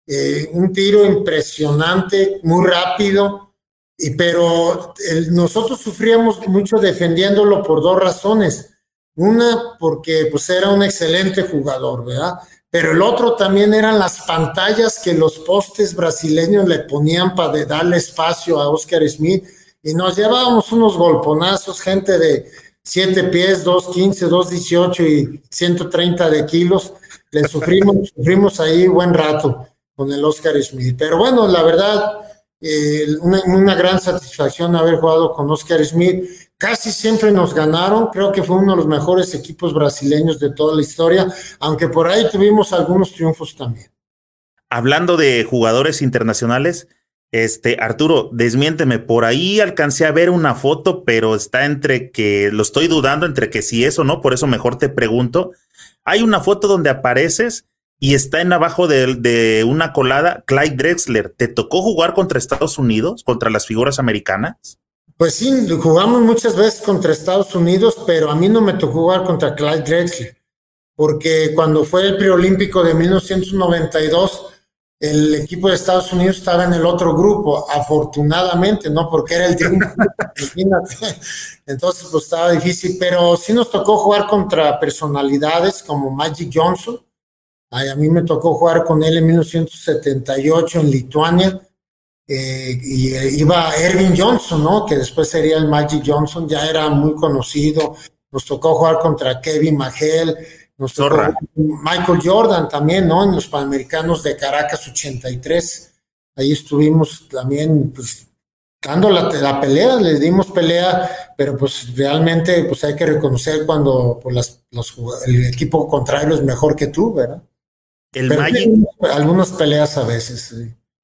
eh, un tiro impresionante, muy rápido, y, pero nosotros sufríamos mucho defendiéndolo por dos razones. Una, porque pues era un excelente jugador, ¿verdad? Pero el otro también eran las pantallas que los postes brasileños le ponían para darle espacio a Oscar Smith y nos llevábamos unos golponazos, gente de, 7 pies, 215, 218 y 130 de kilos. Le sufrimos, sufrimos ahí buen rato con el Oscar Smith. Pero bueno, la verdad, una, gran satisfacción haber jugado con Oscar Smith. Casi siempre nos ganaron, creo que fue uno de los mejores equipos brasileños de toda la historia, aunque por ahí tuvimos algunos triunfos también. Hablando de jugadores internacionales, este, Arturo, desmiénteme, por ahí alcancé a ver una foto, pero está entre que, lo estoy dudando entre que si es o no, por eso mejor te pregunto. Hay una foto donde apareces y está en abajo de, de una colada Clyde Drexler. ¿Te tocó jugar contra Estados Unidos, contra las figuras americanas? Pues sí, jugamos muchas veces contra Estados Unidos, pero a mí no me tocó jugar contra Clyde Drexler, porque cuando fue el preolímpico de 1992, el equipo de Estados Unidos estaba en el otro grupo, afortunadamente, ¿no? Porque era el triunfo. *laughs* Entonces, pues estaba difícil, pero sí nos tocó jugar contra personalidades como Magic Johnson. A mí me tocó jugar con él en 1978 en Lituania. Eh, y eh, iba Ervin Johnson, ¿no? Que después sería el Magic Johnson, ya era muy conocido. Nos tocó jugar contra Kevin Magel, Michael Jordan también, ¿no? En los Panamericanos de Caracas 83. Ahí estuvimos también, pues, dando la, pelea, le dimos pelea, pero pues realmente pues hay que reconocer cuando pues, los, el equipo contrario es mejor que tú, ¿verdad? El Magic. Algunas peleas a veces,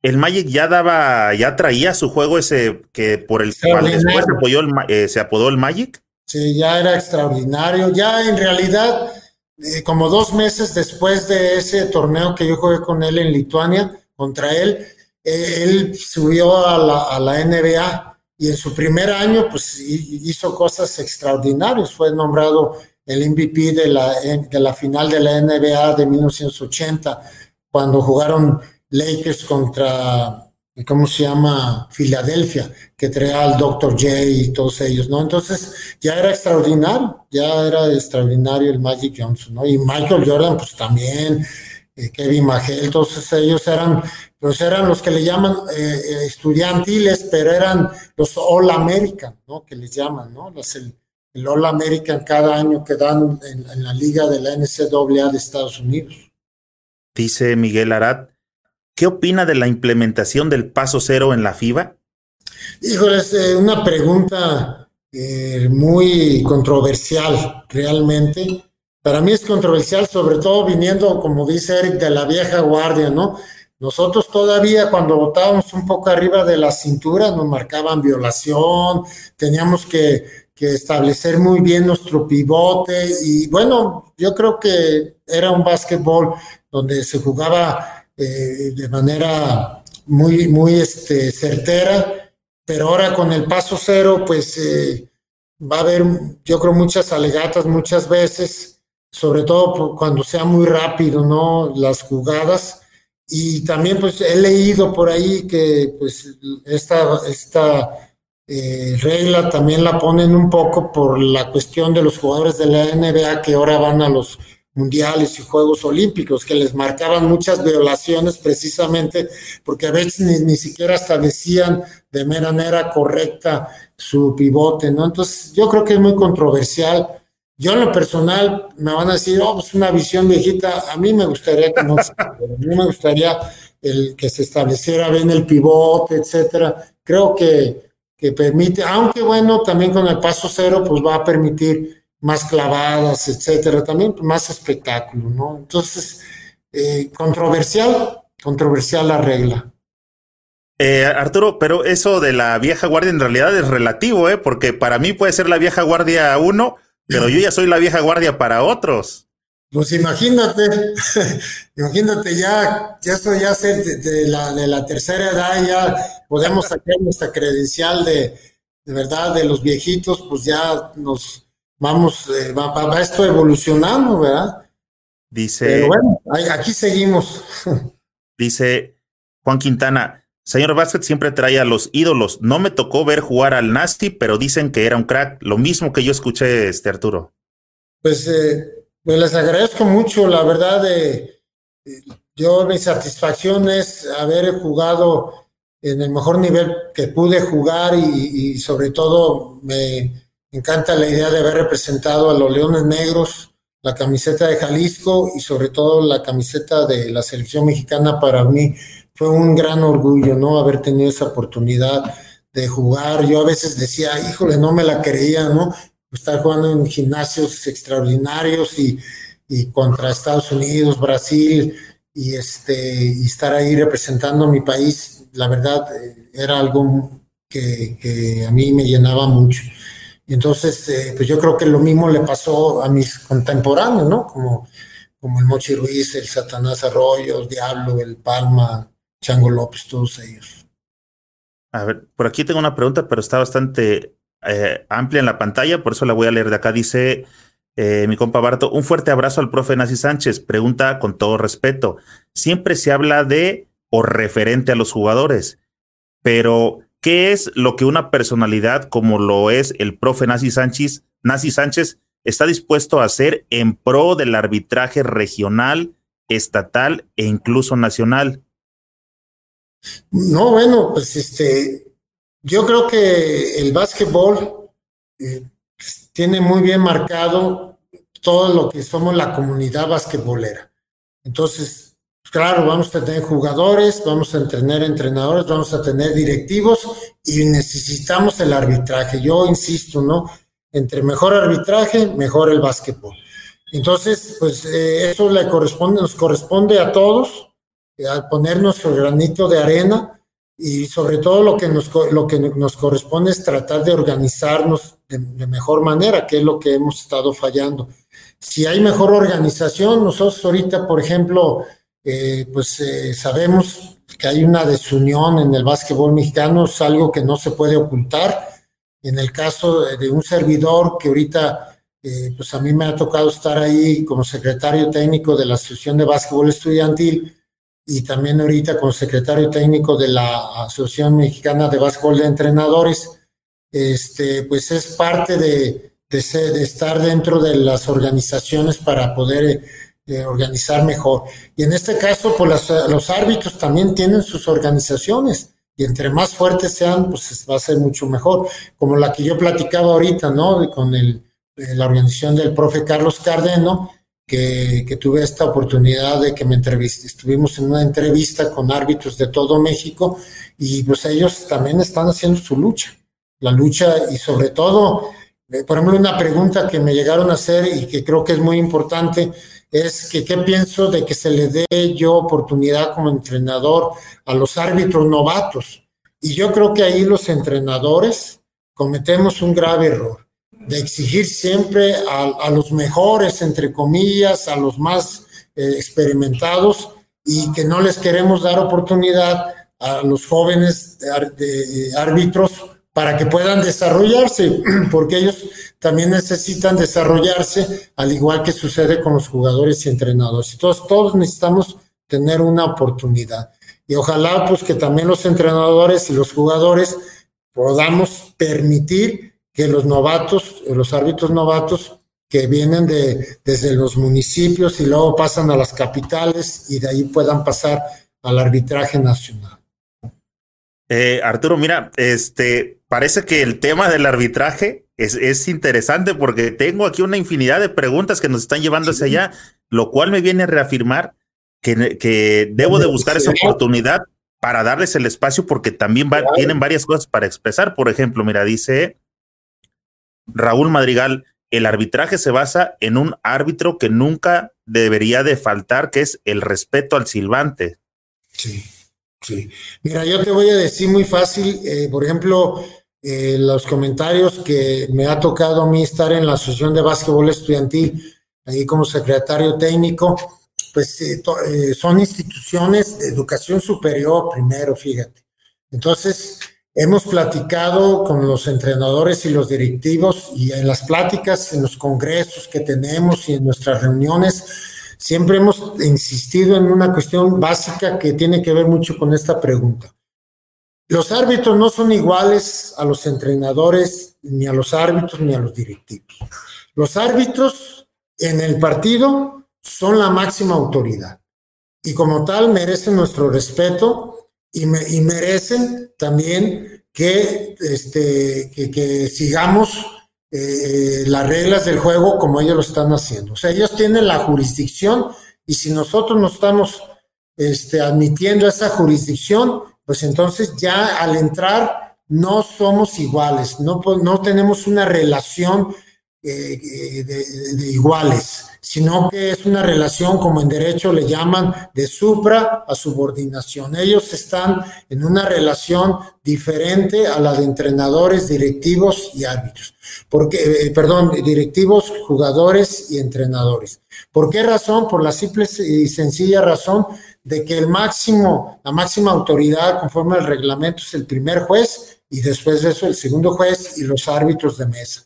El Magic ya daba, ya traía su juego ese que por el cual después se, apoyó el, eh, se apodó el Magic. sí, ya era extraordinario. Ya en realidad, eh, como dos meses después de ese torneo que yo jugué con él en Lituania, contra él, eh, él subió a la, a la NBA y en su primer año pues hizo cosas extraordinarias. Fue nombrado el MVP de la, de la final de la NBA de 1980, cuando jugaron Lakers contra ¿cómo se llama? Filadelfia, que traía al Dr. J y todos ellos, ¿no? Entonces ya era extraordinario, ya era extraordinario el Magic Johnson, ¿no? Y Michael Jordan, pues también, eh, Kevin Magel, todos ellos eran, pues eran los que le llaman eh, eh, estudiantiles, pero eran los All American, ¿no? Que les llaman, ¿no? El, All American cada año que dan en, en la liga de la NCAA de Estados Unidos. Dice Miguel Arat, ¿Qué opina de la implementación del paso cero en la FIBA? Híjole, es eh, una pregunta eh, muy controversial, realmente. Para mí es controversial, sobre todo viniendo, como dice Eric, de la vieja guardia, ¿no? Nosotros todavía cuando votábamos un poco arriba de la cintura nos marcaban violación, teníamos que, que, establecer muy bien nuestro pivote y bueno, yo creo que era un básquetbol donde se jugaba eh, de manera muy, muy este, certera, pero ahora con el paso cero, pues eh, va a haber, yo creo, muchas alegatas muchas veces, sobre todo cuando sea muy rápido, ¿no? Las jugadas. Y también, pues, he leído por ahí que, pues, esta, esta eh, regla también la ponen un poco por la cuestión de los jugadores de la NBA que ahora van a los mundiales y Juegos Olímpicos, que les marcaban muchas violaciones precisamente porque a veces ni, siquiera establecían de manera correcta su pivote, ¿no? Entonces, yo creo que es muy controversial. Yo en lo personal me van a decir, oh, pues una visión viejita, a mí me gustaría que no, *laughs* me gustaría el que se estableciera bien el pivote, etcétera. Creo que, que permite, aunque bueno, también con el paso cero, pues va a permitir más clavadas, etcétera, también más espectáculo, ¿no? Entonces, eh, controversial, controversial la regla. Eh, Arturo, pero eso de la vieja guardia en realidad es relativo, ¿eh? Porque para mí puede ser la vieja guardia uno, pero yo ya soy la vieja guardia para otros. Pues imagínate, *laughs* imagínate ya, ya esto ya ser de, la, de la tercera edad, ya podemos sacar nuestra credencial de, de verdad de los viejitos, pues ya nos, vamos, eh, va, esto evolucionando, ¿verdad? Dice. Pero bueno, aquí seguimos. *laughs* dice Juan Quintana. Señor Vázquez siempre trae a los ídolos. No me tocó ver jugar al Nasty, pero dicen que era un crack. Lo mismo que yo escuché, este Arturo. Pues, eh, pues les agradezco mucho, la verdad. Eh, yo mi satisfacción es haber jugado en el mejor nivel que pude jugar y sobre todo me encanta la idea de haber representado a los Leones Negros, la camiseta de Jalisco y sobre todo la camiseta de la selección mexicana para mí fue un gran orgullo, ¿no? Haber tenido esa oportunidad de jugar. Yo a veces decía, híjole, no me la creía, ¿no? Estar jugando en gimnasios extraordinarios y, y contra Estados Unidos, Brasil y este estar ahí representando a mi país, la verdad eh, era algo que, a mí me llenaba mucho. Entonces, eh, pues yo creo que lo mismo le pasó a mis contemporáneos, ¿no? Como, como el Mochi Ruiz, el Satanás Arroyo, el Diablo, el Palma, Chango López, todos ellos. A ver, por aquí tengo una pregunta, pero está bastante eh, amplia en la pantalla, por eso la voy a leer de acá. Dice eh, mi compa Barto, un fuerte abrazo al profe Nazi Sánchez. Pregunta con todo respeto. Siempre se habla de o referente a los jugadores, pero ¿Qué es lo que una personalidad como lo es el profe Nazi Sánchez, Nazi Sánchez está dispuesto a hacer en pro del arbitraje regional, estatal e incluso nacional? No, bueno, pues este, yo creo que el básquetbol eh, tiene muy bien marcado todo lo que somos la comunidad basquetbolera. Entonces, Claro, vamos a tener jugadores, vamos a tener entrenadores, vamos a tener directivos y necesitamos el arbitraje. Yo insisto, ¿no? Entre mejor arbitraje, mejor el básquetbol. Entonces, pues eh, eso le corresponde, nos corresponde a todos, eh, al poner nuestro granito de arena y sobre todo lo que nos, lo que nos corresponde es tratar de organizarnos de, mejor manera, que es lo que hemos estado fallando. Si hay mejor organización, nosotros ahorita, por ejemplo, eh, pues eh, sabemos que hay una desunión en el básquetbol mexicano, es algo que no se puede ocultar. En el caso de un servidor que ahorita, eh, pues a mí me ha tocado estar ahí como secretario técnico de la Asociación de Básquetbol Estudiantil, y también ahorita como secretario técnico de la Asociación Mexicana de Básquetbol de Entrenadores, este, pues es parte de, de, estar dentro de las organizaciones para poder eh, organizar mejor. Y en este caso, pues los árbitros también tienen sus organizaciones y entre más fuertes sean, pues va a ser mucho mejor. Como la que yo platicaba ahorita, ¿no? Con el, la organización del profe Carlos Cardeno, que, tuve esta oportunidad de que me entrevisté. Estuvimos en una entrevista con árbitros de todo México y pues ellos también están haciendo su lucha. La lucha y sobre todo, eh, por ejemplo, una pregunta que me llegaron a hacer y que creo que es muy importante es que qué pienso de que se le dé yo oportunidad como entrenador a los árbitros novatos. Y yo creo que ahí los entrenadores cometemos un grave error de exigir siempre a, los mejores, entre comillas, a los más eh, experimentados y que no les queremos dar oportunidad a los jóvenes de, árbitros para que puedan desarrollarse, *clears throat* porque ellos también necesitan desarrollarse, al igual que sucede con los jugadores y entrenadores. Entonces, todos necesitamos tener una oportunidad. Y ojalá, pues, que también los entrenadores y los jugadores podamos permitir que los novatos, los árbitros novatos que vienen de, desde los municipios y luego pasan a las capitales y de ahí puedan pasar al arbitraje nacional. Eh, Arturo, mira, este parece que el tema del arbitraje es, es, interesante porque tengo aquí una infinidad de preguntas que nos están llevando hacia allá, lo cual me viene a reafirmar que, que debo de buscar esa oportunidad para darles el espacio porque también tienen varias cosas para expresar. Por ejemplo, mira, dice Raúl Madrigal, el arbitraje se basa en un árbitro que nunca debería de faltar, que es el respeto al silbante. Sí, sí. Mira, yo te voy a decir muy fácil, eh, por ejemplo, eh, los comentarios que me ha tocado a mí estar en la Asociación de Básquetbol Estudiantil, ahí como secretario técnico, pues eh, son instituciones de educación superior primero, fíjate. Entonces, Hemos platicado con los entrenadores y los directivos y en las pláticas, en los congresos que tenemos y en nuestras reuniones, siempre hemos insistido en una cuestión básica que tiene que ver mucho con esta pregunta. Los árbitros no son iguales a los entrenadores, ni a los árbitros, ni a los directivos. Los árbitros en el partido son la máxima autoridad y como tal merecen nuestro respeto y, y merecen también que, este, que, sigamos eh, las reglas del juego como ellos lo están haciendo. O sea, ellos tienen la jurisdicción y si nosotros no estamos este, admitiendo esa jurisdicción, pues entonces ya al entrar no somos iguales, no, no tenemos una relación eh, eh, de, iguales, sino que es una relación, como en derecho le llaman, de supra a subordinación. Ellos están en una relación diferente a la de entrenadores, directivos y árbitros. Porque, eh, perdón, directivos, jugadores y entrenadores. ¿Por qué razón? Por la simple y sencilla razón de que el máximo, la máxima autoridad conforme al reglamento es el primer juez y después de eso el segundo juez y los árbitros de mesa.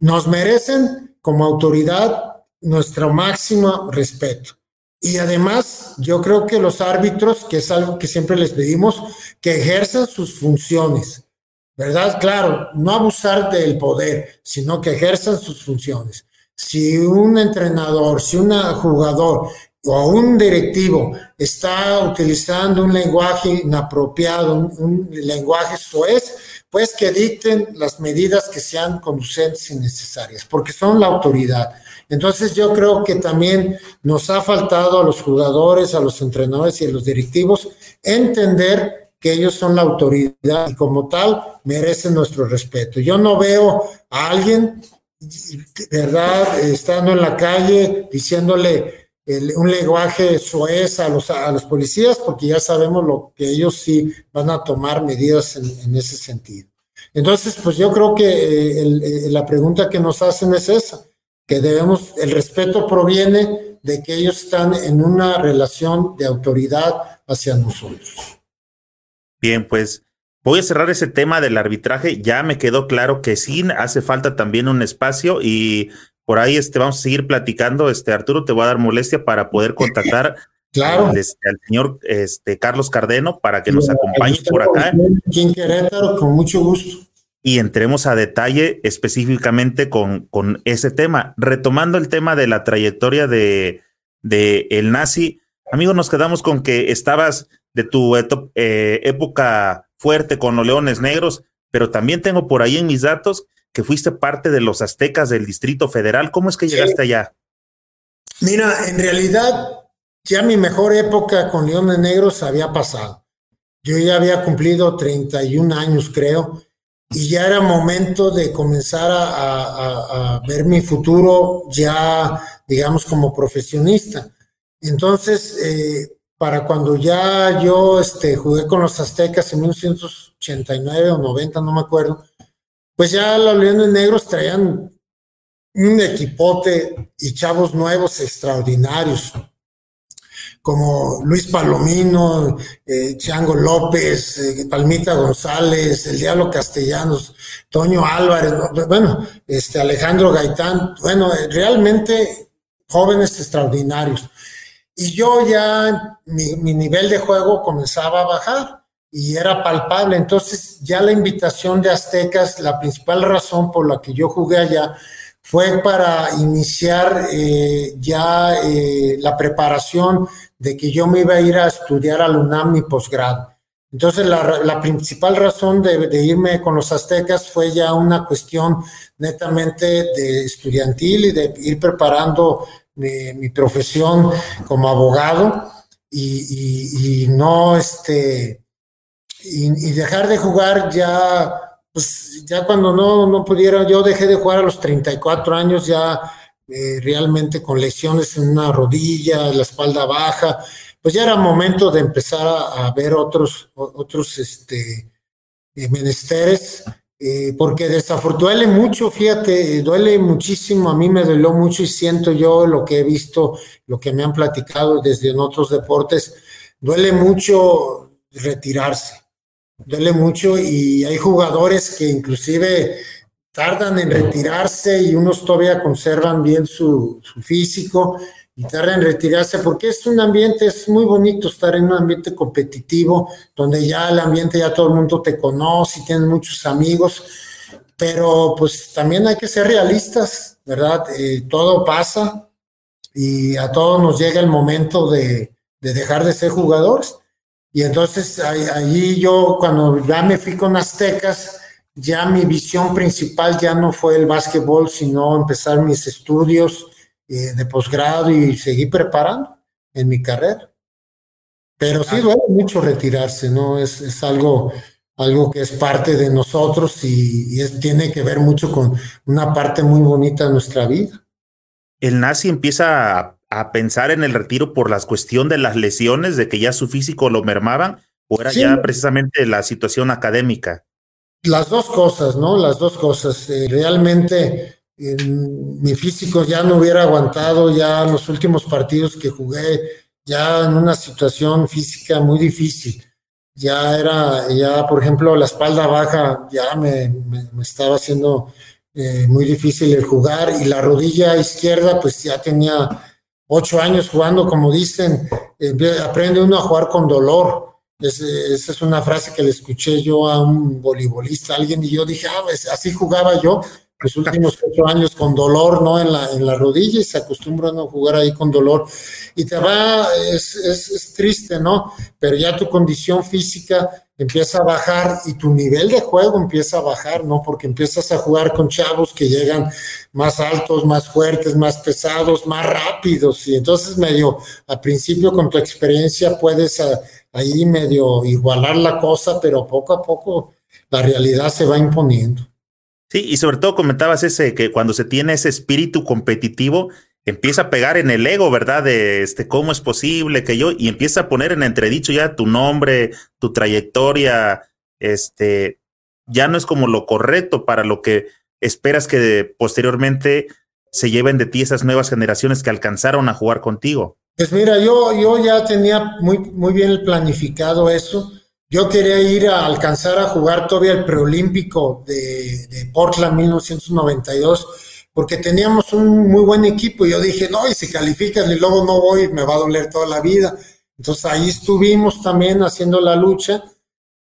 Nos merecen como autoridad nuestro máximo respeto. Y además, yo creo que los árbitros, que es algo que siempre les pedimos, que ejerzan sus funciones, ¿verdad? Claro, no abusar del poder, sino que ejerzan sus funciones. Si un entrenador, si un jugador o un directivo está utilizando un lenguaje inapropiado, un, un lenguaje soez, pues que dicten las medidas que sean conducentes y necesarias, porque son la autoridad. Entonces yo creo que también nos ha faltado a los jugadores, a los entrenadores y a los directivos entender que ellos son la autoridad y como tal merecen nuestro respeto. Yo no veo a alguien, ¿verdad?, estando en la calle diciéndole un lenguaje soez a los, a los policías, porque ya sabemos lo que ellos sí van a tomar medidas en, ese sentido. Entonces, pues yo creo que eh, eh, la pregunta que nos hacen es esa, que debemos, el respeto proviene de que ellos están en una relación de autoridad hacia nosotros. Bien, pues voy a cerrar ese tema del arbitraje. Ya me quedó claro que sí hace falta también un espacio y por ahí este, vamos a seguir platicando. Este, Arturo, te voy a dar molestia para poder contactar *laughs* claro. al, este, señor este, Carlos Cardeno para que nos acompañe por acá. Aquí Querétaro, con mucho gusto. Y entremos a detalle específicamente con, con ese tema. Retomando el tema de la trayectoria de, de el nazi, amigo, nos quedamos con que estabas de tu eh, época fuerte con los Leones Negros, pero también tengo por ahí en mis datos que fuiste parte de los aztecas del Distrito Federal. ¿Cómo es que llegaste allá? Mira, en realidad ya mi mejor época con Leones Negros había pasado. Yo ya había cumplido 31 años, creo, y ya era momento de comenzar a, ver mi futuro ya, digamos, como profesionista. Entonces, eh, para cuando ya yo este, jugué con los aztecas en 1989 o 90, no me acuerdo, pues ya los Leones Negros traían un equipote y chavos nuevos extraordinarios, como Luis Palomino, eh, Chango López, eh, Palmita González, el Diablo Castellanos, Toño Álvarez, bueno, este Alejandro Gaitán, bueno, realmente jóvenes extraordinarios. Y yo ya, mi nivel de juego comenzaba a bajar y era palpable. Entonces ya la invitación de Aztecas, la principal razón por la que yo jugué allá fue para iniciar eh, ya eh, la preparación de que yo me iba a ir a estudiar al UNAM mi posgrado. Entonces la, principal razón de, irme con los aztecas fue ya una cuestión netamente de estudiantil y de ir preparando mi, profesión como abogado y, y no este y, dejar de jugar ya, pues ya cuando no, no pudiera, yo dejé de jugar a los 34 años ya eh, realmente con lesiones en una rodilla, la espalda baja, pues ya era momento de empezar a, ver otros, otros este, eh, menesteres, eh, porque desafortunadamente duele mucho, fíjate, duele muchísimo, a mí me dolió mucho y siento yo lo que he visto, lo que me han platicado desde en otros deportes, duele mucho retirarse duele mucho y hay jugadores que inclusive tardan en retirarse y unos todavía conservan bien su, físico y tardan en retirarse porque es un ambiente, es muy bonito estar en un ambiente competitivo donde ya el ambiente ya todo el mundo te conoce y tienes muchos amigos, pero pues también hay que ser realistas, ¿verdad? Eh, todo pasa y a todos nos llega el momento de, de dejar de ser jugadores y entonces ahí yo, cuando ya me fui con Aztecas, ya mi visión principal ya no fue el básquetbol, sino empezar mis estudios eh, de posgrado y seguir preparando en mi carrera. Pero sí duele mucho retirarse, ¿no? Es, es algo, algo que es parte de nosotros y, es, tiene que ver mucho con una parte muy bonita de nuestra vida. El nazi empieza a pensar en el retiro por la cuestión de las lesiones, de que ya su físico lo mermaban, o era ya precisamente la situación académica? Las dos cosas, ¿no? Las dos cosas. Eh, realmente mi físico ya no hubiera aguantado ya los últimos partidos que jugué, ya en una situación física muy difícil. Ya era, ya por ejemplo, la espalda baja ya me, me, estaba haciendo eh, muy difícil el jugar y la rodilla izquierda pues ya tenía ocho años jugando, como dicen, aprende uno a jugar con dolor. esa es una frase que le escuché yo a un voleibolista, alguien, y yo dije, ah, pues, así jugaba yo los últimos ocho años con dolor, ¿no? En la, en la rodilla y se acostumbran a jugar ahí con dolor. Y te va, es, es triste, ¿no? Pero ya tu condición física empieza a bajar y tu nivel de juego empieza a bajar, ¿no? Porque empiezas a jugar con chavos que llegan más altos, más fuertes, más pesados, más rápidos. Y entonces medio, al principio con tu experiencia puedes ahí medio igualar la cosa, pero poco a poco la realidad se va imponiendo. Sí, y sobre todo comentabas ese que cuando se tiene ese espíritu competitivo, empieza a pegar en el ego, ¿verdad? De este, cómo es posible que yo, y empieza a poner en entredicho ya tu nombre, tu trayectoria, este, ya no es como lo correcto para lo que esperas que posteriormente se lleven de ti esas nuevas generaciones que alcanzaron a jugar contigo. Pues mira, yo, yo ya tenía muy, muy bien planificado eso. Yo quería ir a alcanzar a jugar todavía el preolímpico de, de Portland 1992 porque teníamos un muy buen equipo y yo dije, no, y si calificas y luego no voy, me va a doler toda la vida. Entonces ahí estuvimos también haciendo la lucha,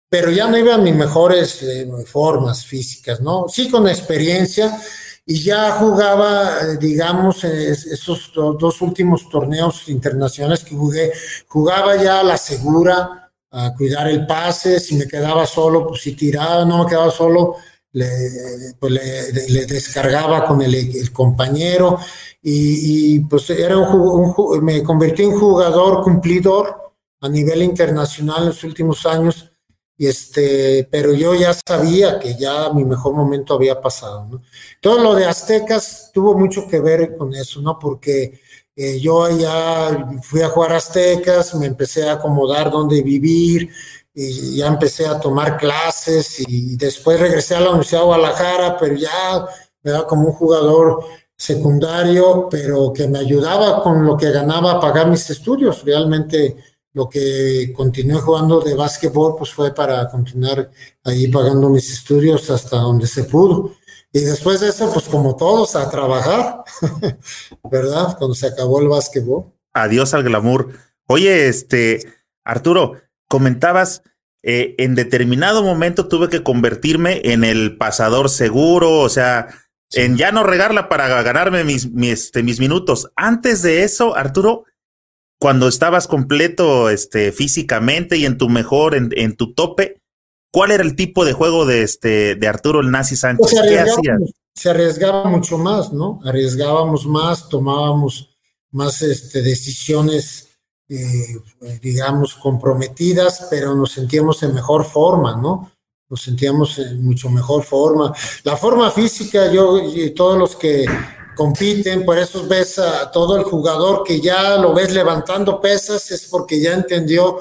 pero ya no iba a mis mejores eh, formas físicas, ¿no? Sí con experiencia y ya jugaba, eh, digamos, esos dos últimos torneos internacionales que jugué, jugaba ya a la segura, a cuidar el pase, si me quedaba solo, pues si tiraba, no me quedaba solo, le, pues le, descargaba con el, compañero y, pues era un, me convertí en jugador cumplidor a nivel internacional en los últimos años y este pero yo ya sabía que ya mi mejor momento había pasado ¿no? todo lo de Aztecas tuvo mucho que ver con eso no porque eh, yo ya fui a jugar Aztecas me empecé a acomodar donde vivir y ya empecé a tomar clases y después regresé a la Universidad de Guadalajara, pero ya daba como un jugador secundario, pero que me ayudaba con lo que ganaba a pagar mis estudios. Realmente lo que continué jugando de básquetbol pues fue para continuar ahí pagando mis estudios hasta donde se pudo. Y después de eso, pues como todos, a trabajar, *laughs* ¿verdad? Cuando se acabó el básquetbol. Adiós al glamour. Oye, este, Arturo, comentabas, eh, en determinado momento tuve que convertirme en el pasador seguro, o sea, en ya no regarla para ganarme mis, mis, este, mis minutos. Antes de eso, Arturo, cuando estabas completo este, físicamente y en tu mejor, en, en tu tope, ¿cuál era el tipo de juego de, este, de Arturo el Nazi Sánchez? Pues ¿Qué hacía? Se arriesgaba mucho más, ¿no? Arriesgábamos más, tomábamos más este, decisiones eh, digamos, comprometidas, pero nos sentíamos en mejor forma, ¿no? Nos sentíamos en mucho mejor forma. La forma física, yo y todos los que compiten, por eso ves a todo el jugador que ya lo ves levantando pesas, es porque ya entendió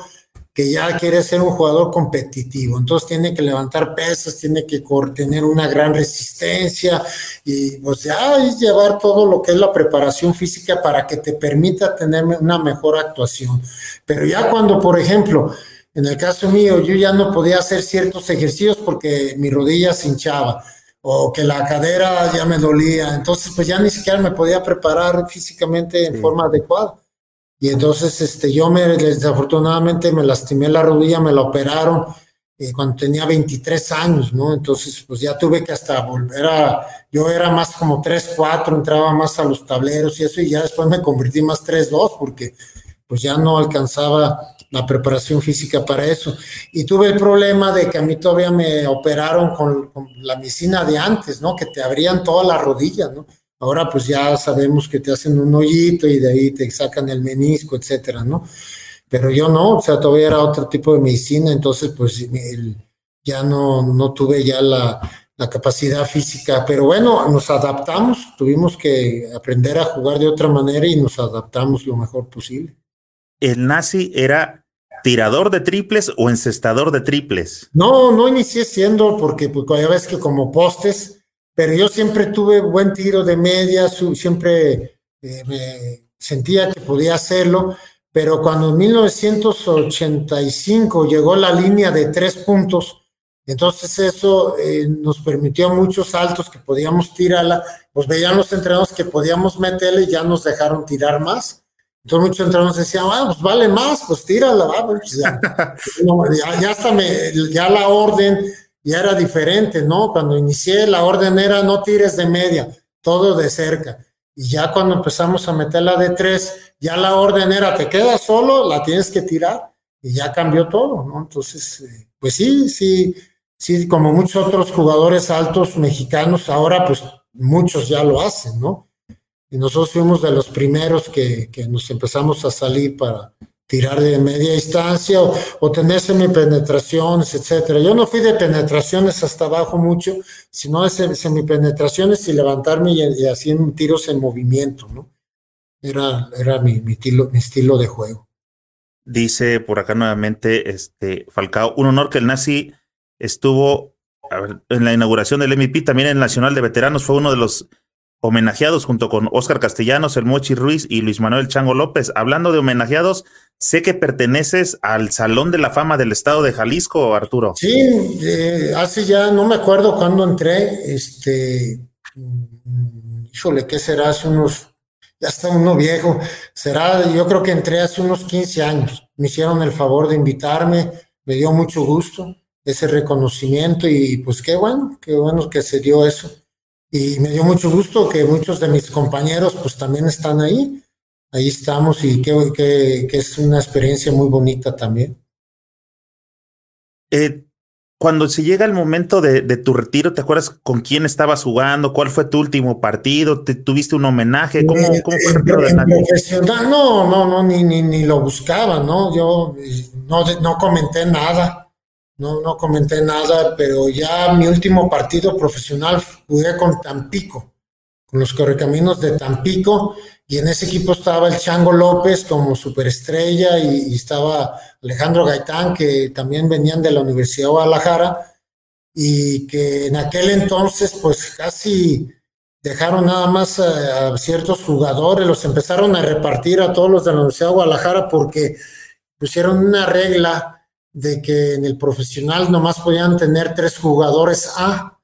que ya quiere ser un jugador competitivo. Entonces tiene que levantar pesas, tiene que tener una gran resistencia y pues ya es llevar todo lo que es la preparación física para que te permita tener una mejor actuación. Pero ya cuando, por ejemplo, en el caso mío, yo ya no podía hacer ciertos ejercicios porque mi rodilla se hinchaba o que la cadera ya me dolía, entonces pues ya ni siquiera me podía preparar físicamente en forma adecuada. Y entonces este, yo me, desafortunadamente me lastimé la rodilla, me la operaron eh, cuando tenía 23 años, ¿no? Entonces, pues ya tuve que hasta volver a, yo era más como 3, 4, entraba más a los tableros y eso, y ya después me convertí más 3, 2, porque pues ya no alcanzaba la preparación física para eso. Y tuve el problema de que a mí todavía me operaron con, con la medicina de antes, ¿no? Que te abrían toda la rodilla, ¿no? Ahora pues ya sabemos que te hacen un hoyito y de ahí te sacan el menisco, etcétera, ¿no? Pero yo no, o sea, todavía era otro tipo de medicina, entonces pues ya no, no tuve ya la, la capacidad física, pero bueno, nos adaptamos, tuvimos que aprender a jugar de otra manera y nos adaptamos lo mejor posible. ¿El nazi era tirador de triples o encestador de triples? No, no inicié siendo porque pues ya ves que como postes, pero yo siempre tuve buen tiro de media, siempre eh, me sentía que podía hacerlo, pero cuando en 1985 llegó la línea de tres puntos, entonces eso eh, nos permitió muchos saltos que podíamos tirarla, pues veían los entrenadores que podíamos meterle y ya nos dejaron tirar más. Entonces muchos entrenadores decían, ah, pues vale más, pues tírala, pues *laughs* ya, ya, hasta me, ya la orden ya era diferente, ¿no? Cuando inicié la orden era no tires de media, todo de cerca. Y ya cuando empezamos a meterla de tres, ya la orden era te quedas solo, la tienes que tirar y ya cambió todo, ¿no? Entonces, eh, pues sí, sí, sí, como muchos otros jugadores altos mexicanos, ahora pues muchos ya lo hacen, ¿no? Y nosotros fuimos de los primeros que, que nos empezamos a salir para, tirar de media distancia o, tener semipenetraciones, etcétera. Yo no fui de penetraciones hasta abajo mucho, sino de semipenetraciones y levantarme y, y haciendo tiros en movimiento, ¿no? era, era mi, mi, estilo, mi estilo de juego. Dice por acá nuevamente este Falcao, un honor que el Nazi estuvo en la inauguración del MVP, también en el Nacional de Veteranos, fue uno de los homenajeados junto con Oscar Castellanos, el Mochi Ruiz y Luis Manuel Chango López. Hablando de homenajeados, sé que perteneces al Salón de la Fama del Estado de Jalisco, Arturo. Sí, hace ya, no me acuerdo cuándo entré, este, mm, híjole, ¿qué será? Hace unos ya está uno viejo, será, yo creo que entré hace unos 15 años, me hicieron el favor de invitarme, me dio mucho gusto ese reconocimiento y pues qué bueno, qué bueno que se dio eso. Y me dio mucho gusto que muchos de mis compañeros pues también están ahí, ahí estamos y que, que, que es una experiencia muy bonita también. Eh, cuando se llega el momento de, tu retiro, ¿te acuerdas con quién estabas jugando? ¿Cuál fue tu último partido? ¿Te, ¿Tuviste un homenaje? ¿Cómo, eh, fue el profesional, no, no, no, ni, ni, ni lo buscaba, ¿no? Yo no, no comenté nada, no, no comenté nada, pero ya mi último partido profesional jugué con Tampico, con los correcaminos de Tampico, y en ese equipo estaba el Chango López como superestrella y, estaba Alejandro Gaitán, que también venían de la Universidad de Guadalajara y que en aquel entonces pues casi dejaron nada más a, ciertos jugadores, los empezaron a repartir a todos los de la Universidad de Guadalajara porque pusieron una regla de que en el profesional nomás podían tener tres jugadores A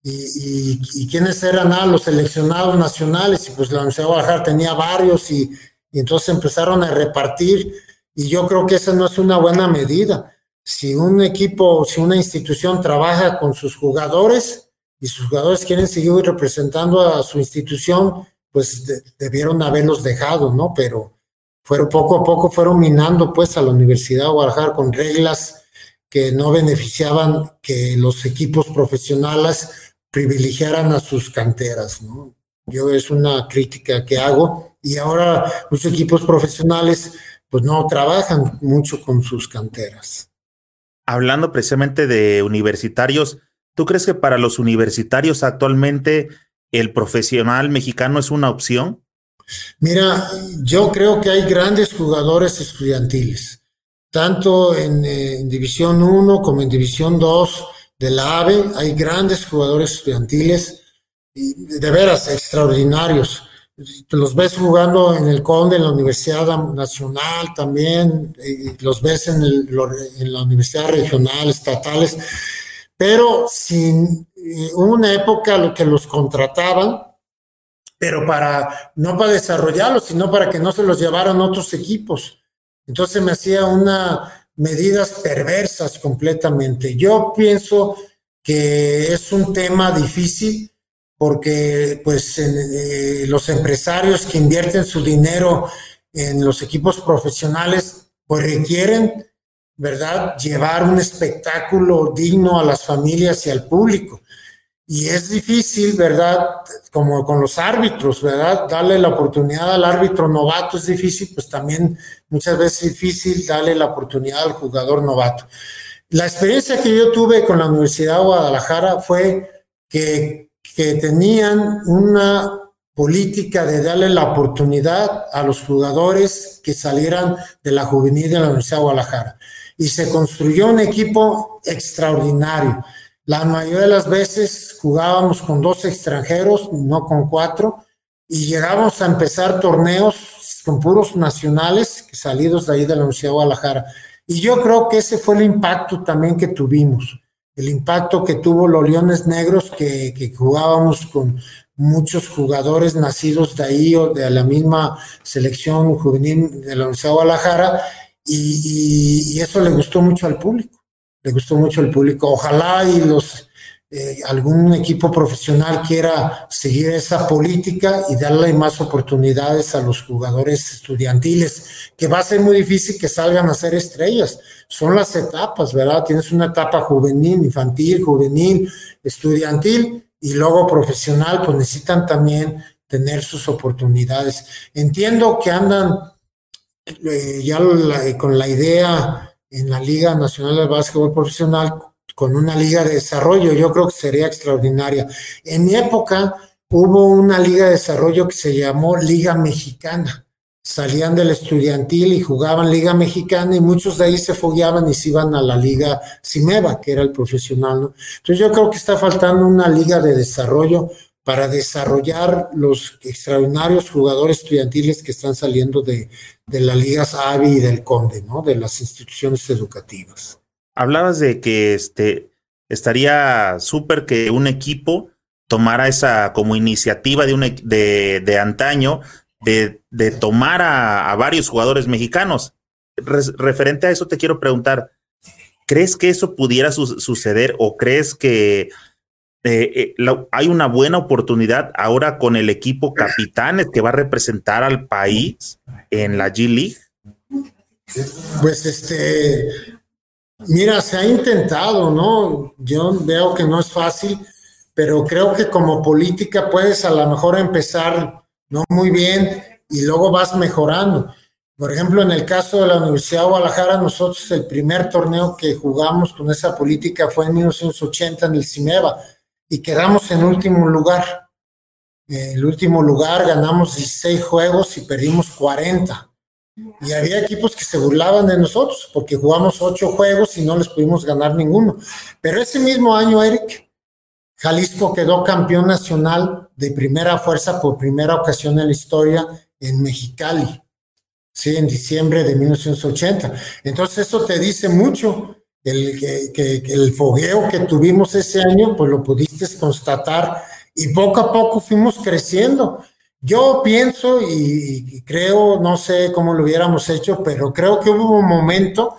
y, quiénes eran ah, los seleccionados nacionales, y pues la Universidad de Guadalajara tenía varios, y, y, entonces empezaron a repartir, y yo creo que esa no es una buena medida. Si un equipo, si una institución trabaja con sus jugadores y sus jugadores quieren seguir representando a su institución, pues debieron haberlos dejado, ¿no? Pero fueron poco a poco fueron minando pues a la Universidad de Guadalajara con reglas que no beneficiaban que los equipos profesionales privilegiaran a sus canteras, ¿no? Yo es una crítica que hago y ahora los equipos profesionales pues no trabajan mucho con sus canteras. Hablando precisamente de universitarios, ¿tú crees que para los universitarios actualmente el profesional mexicano es una opción? Mira, yo creo que hay grandes jugadores estudiantiles, tanto en, eh, División 1 como en División 2 de la AVE, hay grandes jugadores estudiantiles, de veras extraordinarios. Los ves jugando en el Conde, en la Universidad Nacional también, los ves en, en la Universidad Regional, estatales, pero sin eh, una época lo que los contrataban, pero para, no para desarrollarlos, sino para que no se los llevaran otros equipos. Entonces me hacía una, medidas perversas completamente. Yo pienso que es un tema difícil porque pues eh, los empresarios que invierten su dinero en los equipos profesionales pues requieren, ¿verdad?, llevar un espectáculo digno a las familias y al público. Y es difícil, ¿verdad? Como con los árbitros, ¿verdad? Darle la oportunidad al árbitro novato es difícil, pues también muchas veces es difícil darle la oportunidad al jugador novato. La experiencia que yo tuve con la Universidad de Guadalajara fue que, que tenían una política de darle la oportunidad a los jugadores que salieran de la juvenil de la Universidad de Guadalajara. Y se construyó un equipo extraordinario la mayoría de las veces jugábamos con dos extranjeros, no con cuatro, y llegábamos a empezar torneos con puros nacionales salidos de ahí de la Universidad de Guadalajara. Y yo creo que ese fue el impacto también que tuvimos, el impacto que tuvo los Leones Negros, que, jugábamos con muchos jugadores nacidos de ahí o de la misma selección juvenil de la Universidad de Guadalajara, y eso le gustó mucho al público le gustó mucho el público. Ojalá y los eh, algún equipo profesional quiera seguir esa política y darle más oportunidades a los jugadores estudiantiles, que va a ser muy difícil que salgan a ser estrellas. Son las etapas, ¿verdad? Tienes una etapa juvenil, infantil, juvenil, estudiantil y luego profesional, pues necesitan también tener sus oportunidades. Entiendo que andan eh, ya con la idea en la Liga Nacional de Básquetbol Profesional con una liga de desarrollo, yo creo que sería extraordinaria. En mi época, hubo una liga de desarrollo que se llamó Liga Mexicana. Salían del estudiantil y jugaban Liga Mexicana y muchos de ahí se fogueaban y se iban a la Liga Cimeva, que era el profesional. ¿no? Entonces yo creo que está faltando una liga de desarrollo para desarrollar los extraordinarios jugadores estudiantiles que están saliendo de, de las ligas AVI y del CONDE, ¿no? De las instituciones educativas. Hablabas de que este, estaría súper que un equipo tomara esa como iniciativa de, un, de, de antaño de, de tomar a, varios jugadores mexicanos. referente a eso te quiero preguntar, ¿crees que eso pudiera suceder o crees que eh, eh, hay una buena oportunidad ahora con el equipo Capitanes que va a representar al país en la G League? Pues este, mira, se ha intentado, ¿no? Yo veo que no es fácil, pero creo que como política puedes a lo mejor empezar no muy bien y luego vas mejorando. Por ejemplo, en el caso de la Universidad de Guadalajara, nosotros el primer torneo que jugamos con esa política fue en 1980 en el CIMEVA y quedamos en último lugar. El último lugar ganamos 16 juegos y perdimos 40. Y había equipos que se burlaban de nosotros porque jugamos 8 juegos y no les pudimos ganar ninguno. Pero ese mismo año, Eric, Jalisco quedó campeón nacional de primera fuerza por primera ocasión en la historia en Mexicali, sí, en diciembre de 1980. Entonces eso te dice mucho el, que, el fogueo que tuvimos ese año, pues lo pudiste constatar y poco a poco fuimos creciendo. Yo pienso y, creo, no sé cómo lo hubiéramos hecho, pero creo que hubo un momento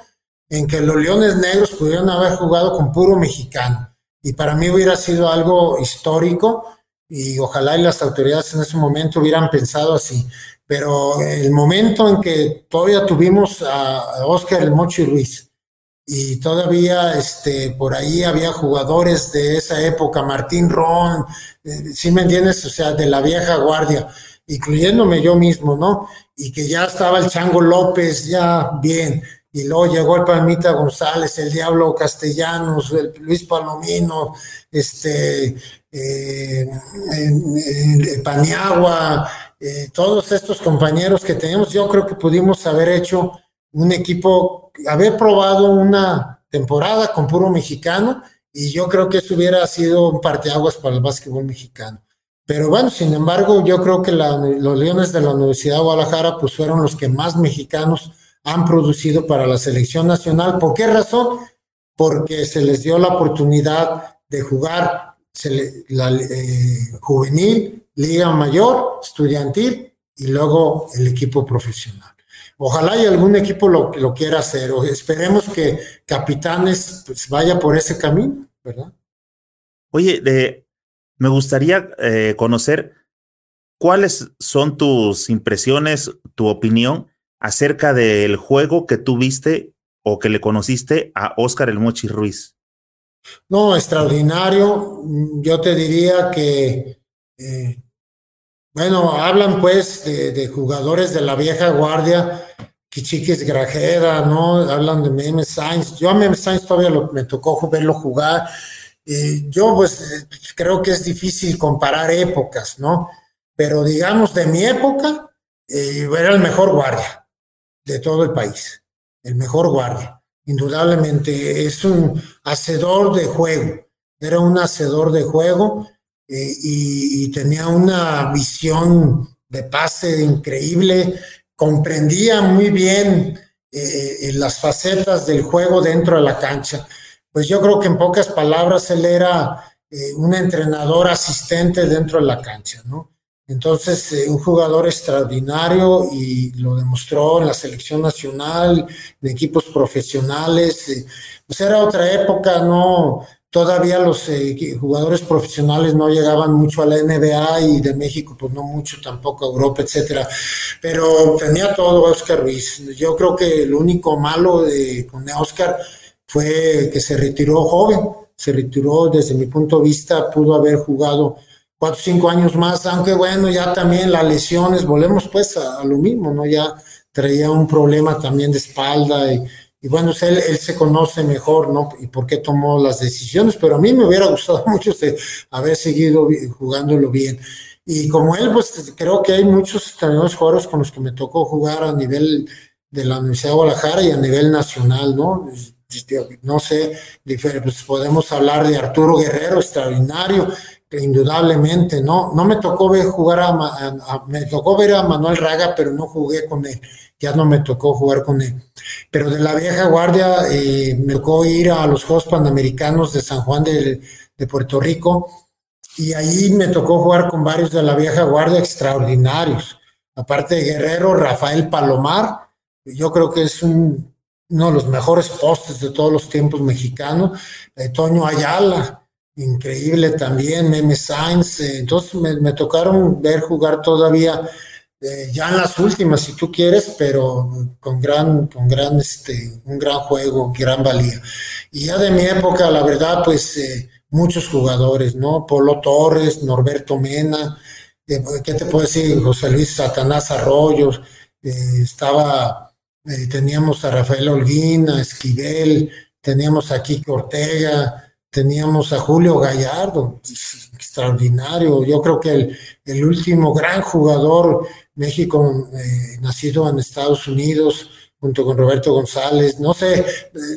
en que los Leones Negros pudieron haber jugado con puro mexicano. Y para mí hubiera sido algo histórico y ojalá y las autoridades en ese momento hubieran pensado así. Pero el momento en que todavía tuvimos a Oscar El Mochi Ruiz, y todavía este, por ahí había jugadores de esa época, Martín Ron, eh, si me entiendes? O sea, de la vieja guardia, incluyéndome yo mismo, ¿no? Y que ya estaba el Chango López, ya bien, y luego llegó el Palmita González, el Diablo Castellanos, el Luis Palomino, este, eh, Paniagua, eh, todos estos compañeros que tenemos, yo creo que pudimos haber hecho un equipo, haber probado una temporada con puro mexicano y yo creo que eso hubiera sido un parteaguas para el básquetbol mexicano. Pero bueno, sin embargo, yo creo que los Leones de la Universidad de Guadalajara pues fueron los que más mexicanos han producido para la selección nacional. ¿Por qué razón? Porque se les dio la oportunidad de jugar la eh, juvenil, liga mayor, estudiantil y luego el equipo profesional. Ojalá y algún equipo lo, lo quiera hacer, o esperemos que Capitanes pues, vaya por ese camino, ¿verdad? Oye, me gustaría eh, conocer cuáles son tus impresiones, tu opinión acerca del juego que tú viste o que le conociste a Oscar El Mochi Ruiz. No, extraordinario. Yo te diría que eh, bueno, hablan pues de, jugadores de la vieja guardia, Kichikis Grajeda, ¿no? Hablan de Meme Sainz. Yo a Meme Sainz todavía me tocó verlo jugar. yo pues creo que es difícil comparar épocas, ¿no? Pero digamos, de mi época, eh, era el mejor guardia de todo el país, el mejor guardia. Indudablemente es un hacedor de juego, era un hacedor de juego eh, y, tenía una visión de pase increíble, comprendía muy bien eh, eh, las facetas del juego dentro de la cancha. Pues yo creo que en pocas palabras él era un entrenador asistente dentro de la cancha, ¿no? Entonces, un jugador extraordinario y lo demostró en la selección nacional, en equipos profesionales. pues era otra época, ¿no? Todavía los eh, jugadores profesionales no llegaban mucho a la NBA y de México pues no mucho tampoco a Europa, etcétera. Pero tenía todo Oscar Ruiz. Yo creo que el único malo de, con Oscar fue que se retiró joven, se retiró desde mi punto de vista, pudo haber jugado cuatro o cinco años más, aunque bueno, ya también las lesiones, volvemos pues a, lo mismo, ¿no? Ya traía un problema también de espalda y y bueno, él, él se conoce mejor, ¿no? Y por qué tomó las decisiones, pero a mí me hubiera *laughs* gustado mucho haber seguido jugándolo bien. Y como él, pues creo que hay muchos también jugadores con los que me tocó jugar a nivel de la Universidad de Guadalajara y a nivel nacional, ¿no? No sé, pues podemos hablar de Arturo Guerrero, extraordinario, indudablemente, ¿no? No me tocó ver jugar a, me tocó ver a Manuel Raga, pero no jugué con él, ya no me tocó jugar con él. Pero de la vieja guardia eh, me tocó ir a los Juegos Panamericanos de San Juan de, Puerto Rico y ahí me tocó jugar con varios de la vieja guardia extraordinarios. Aparte de Guerrero, Rafael Palomar, yo creo que es un, uno de los mejores postes de todos los tiempos mexicanos. Eh, Toño Ayala, increíble también, Meme Sainz. Eh, entonces me, tocaron ver jugar todavía, eh, ya en las últimas, si tú quieres, pero con gran, con gran, este, un gran juego, gran valía. Y ya de mi época, la verdad, pues muchos jugadores, ¿no? Polo Torres, Norberto Mena, eh, ¿qué te puedo decir? José Luis Satanás Arroyos, eh, estaba, eh, teníamos a Rafael Holguín, a Esquivel, teníamos a Kike Ortega, teníamos a Julio Gallardo, extraordinario. Yo creo que el, el último gran jugador México, nacido en Estados Unidos, junto con Roberto González, no sé,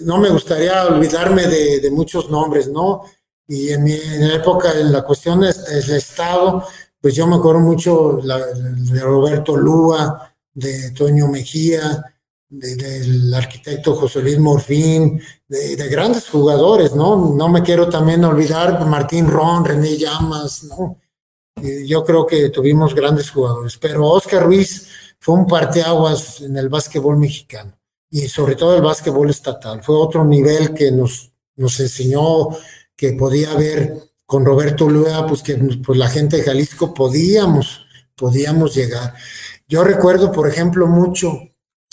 no me gustaría olvidarme de, de muchos nombres, ¿no? Y en mi época, en la cuestión del Estado, pues yo me acuerdo mucho de Roberto Lúa, de Toño Mejía, del arquitecto José Luis Morfín, de, grandes jugadores, ¿no? No me quiero también olvidar Martín Ron, René Llamas, ¿no? yo creo que tuvimos grandes jugadores, pero Oscar Ruiz fue un parteaguas en el básquetbol mexicano y sobre todo el básquetbol estatal. Fue otro nivel que nos, nos enseñó que podía haber con Roberto Lua, pues que pues la gente de Jalisco podíamos, podíamos llegar. Yo recuerdo, por ejemplo, mucho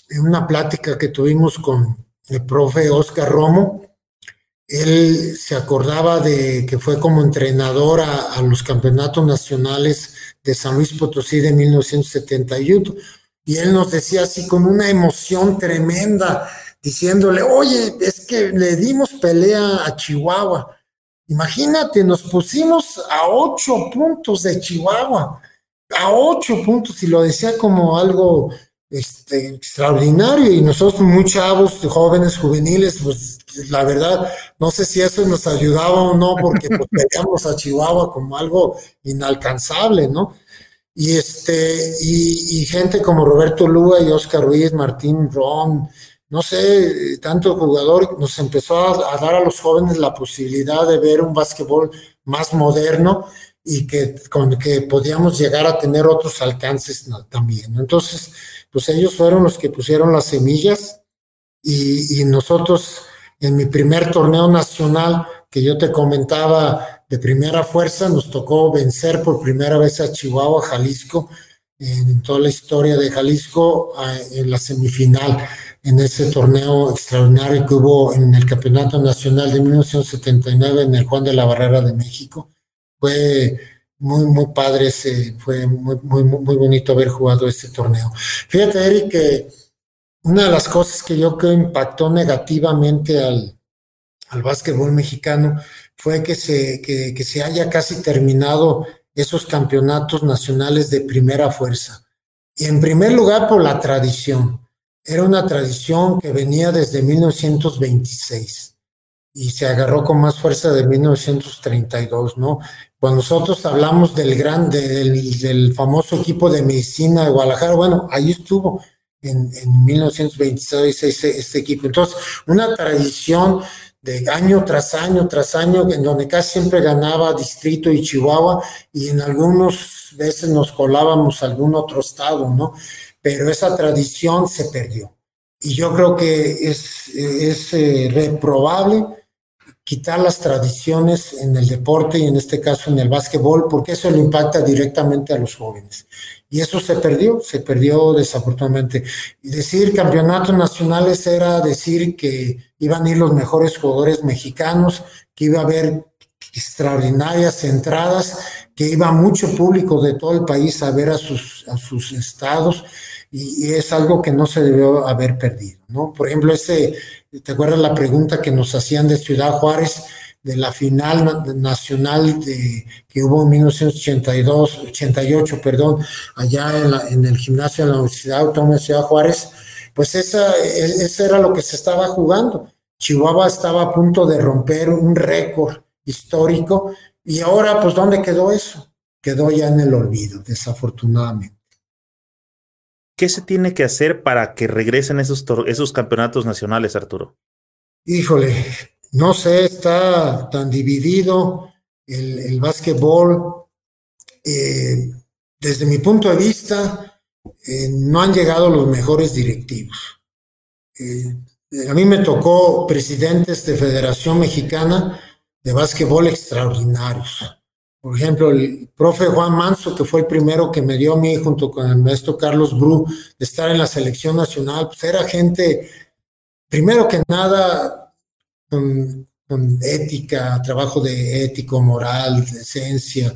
en una plática que tuvimos con el profe Oscar Romo, él se acordaba de que fue como entrenador a, los campeonatos nacionales de San Luis Potosí de 1971. Y él nos decía así con una emoción tremenda, diciéndole, oye, es que le dimos pelea a Chihuahua. Imagínate, nos pusimos a ocho puntos de Chihuahua, a ocho puntos, y lo decía como algo este, extraordinario, y nosotros muy chavos, jóvenes, juveniles, pues la verdad, no sé si eso nos ayudaba o no, porque pues, *laughs* veíamos a Chihuahua como algo inalcanzable, ¿no? Y este, y, y gente como Roberto Lua y Oscar Ruiz, Martín Ron, no sé, tanto jugador nos empezó a, dar a los jóvenes la posibilidad de ver un básquetbol más moderno y que con que podíamos llegar a tener otros alcances también. Entonces, pues ellos fueron los que pusieron las semillas y, nosotros en mi primer torneo nacional que yo te comentaba de primera fuerza, nos tocó vencer por primera vez a Chihuahua, Jalisco, en toda la historia de Jalisco en la semifinal en ese torneo extraordinario que hubo en el Campeonato Nacional de 1979 en el Juan de la Barrera de México. Fue muy, muy padre, ese, fue muy, muy, muy bonito haber jugado ese torneo. Fíjate, Eric, que una de las cosas que yo creo impactó negativamente al, al básquetbol mexicano fue que se, que, que se haya casi terminado esos campeonatos nacionales de primera fuerza. Y en primer lugar por la tradición era una tradición que venía desde 1926 y se agarró con más fuerza de 1932, ¿no? Cuando nosotros hablamos del gran, del, del famoso equipo de medicina de Guadalajara, bueno, ahí estuvo en, en 1926 este, este equipo. Entonces, una tradición de año tras año tras año, en donde casi siempre ganaba Distrito y Chihuahua, y en algunos veces nos colábamos a algún otro estado, ¿no? pero esa tradición se perdió. Y yo creo que es, es eh, reprobable quitar las tradiciones en el deporte y en este caso en el básquetbol, porque eso le impacta directamente a los jóvenes. Y eso se perdió, se perdió desafortunadamente. Y decir campeonatos nacionales era decir que iban a ir los mejores jugadores mexicanos, que iba a haber extraordinarias entradas, que iba mucho público de todo el país a ver a sus, a sus estados y, es algo que no se debió haber perdido, ¿no? Por ejemplo, ese, ¿te acuerdas la pregunta que nos hacían de Ciudad Juárez? de la final nacional que hubo en 1982, 88, perdón, allá en, en el gimnasio de la Universidad Autónoma de Ciudad Juárez, pues esa, e, esa era lo que se estaba jugando. Chihuahua estaba a punto de romper un récord histórico y ahora, pues, ¿dónde quedó eso? Quedó ya en el olvido, desafortunadamente. ¿Qué se tiene que hacer para que regresen esos, campeonatos nacionales, Arturo? Híjole, no sé, está tan dividido el, el básquetbol. Eh, desde mi punto de vista, eh, no han llegado los mejores directivos. Eh, a mí me tocó presidentes de Federación Mexicana de Básquetbol extraordinarios. Por ejemplo, el profe Juan Manso, que fue el primero que me dio a mí junto con el maestro Carlos Bru de estar en la selección nacional, pues era gente, primero que nada, con, ética, trabajo de ético, moral, de esencia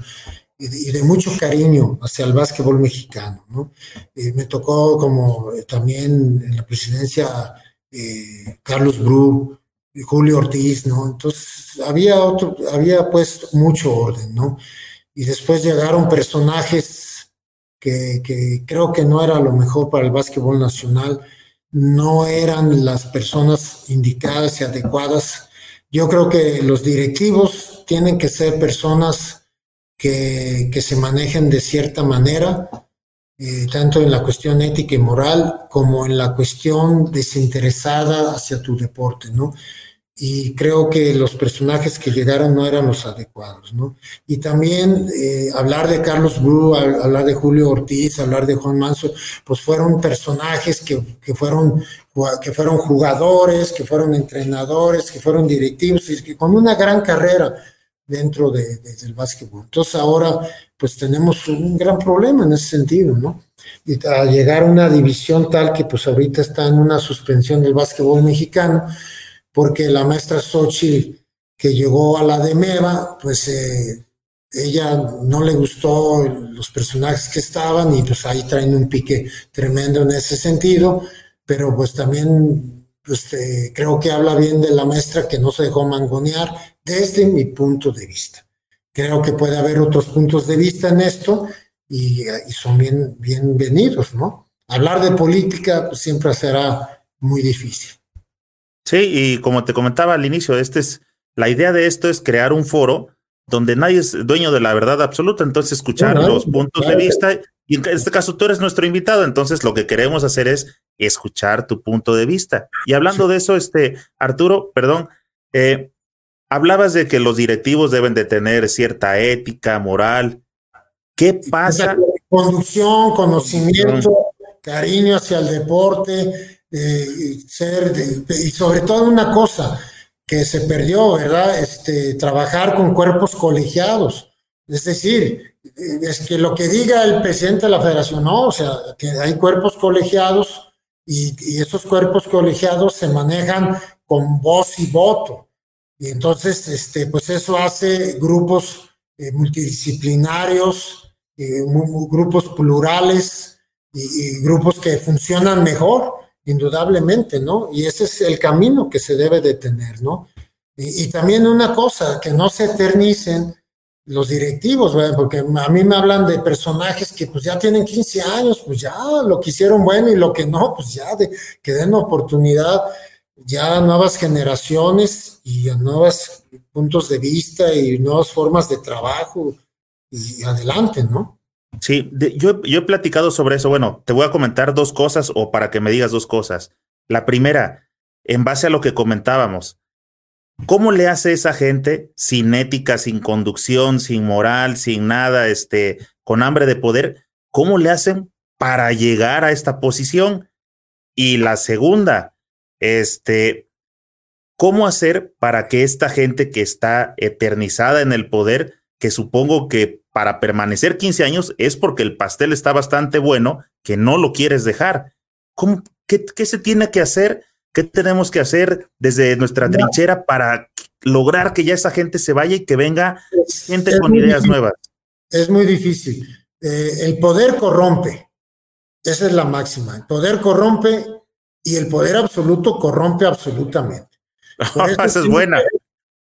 y de, mucho cariño hacia el básquetbol mexicano. ¿no? Eh, me tocó como también en la presidencia eh, Carlos Bru, Julio Ortiz, ¿no? Entonces había otro, había pues mucho orden, ¿no? Y después llegaron personajes que, que creo que no era lo mejor para el básquetbol nacional, no eran las personas indicadas y adecuadas. Yo creo que los directivos tienen que ser personas que, que se manejen de cierta manera, eh, tanto en la cuestión ética y moral como en la cuestión desinteresada hacia tu deporte, ¿no? Y creo que los personajes que llegaron no eran los adecuados, ¿no? Y también eh, hablar de Carlos Bru, hablar de Julio Ortiz, hablar de Juan Manso, pues fueron personajes que, que fueron que fueron jugadores, que fueron entrenadores, que fueron directivos, y que con una gran carrera dentro de, del básquetbol. Entonces ahora pues tenemos un gran problema en ese sentido, ¿no? Y a llegar a una división tal que pues ahorita está en una suspensión del básquetbol mexicano, porque la maestra Xochitl que llegó a la de Meva, pues eh, ella no le gustó los personajes que estaban y pues ahí traen un pique tremendo en ese sentido, pero pues también pues, eh, creo que habla bien de la maestra que no se dejó mangonear desde mi punto de vista. Creo que puede haber otros puntos de vista en esto y, son bien, bienvenidos, ¿no? Hablar de política pues, siempre será muy difícil. Sí, y como te comentaba al inicio, este es, la idea de esto es crear un foro donde nadie es dueño de la verdad absoluta, entonces escuchar los puntos de vista, y en este caso tú eres nuestro invitado, entonces lo que queremos hacer es escuchar tu punto de vista. Y hablando de eso, este, Arturo, perdón, eh, hablabas de que los directivos deben de tener cierta ética, moral. ¿Qué pasa? Conducción, conocimiento, cariño hacia el deporte, eh, ser, y sobre todo una cosa que se perdió, ¿verdad? Este, trabajar con cuerpos colegiados. Es decir, es que lo que diga el presidente de la federación, no, o sea, que hay cuerpos colegiados y, esos cuerpos colegiados se manejan con voz y voto. Y entonces, este, pues eso hace grupos eh, multidisciplinarios, eh, grupos plurales y, grupos que funcionan mejor, indudablemente, ¿no? Y ese es el camino que se debe de tener, ¿no? Y, y también una cosa, que no se eternicen los directivos, porque a mí me hablan de personajes que pues ya tienen 15 años, pues ya lo que hicieron bueno y lo que no, pues ya que den oportunidad ya a nuevas generaciones y a nuevos puntos de vista y nuevas formas de trabajo y adelante, ¿no? Sí, yo, yo he platicado sobre eso. Bueno, te voy a comentar dos cosas o para que me digas dos cosas. La primera, en base a lo que comentábamos, ¿Cómo le hace esa gente sin ética, sin conducción, sin moral, sin nada, este, con hambre de poder? ¿Cómo le hacen para llegar a esta posición? Y la segunda, este, ¿cómo hacer para que esta gente que está eternizada en el poder, que supongo que para permanecer 15 años es porque el pastel está bastante bueno, que no lo quieres dejar? ¿Cómo, qué, qué se tiene que hacer ¿Qué tenemos que hacer desde nuestra trinchera para lograr que ya esa gente se vaya y que venga gente con ideas nuevas? Es muy difícil. Eh, el poder corrompe. Esa es la máxima. El poder corrompe y el poder absoluto corrompe absolutamente. *laughs* Esa es buena.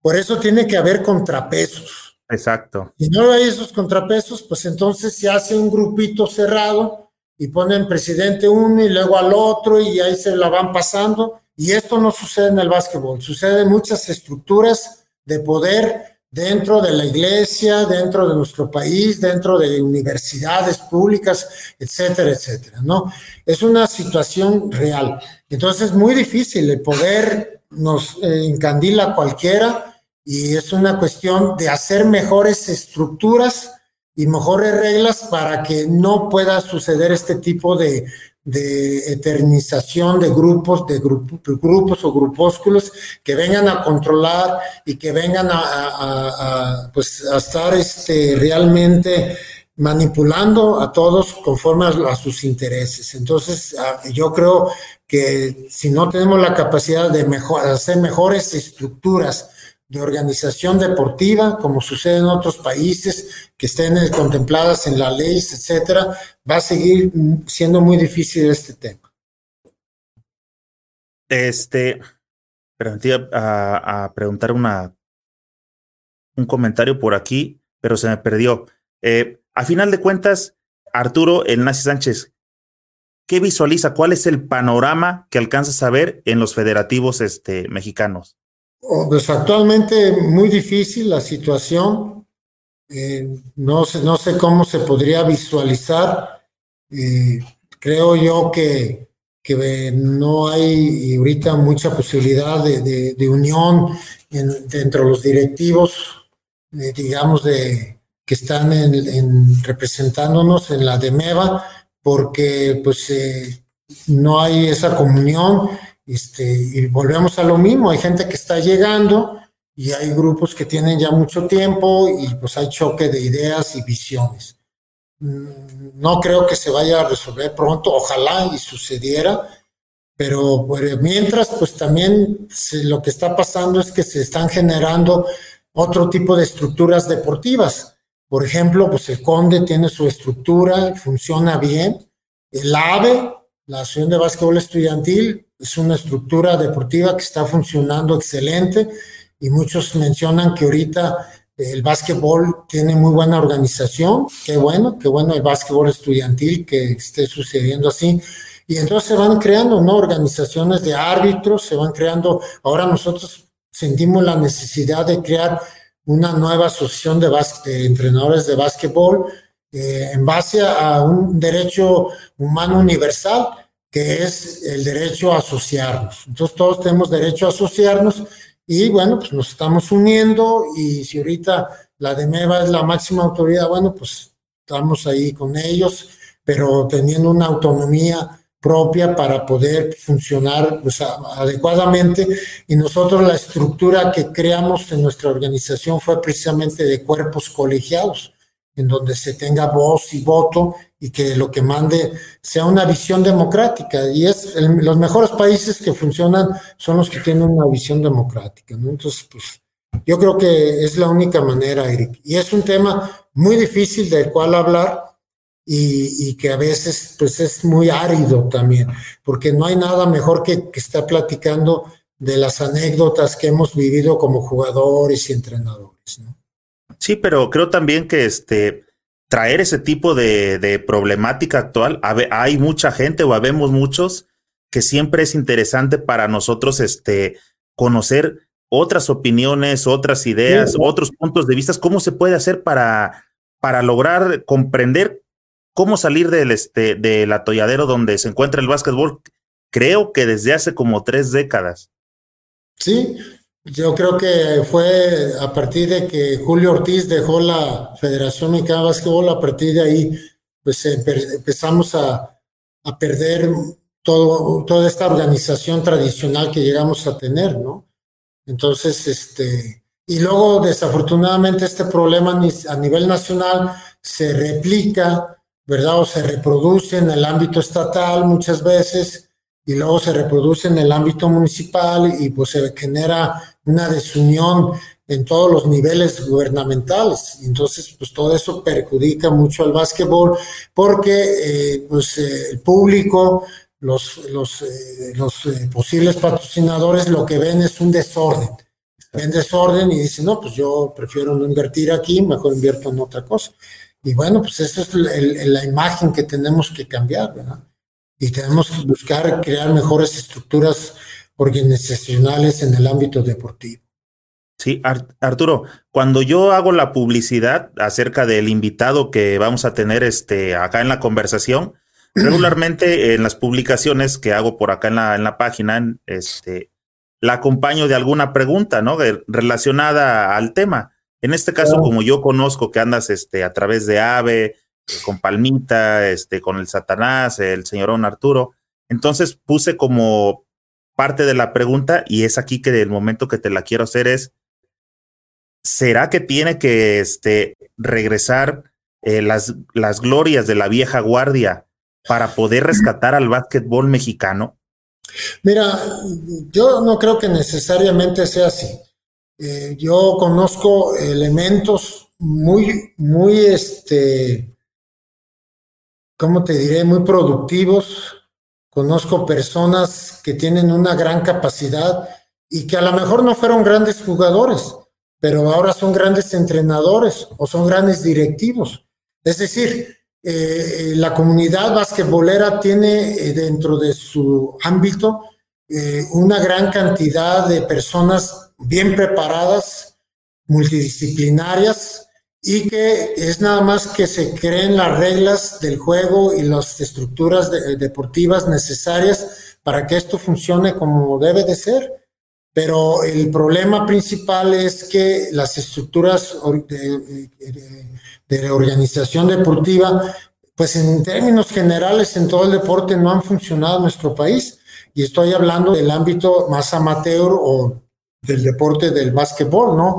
por eso tiene que haber contrapesos. Exacto. Si no hay esos contrapesos, pues entonces se hace un grupito cerrado y ponen presidente uno y luego al otro y ahí se la van pasando. Y esto no sucede en el básquetbol, sucede muchas estructuras de poder dentro de la iglesia, dentro de nuestro país, dentro de universidades públicas, etcétera, etcétera, ¿no? Es una situación real. Entonces es muy difícil, el poder nos eh, encandila cualquiera y es una cuestión de hacer mejores estructuras y mejores reglas para que no pueda suceder este tipo de, de eternización de grupos, de grupos o grupúsculos que vengan a controlar y que vengan a, pues, a estar este, realmente manipulando a todos conforme a, sus intereses. Entonces, yo creo que si no tenemos la capacidad de mejor, hacer mejores estructuras de organización deportiva, como sucede en otros países, que estén contempladas en la ley, etcétera, va a seguir siendo muy difícil este tema. Este, a, a, preguntar una, un comentario por aquí, pero se me perdió. Eh, a final de cuentas, Arturo El Nazi Sánchez, ¿qué visualiza? ¿Cuál es el panorama que alcanzas a ver en los federativos este, mexicanos? Oh, pues actualmente muy difícil la situación. Eh, no, sé, no sé cómo se podría visualizar. Eh, creo yo que, que no hay ahorita mucha posibilidad de, de, unión dentro de los directivos, eh, digamos, de, que están en, representándonos en la DEMEVA, porque pues no hay esa comunión este, y volvemos a lo mismo, hay gente que está llegando y hay grupos que tienen ya mucho tiempo y pues hay choque de ideas y visiones. Mm, no creo que se vaya a resolver pronto, ojalá y sucediera, pero pues, mientras pues también lo que está pasando es que se están generando otro tipo de estructuras deportivas. Por ejemplo, pues el Conde tiene su estructura, funciona bien. El AVE, la Asociación de Básquetbol Estudiantil, es una estructura deportiva que está funcionando excelente y muchos mencionan que ahorita el básquetbol tiene muy buena organización. Qué bueno, qué bueno el básquetbol estudiantil que esté sucediendo así. Y entonces se van creando ¿no? organizaciones de árbitros, se van creando. Ahora nosotros sentimos la necesidad de crear una nueva asociación de, de entrenadores de básquetbol eh, en base a un derecho humano universal que es el derecho a asociarnos. Entonces todos tenemos derecho a asociarnos y bueno, pues nos estamos uniendo y si ahorita la de MEVA es la máxima autoridad, bueno, pues estamos ahí con ellos, pero teniendo una autonomía propia para poder funcionar adecuadamente y nosotros la estructura que creamos en nuestra organización fue precisamente de cuerpos colegiados en donde se tenga voz y voto y que lo que mande sea una visión democrática. Y es los mejores países que funcionan son los que tienen una visión democrática. ¿no? Entonces, pues yo creo que es la única manera, Eric. Y es un tema muy difícil del cual hablar y, que a veces pues es muy árido también, porque no hay nada mejor que, que estar platicando de las anécdotas que hemos vivido como jugadores y entrenadores. ¿no? Sí, pero creo también que este traer ese tipo de, de problemática actual, hay mucha gente o habemos muchos que siempre es interesante para nosotros este conocer otras opiniones, otras ideas, otros puntos de vista, cómo se puede hacer para, para lograr comprender cómo salir del, este, del atolladero donde se encuentra el básquetbol, creo que desde hace como tres décadas. Sí, yo creo que fue a partir de que Julio Ortiz dejó la Federación Mexicana de Básquetbol, a partir de ahí, pues empezamos a, a perder todo, toda esta organización tradicional que llegamos a tener, ¿no? Entonces, este, y luego desafortunadamente este problema a nivel nacional se replica, ¿verdad? O se reproduce en el ámbito estatal muchas veces y luego se reproduce en el ámbito municipal y pues se genera una desunión en todos los niveles gubernamentales. Entonces, pues todo eso perjudica mucho al básquetbol porque eh, pues, eh, el público, los, los, eh, los posibles patrocinadores lo que ven es un desorden. Ven desorden y dicen, no, pues yo prefiero no invertir aquí, mejor invierto en otra cosa. Y bueno, pues esa es la imagen que tenemos que cambiar, ¿verdad? Y tenemos que buscar crear mejores estructuras organizacionales en el ámbito deportivo. Sí, Arturo, cuando yo hago la publicidad acerca del invitado que vamos a tener este, acá en la conversación, *clears throat* regularmente en las publicaciones que hago por acá en la, en la página, este, la acompaño de alguna pregunta, ¿no? relacionada al tema. En este caso, como yo conozco que andas este, a través de AVE, con Palmita, este, con el Satanás, el señorón Arturo, entonces puse como parte de la pregunta y es aquí que el momento que te la quiero hacer es, ¿será que tiene que este, regresar eh, las, las glorias de la vieja guardia para poder rescatar al básquetbol mexicano? Mira, yo no creo que necesariamente sea así. Eh, yo conozco elementos muy, muy, este, ¿cómo te diré? Muy productivos. Conozco personas que tienen una gran capacidad y que a lo mejor no fueron grandes jugadores, pero ahora son grandes entrenadores o son grandes directivos. Es decir, eh, la comunidad basquetbolera tiene eh, dentro de su ámbito eh, una gran cantidad de personas bien preparadas, multidisciplinarias, y que es nada más que se creen las reglas del juego y las estructuras deportivas necesarias para que esto funcione como debe de ser. Pero el problema principal es que las estructuras de, organización deportiva, pues en términos generales en todo el deporte no han funcionado en nuestro país. Y estoy hablando del ámbito más amateur o del deporte del básquetbol, ¿no?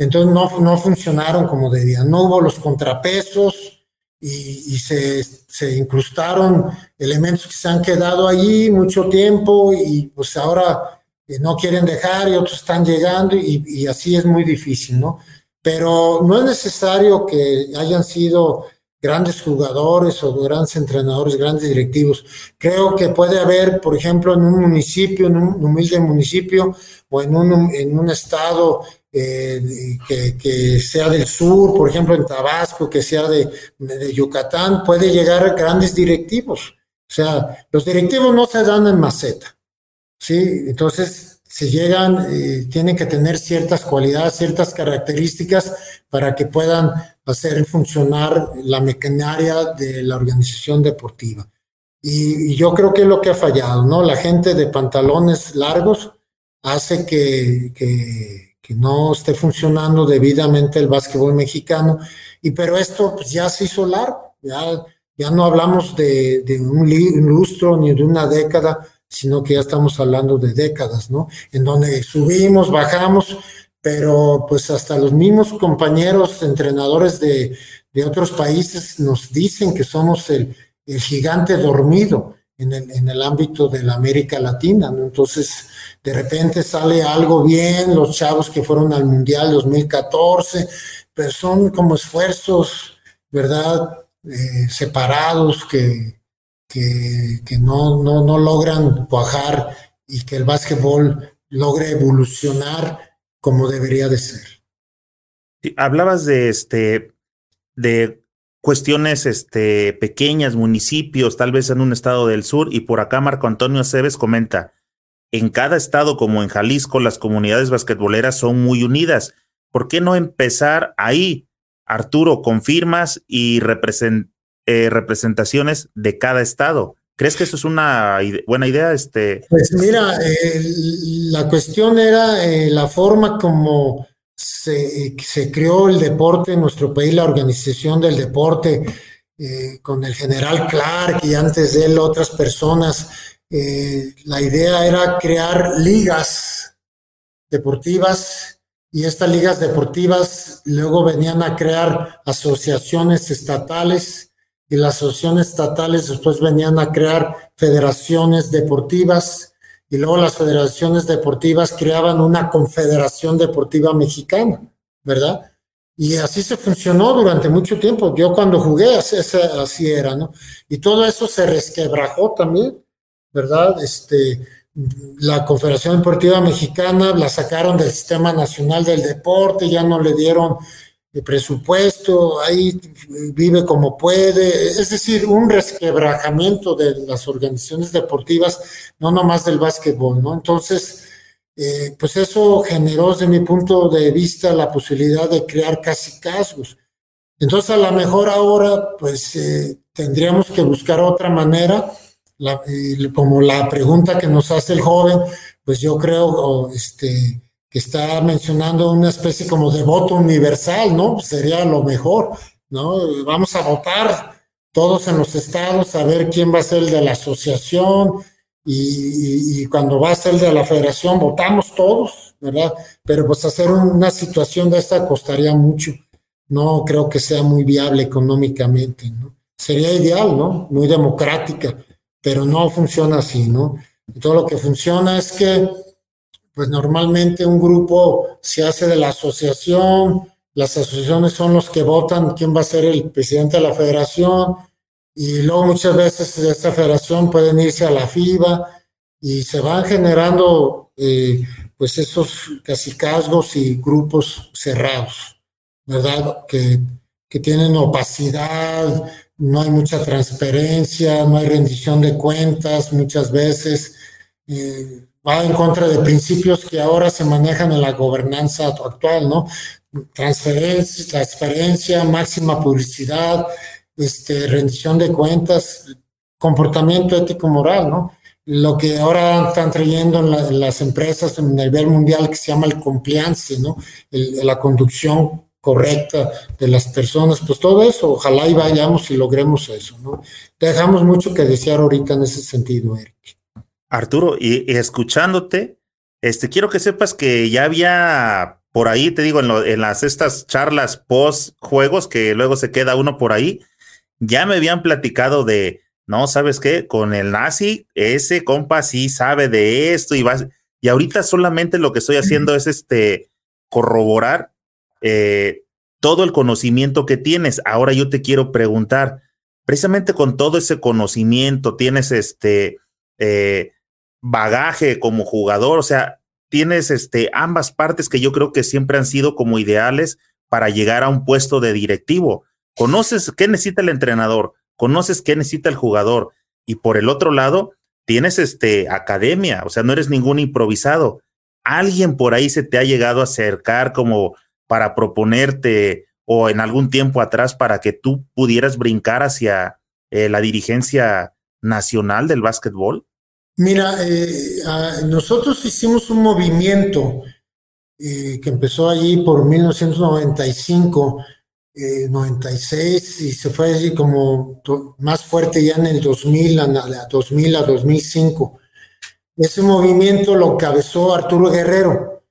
Entonces no, no funcionaron como debían. No hubo los contrapesos y, y se, se, incrustaron elementos que se han quedado allí mucho tiempo y pues ahora no quieren dejar y otros están llegando y, así es muy difícil, ¿no? Pero no es necesario que hayan sido grandes jugadores o grandes entrenadores, grandes directivos. Creo que puede haber, por ejemplo, en un municipio, en un humilde municipio o en un, en un estado eh, que, sea del sur, por ejemplo, en Tabasco, que sea de, de Yucatán, puede llegar grandes directivos. O sea, los directivos no se dan en maceta. ¿sí? Entonces, se llegan, eh, tienen que tener ciertas cualidades, ciertas características para que puedan hacer funcionar la maquinaria de la organización deportiva. Y, yo creo que es lo que ha fallado, ¿no? La gente de pantalones largos hace que, que, no esté funcionando debidamente el básquetbol mexicano. Y pero esto pues, ya se hizo largo, ya, ya no hablamos de, de un lustro ni de una década, sino que ya estamos hablando de décadas, ¿no? En donde subimos, bajamos, pero pues hasta los mismos compañeros entrenadores de, de otros países nos dicen que somos el, el gigante dormido en el, en el, ámbito de la América Latina, ¿no? Entonces, de repente sale algo bien, los chavos que fueron al Mundial 2014, pero son como esfuerzos, ¿verdad? Eh, separados que, que, no, no, no logran cuajar y que el básquetbol logre evolucionar como debería de ser. hablabas de este de cuestiones este, pequeñas, municipios, tal vez en un estado del sur, y por acá Marco Antonio Aceves comenta, en cada estado como en Jalisco, las comunidades basquetboleras son muy unidas. ¿Por qué no empezar ahí, Arturo, con firmas y representar eh, representaciones de cada estado. ¿Crees que eso es una buena idea? Este? Pues mira, la cuestión era eh, la forma como se, creó el deporte en nuestro país, la organización del deporte, eh, con el general Clark y antes de él otras personas. la idea era crear ligas deportivas y estas ligas deportivas luego venían a crear asociaciones estatales y las asociaciones estatales después venían a crear federaciones deportivas y luego las federaciones deportivas creaban una confederación deportiva mexicana, ¿verdad? Y así se funcionó durante mucho tiempo. Yo cuando jugué así, era, ¿no? Y todo eso se resquebrajó también, ¿verdad? Este, la Confederación Deportiva Mexicana la sacaron del Sistema Nacional del Deporte, ya no le dieron de presupuesto, ahí vive como puede, es decir, un resquebrajamiento de las organizaciones deportivas, no nomás del básquetbol, ¿no? Entonces, eh, pues eso generó desde mi punto de vista la posibilidad de crear casi casos. Entonces, a lo mejor ahora, pues eh, tendríamos que buscar otra manera, como la pregunta que nos hace el joven, pues yo creo, este, que está mencionando una especie como de voto universal, ¿no? Sería lo mejor, ¿no? Vamos a votar todos en los estados a ver quién va a ser el de la asociación y, cuando va a ser el de la federación votamos todos, ¿verdad? Pero pues hacer una situación de esta costaría mucho. No creo que sea muy viable económicamente, ¿no? Sería ideal, ¿no? Muy democrática, pero no funciona así, ¿no? todo lo que funciona es que pues normalmente un grupo se hace de la asociación, las asociaciones son los que votan quién va a ser el presidente de la federación, y luego muchas veces de esta federación pueden irse a la FIBA y se van generando eh, pues esos casicazgos y grupos cerrados, ¿verdad? Que, que tienen opacidad, no hay mucha transparencia, no hay rendición de cuentas muchas veces. Eh, va en contra de principios que ahora se manejan en la gobernanza actual, ¿no? Transferencia, transferencia, máxima publicidad, este, rendición de cuentas, comportamiento ético moral, ¿no? Lo que ahora están trayendo en, las empresas a nivel mundial que se llama el compliance, ¿no? la conducción correcta de las personas, pues todo eso, ojalá y vayamos y logremos eso, ¿no? Dejamos mucho que desear ahorita en ese sentido, Eric. Arturo, y, escuchándote, este, quiero que sepas que ya había por ahí, te digo, en, las estas charlas post juegos que luego se queda uno por ahí, ya me habían platicado de, no, ¿sabes qué? Con el nazi, ese compa sí sabe de esto y va, y ahorita solamente lo que estoy haciendo es este, corroborar eh, todo el conocimiento que tienes. Ahora yo te quiero preguntar, precisamente con todo ese conocimiento, tienes este, eh, bagaje como jugador, o sea, tienes este, ambas partes que yo creo que siempre han sido como ideales para llegar a un puesto de directivo. Conoces qué necesita el entrenador, conoces qué necesita el jugador y por el otro lado tienes este academia, o sea, no eres ningún improvisado. Alguien por ahí se te ha llegado a acercar como para proponerte o en algún tiempo atrás para que tú pudieras brincar hacia eh, la dirigencia nacional del básquetbol? Mira, eh, nosotros hicimos un movimiento eh, que empezó allí por 1995, 96 eh, y se fue así como más fuerte ya en el 2000, a, 2000 a 2005. Ese movimiento lo cabezó Arturo Guerrero.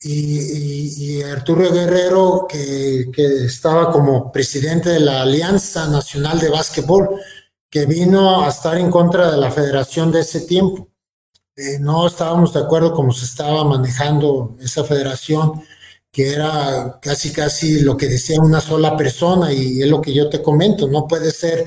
Y, Arturo Guerrero, que, que estaba como presidente de la Alianza Nacional de Básquetbol, que vino a estar en contra de la federación de ese tiempo. Eh, no estábamos de acuerdo cómo se estaba manejando esa federación, que era casi casi lo que decía una sola persona y es lo que yo te comento, no puede ser,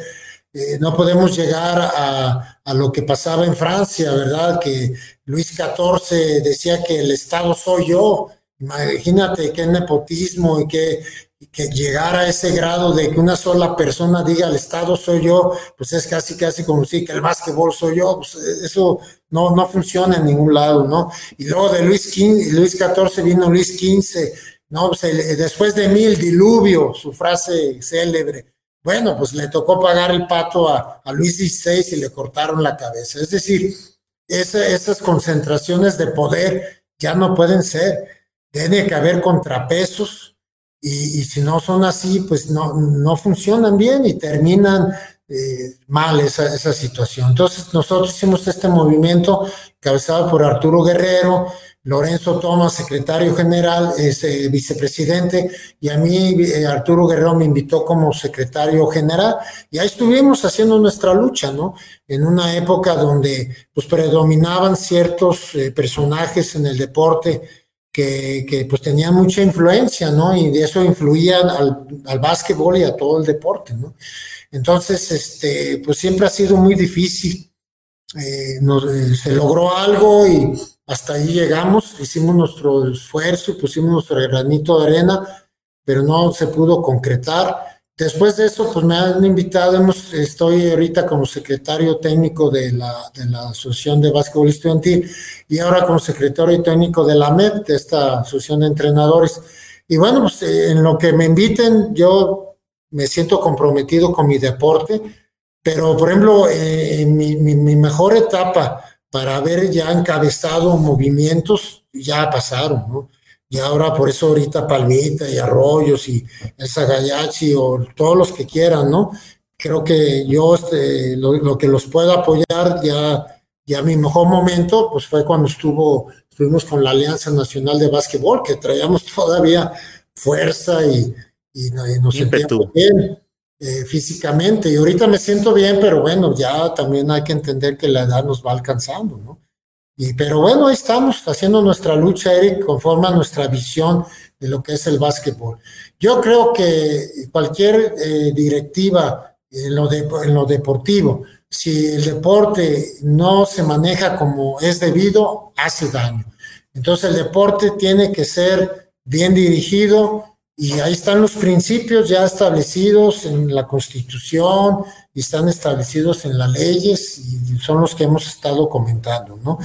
eh, no podemos llegar a, a, lo que pasaba en Francia, ¿verdad? Que Luis XIV decía que el Estado soy yo. Imagínate qué nepotismo y qué, que llegar a ese grado de que una sola persona diga el Estado soy yo, pues es casi casi como decir que el básquetbol soy yo, pues eso no, no funciona en ningún lado, ¿no? Y luego de Luis, XV, Luis XIV vino Luis XV, ¿no? Pues después de mil, diluvio, su frase célebre. Bueno, pues le tocó pagar el pato a, Luis XVI y le cortaron la cabeza. Es decir, esas concentraciones de poder ya no pueden ser. Tiene que haber contrapesos, y, si no son así, pues no, no funcionan bien y terminan eh, mal esa, esa, situación. Entonces nosotros hicimos este movimiento cabezado por Arturo Guerrero, Lorenzo Tomás, secretario general, eh, vicepresidente, y a mí eh, Arturo Guerrero me invitó como secretario general, y ahí estuvimos haciendo nuestra lucha, ¿no? En una época donde pues predominaban ciertos eh, personajes en el deporte que, que, pues tenían mucha influencia, ¿no? Y eso influían al, al básquetbol y a todo el deporte, ¿no? Entonces, este, pues siempre ha sido muy difícil. se logró algo y hasta ahí llegamos, hicimos nuestro esfuerzo, pusimos nuestro granito de arena, pero no se pudo concretar. Después de eso, pues me han invitado, hemos, estoy ahorita como secretario técnico de la, de la Asociación de Básquetbol Estudiantil y ahora como secretario técnico de la MED, de esta Asociación de Entrenadores. Y bueno, pues en lo que me inviten, yo me siento comprometido con mi deporte, pero por ejemplo, eh, mi mejor etapa, para haber ya encabezado movimientos, ya pasaron, ¿no? Y ahora por eso ahorita Palmita y Arroyos y el Sagayachi o todos los que quieran, ¿no? Creo que yo este, lo, que los puedo apoyar ya, ya mi mejor momento, pues fue cuando estuvo, estuvimos con la Alianza Nacional de Básquetbol, que traíamos *laughs* todavía fuerza y, y, nos sentíamos bien. Eh, físicamente. Y ahorita me siento bien, pero bueno, ya también hay que entender que la edad nos va alcanzando, ¿no? Y, pero bueno, ahí estamos haciendo nuestra lucha, Eric, conforme a nuestra visión de lo que es el básquetbol. Yo creo que cualquier eh, directiva en lo, de, en lo deportivo, si el deporte no se maneja como es debido, hace daño. Entonces el deporte tiene que ser bien dirigido, y ahí están los principios ya establecidos en la Constitución y están establecidos en las leyes y son los que hemos estado comentando, ¿no?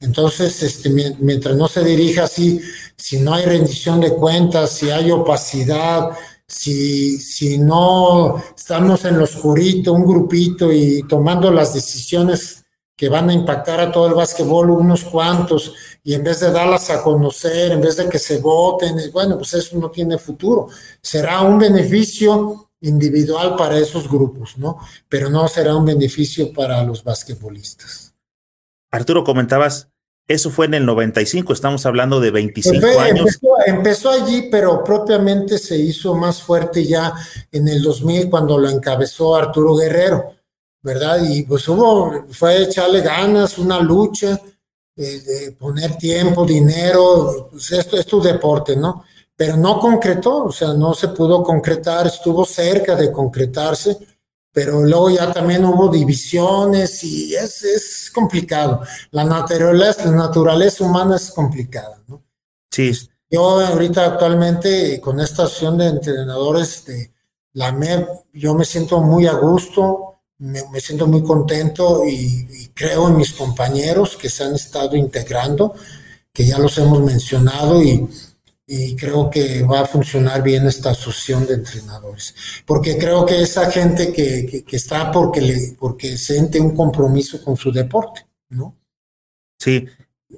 Entonces, este, mientras no se dirija así, si no hay rendición de cuentas, si hay opacidad, si, si no estamos en lo oscurito, un grupito y tomando las decisiones que van a impactar a todo el básquetbol, unos cuantos, y en vez de darlas a conocer, en vez de que se voten, bueno, pues eso no tiene futuro. Será un beneficio individual para esos grupos, ¿no? Pero no será un beneficio para los basquetbolistas. Arturo, comentabas, eso fue en el 95, estamos hablando de 25 pues años. Empezó, empezó, allí, pero propiamente se hizo más fuerte ya en el 2000 cuando lo encabezó Arturo Guerrero ¿verdad? Y pues hubo, fue echarle ganas, una lucha, eh, de poner tiempo, dinero, pues esto es tu deporte, ¿no? Pero no concretó, o sea, no se pudo concretar, estuvo cerca de concretarse, pero luego ya también hubo divisiones y es, es complicado. La naturaleza, la naturaleza humana es complicada, ¿no? Sí. Yo ahorita actualmente con esta acción de entrenadores de la MEP, yo me siento muy a gusto, me, siento muy contento y, creo en mis compañeros que se han estado integrando, que ya los hemos mencionado y, creo que va a funcionar bien esta asociación de entrenadores. Porque creo que esa gente que, está porque, le, porque siente un compromiso con su deporte, ¿no? Sí,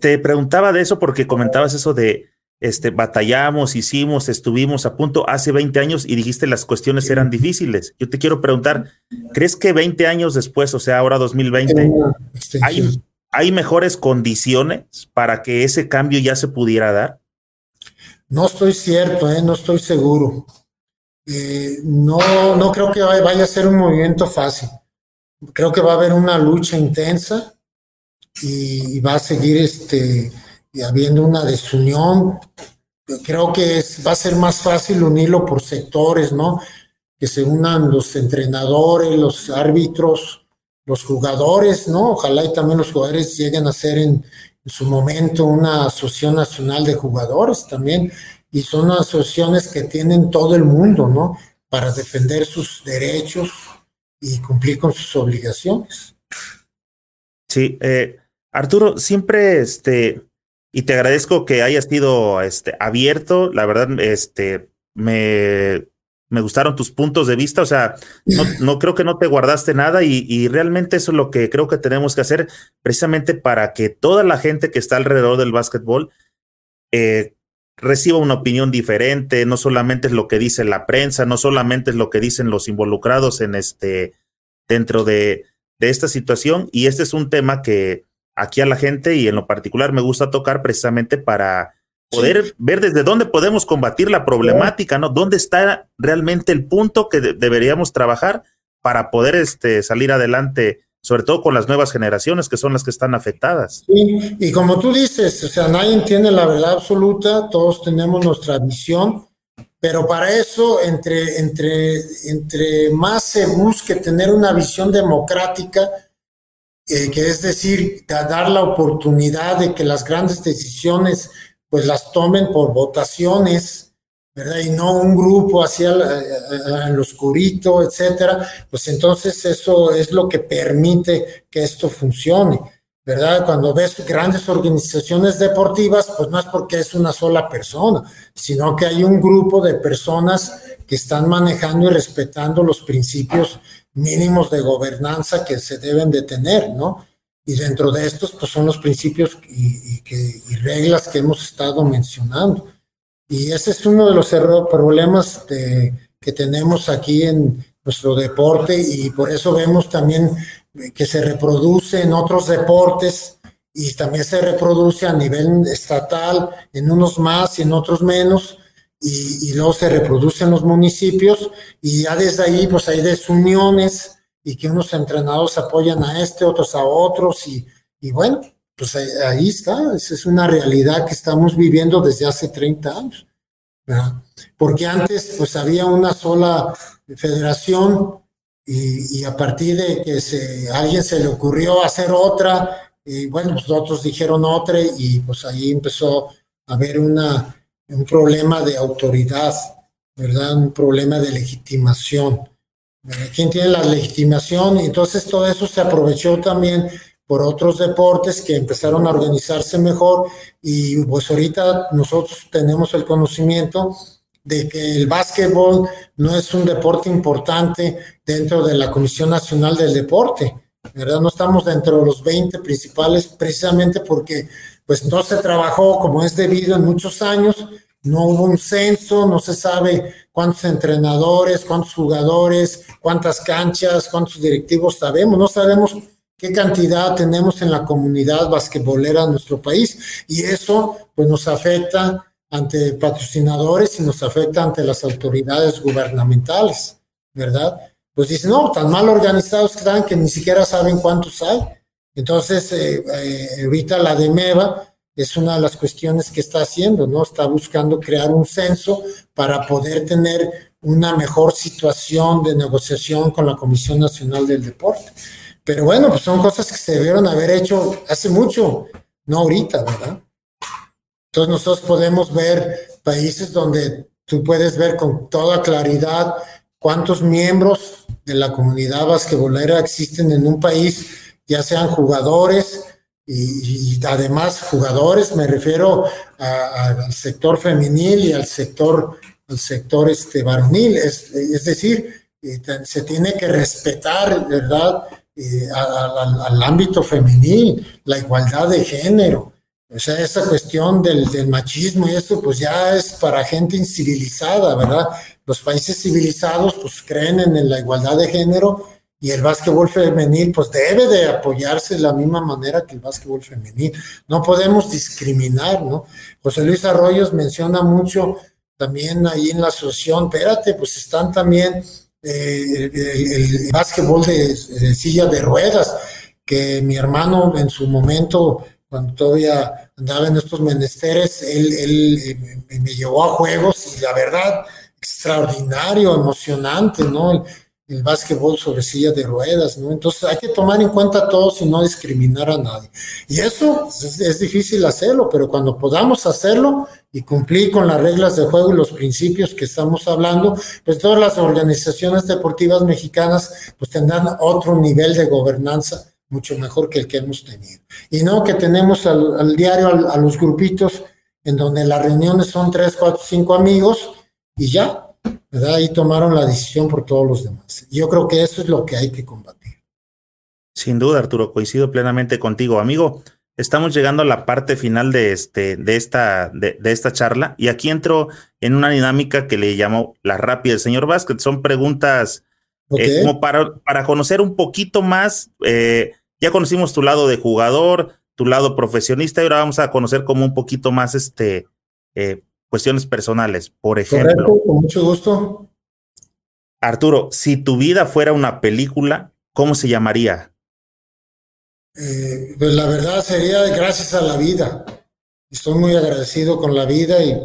te preguntaba de eso porque comentabas eso de este, batallamos, hicimos, estuvimos a punto hace 20 años y dijiste las cuestiones eran difíciles. Yo te quiero preguntar, ¿crees que 20 años después, o sea, ahora 2020, hay, hay mejores condiciones para que ese cambio ya se pudiera dar? No estoy cierto, ¿eh? no estoy seguro. Eh, no, no creo que vaya a ser un movimiento fácil. Creo que va a haber una lucha intensa y va a seguir este, y habiendo una desunión, creo que va a ser más fácil unirlo por sectores, ¿no? Que se unan los entrenadores, los árbitros, los jugadores, ¿no? Ojalá y también los jugadores lleguen a ser en, su momento una asociación nacional de jugadores también, y son asociaciones que tienen todo el mundo, ¿no? Para defender sus derechos y cumplir con sus obligaciones. Sí, eh, Arturo, siempre este, y te agradezco que hayas sido este, abierto. La verdad, este, me, me gustaron tus puntos de vista. O sea, no, *laughs* no creo que no te guardaste nada y, y, realmente eso es lo que creo que tenemos que hacer precisamente para que toda la gente que está alrededor del básquetbol eh, reciba una opinión diferente. No solamente es lo que dice la prensa, no solamente es lo que dicen los involucrados en este, dentro de, de esta situación. Y este es un tema que aquí a la gente y en lo particular me gusta tocar precisamente para poder ver desde dónde podemos combatir la problemática, ¿no? ¿Dónde está realmente el punto que deberíamos trabajar para poder este, salir adelante, sobre todo con las nuevas generaciones que son las que están afectadas? Sí, y como tú dices, o sea, nadie tiene la verdad absoluta, todos tenemos nuestra visión, pero para eso, entre, entre, entre más se busque tener una visión democrática, eh, que es decir, dar la oportunidad de que las grandes decisiones pues las tomen por votaciones, ¿verdad? Y no un grupo hacia el, oscurito, etcétera, pues entonces eso es lo que permite que esto funcione, ¿verdad? Cuando ves grandes organizaciones deportivas, pues no es porque es una sola persona, sino que hay un grupo de personas que están manejando y respetando los principios mínimos de gobernanza que se deben de tener, ¿no? Y dentro de estos, pues son los principios y, reglas que hemos estado mencionando. Y ese es uno de los problemas que tenemos aquí en nuestro deporte y por eso vemos también que se reproduce en otros deportes y también se reproduce a nivel estatal, en unos más y en otros menos, y, luego se reproduce en los municipios y ya desde ahí pues hay desuniones y que unos entrenados apoyan a este, otros a otros y, y bueno, pues ahí, está, esa es una realidad que estamos viviendo desde hace 30 años. Porque antes pues había una sola federación y, y a partir de que se, a alguien se le ocurrió hacer otra, y bueno, pues otros dijeron otra y pues ahí empezó a haber una, un problema de autoridad, ¿verdad? Un problema de legitimación. ¿Quién tiene la legitimación? Y entonces todo eso se aprovechó también por otros deportes que empezaron a organizarse mejor y pues ahorita nosotros tenemos el conocimiento de que el básquetbol no es un deporte importante dentro de la Comisión Nacional del Deporte, ¿verdad? No estamos dentro de los 20 principales precisamente porque pues no se trabajó como es debido en muchos años, no hubo un censo, no se sabe cuántos entrenadores, cuántos jugadores, cuántas canchas, cuántos directivos sabemos, no sabemos qué cantidad tenemos en la comunidad basquetbolera de nuestro país y eso pues nos afecta ante patrocinadores y nos afecta ante las autoridades gubernamentales, ¿verdad? Pues dicen, no, tan mal organizados que están que ni siquiera saben cuántos hay. Entonces, eh, eh, ahorita la de MEVA es una de las cuestiones que está haciendo, ¿no? Está buscando crear un censo para poder tener una mejor situación de negociación con la Comisión Nacional del Deporte. Pero bueno, pues son cosas que se debieron haber hecho hace mucho, no ahorita, ¿verdad? Entonces nosotros podemos ver países donde tú puedes ver con toda claridad cuántos miembros de la comunidad basquetbolera existen en un país ya sean jugadores y, además jugadores, me refiero al sector femenil y al sector, al sector este, varonil, es, es decir, eh, se tiene que respetar, ¿verdad? Eh, al, ámbito femenil, la igualdad de género. O sea, esa cuestión del, del, machismo y eso, pues ya es para gente incivilizada, ¿verdad? Los países civilizados, pues creen en la igualdad de género y el básquetbol femenil pues debe de apoyarse de la misma manera que el básquetbol femenil. No podemos discriminar, ¿no? José Luis Arroyos menciona mucho también ahí en la asociación, espérate, pues están también eh, el, básquetbol de, silla de ruedas, que mi hermano en su momento, cuando todavía andaba en estos menesteres, él, él eh, me llevó a juegos y la verdad, extraordinario, emocionante, ¿no? el básquetbol sobre silla de ruedas, ¿no? Entonces hay que tomar en cuenta todos y no discriminar a nadie. Y eso pues, es, difícil hacerlo, pero cuando podamos hacerlo y cumplir con las reglas de juego y los principios que estamos hablando, pues todas las organizaciones deportivas mexicanas pues tendrán otro nivel de gobernanza mucho mejor que el que hemos tenido. Y no que tenemos al, diario a los grupitos en donde las reuniones son tres, cuatro, cinco amigos y ya, ¿verdad? Y tomaron la decisión por todos los demás. Yo creo que eso es lo que hay que combatir. Sin duda, Arturo, coincido plenamente contigo, amigo. Estamos llegando a la parte final de, este, de, esta, de, esta charla y aquí entro en una dinámica que le llamo la rápida del señor Vázquez. Son preguntas eh, como para, para conocer un poquito más. Eh, ya conocimos tu lado de jugador, tu lado profesionista y ahora vamos a conocer como un poquito más este eh, cuestiones personales. Por ejemplo, con mucho gusto. Arturo, si tu vida fuera una película, ¿cómo se llamaría? Eh, pues la verdad sería gracias a la vida. Estoy muy agradecido con la vida y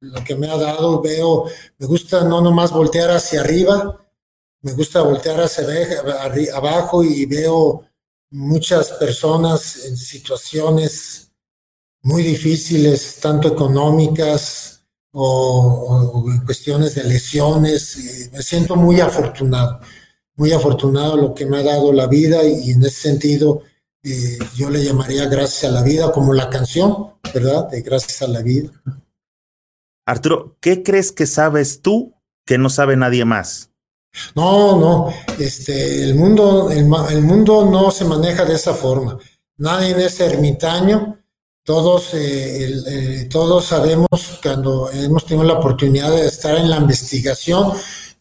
lo que me ha dado. Veo, me gusta no nomás voltear hacia arriba, me gusta voltear hacia abajo y veo muchas personas en situaciones muy difíciles, tanto económicas o, en cuestiones de lesiones. Me siento muy afortunado, muy afortunado lo que me ha dado la vida y en ese sentido eh, yo le llamaría gracias a la vida como la canción, ¿verdad? De gracias a la vida. Arturo, ¿qué crees que sabes tú que no sabe nadie más? No, no, este, el mundo, el, mundo no se maneja de esa forma. Nadie es ermitaño. Todos, eh, eh, todos sabemos cuando hemos tenido la oportunidad de estar en la investigación,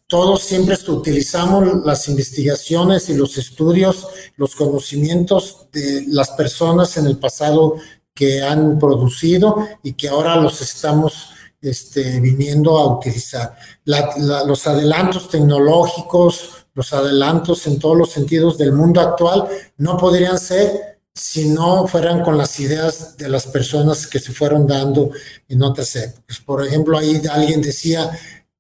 todos siempre utilizamos las investigaciones y los estudios, los conocimientos de las personas en el pasado que han producido y que ahora los estamos este, viniendo a utilizar. los adelantos tecnológicos, los adelantos en todos los sentidos del mundo actual no podrían ser si no fueran con las ideas de las personas que se fueron dando en otras épocas. Por ejemplo, ahí alguien decía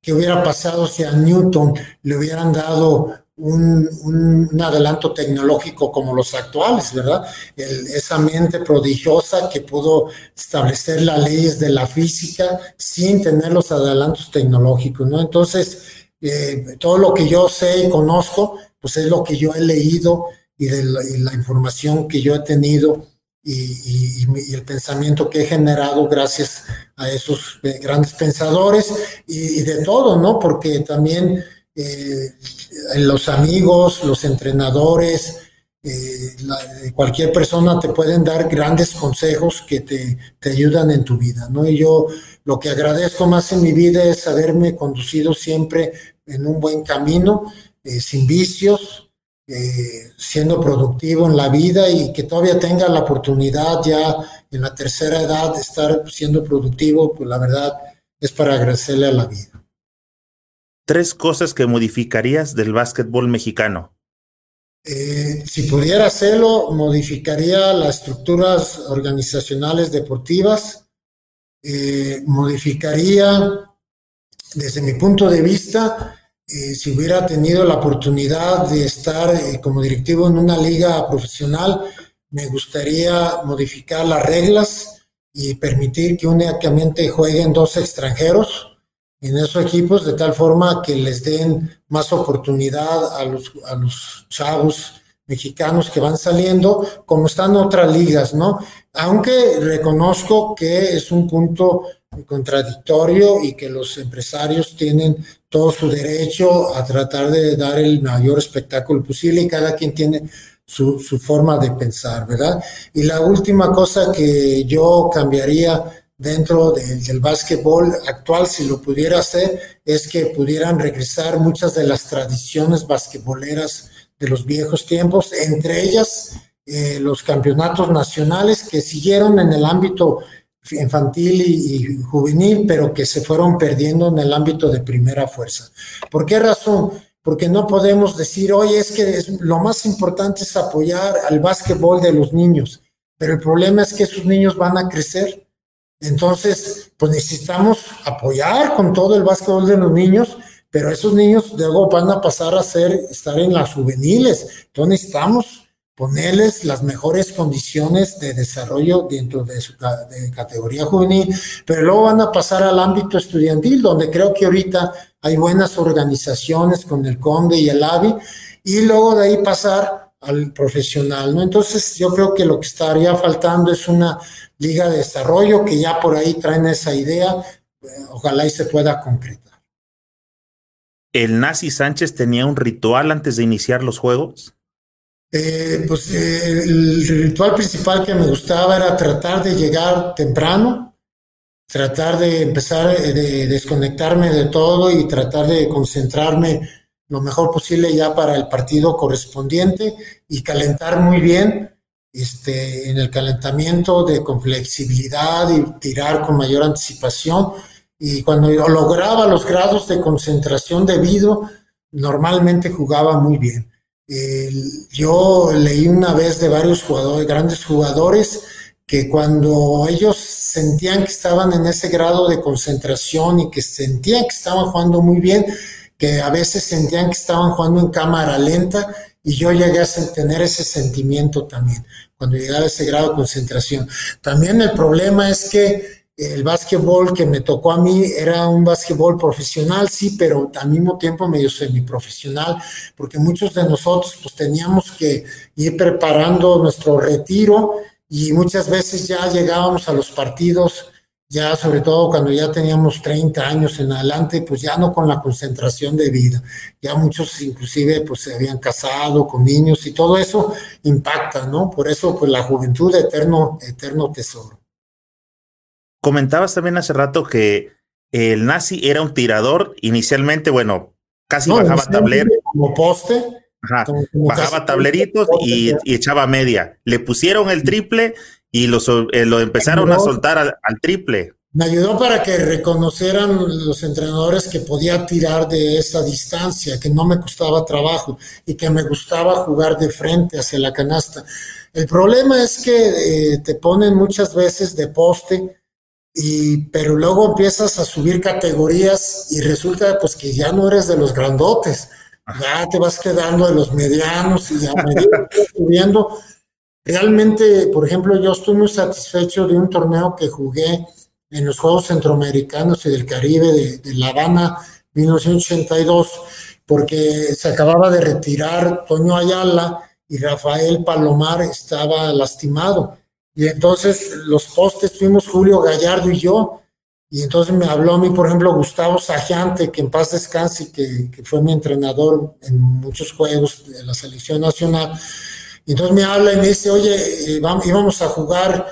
que hubiera pasado si a Newton le hubieran dado un, adelanto tecnológico como los actuales, ¿verdad? esa mente prodigiosa que pudo establecer las leyes de la física sin tener los adelantos tecnológicos, ¿no? Entonces, eh, todo lo que yo sé y conozco, pues es lo que yo he leído y de la, información que yo he tenido y, el pensamiento que he generado gracias a esos eh, grandes pensadores y, de todo, ¿no? Porque también eh, los amigos, los entrenadores, eh, cualquier persona te pueden dar grandes consejos que te, te, ayudan en tu vida, ¿no? Y yo lo que agradezco más en mi vida es haberme conducido siempre en un buen camino, sin vicios, eh, siendo productivo en la vida y que todavía tenga la oportunidad ya en la tercera edad de estar siendo productivo, pues la verdad es para agradecerle a la vida. Tres cosas que modificarías del básquetbol mexicano. Eh, si pudiera hacerlo, modificaría las estructuras organizacionales deportivas, eh, modificaría, desde mi punto de vista, eh, si hubiera tenido la oportunidad de estar eh, como directivo en una liga profesional, me gustaría modificar las reglas y permitir que únicamente jueguen dos extranjeros en esos equipos de tal forma que les den más oportunidad a los, a los chavos mexicanos que van saliendo, como están otras ligas, ¿no? Aunque reconozco que es un punto contradictorio y que los empresarios tienen todo su derecho a tratar de dar el mayor espectáculo posible y cada quien tiene su, forma de pensar, ¿verdad? Y la última cosa que yo cambiaría dentro del básquetbol actual, si lo pudiera hacer, es que pudieran regresar muchas de las tradiciones basquetboleras de los viejos tiempos, entre ellas eh, los campeonatos nacionales que siguieron en el ámbito infantil y, juvenil, pero que se fueron perdiendo en el ámbito de primera fuerza. ¿Por qué razón? Porque no podemos decir, oye, es que lo más importante es apoyar al básquetbol de los niños, pero el problema es que esos niños van a crecer. Entonces, pues necesitamos apoyar con todo el básquetbol de los niños, pero esos niños luego van a pasar a ser, estar en las juveniles. Entonces necesitamos ponerles las mejores condiciones de desarrollo dentro de su categoría juvenil, pero luego van a pasar al ámbito estudiantil, donde creo que ahorita hay buenas organizaciones con el CONDE y el AVI, y luego de ahí pasar al profesional, ¿no? Entonces yo creo que lo que estaría faltando es una liga de desarrollo que ya por ahí traen esa idea, eh, ojalá y se pueda concretar. ¿El Nazi Sánchez tenía un ritual antes de iniciar los juegos? Eh, pues eh, el ritual principal que me gustaba era tratar de llegar temprano, tratar de empezar eh, de desconectarme de todo y tratar de concentrarme lo mejor posible ya para el partido correspondiente y calentar muy bien este, en el calentamiento de, con flexibilidad y tirar con mayor anticipación. Y cuando lograba los grados de concentración debido, normalmente jugaba muy bien. Yo leí una vez de varios jugadores, grandes jugadores, que cuando ellos sentían que estaban en ese grado de concentración y que sentían que estaban jugando muy bien, que a veces sentían que estaban jugando en cámara lenta y yo llegué a tener ese sentimiento también cuando llegaba a ese grado de concentración. También el problema es que el básquetbol que me tocó a mí era un básquetbol profesional, sí, pero al mismo tiempo medio semiprofesional, porque muchos de nosotros pues teníamos que ir preparando nuestro retiro y muchas veces ya llegábamos a los partidos, ya sobre todo cuando ya teníamos 30 años en adelante, pues ya no con la concentración de vida, ya muchos inclusive pues se habían casado con niños y todo eso impacta, ¿no? Por eso pues la juventud eterno, eterno tesoro. Comentabas también hace rato que el nazi era un tirador, inicialmente, bueno, casi bajaba tablero. Como poste, bajaba tableritos y, echaba media. Le pusieron el triple y lo, eh, lo empezaron a soltar al, triple. Me ayudó para que reconocieran los entrenadores que podía tirar de esa distancia, que no me costaba trabajo y que me gustaba jugar de frente hacia la canasta. El problema es que eh, te ponen muchas veces de poste, y, pero luego empiezas a subir categorías y resulta pues que ya no eres de los grandotes ya te vas quedando de los medianos y a medida que subiendo. Realmente, por ejemplo, yo estoy muy satisfecho de un torneo que jugué en los Juegos Centroamericanos y del Caribe de, La Habana 1982, porque se acababa de retirar Toño Ayala y Rafael Palomar estaba lastimado. Y entonces los postes fuimos Julio Gallardo y yo, y entonces me habló a mí, por ejemplo, Gustavo Sajante, que en paz descanse, que, que fue mi entrenador en muchos juegos de la selección nacional. Y entonces me habla y me dice, oye, eh, íbamos a jugar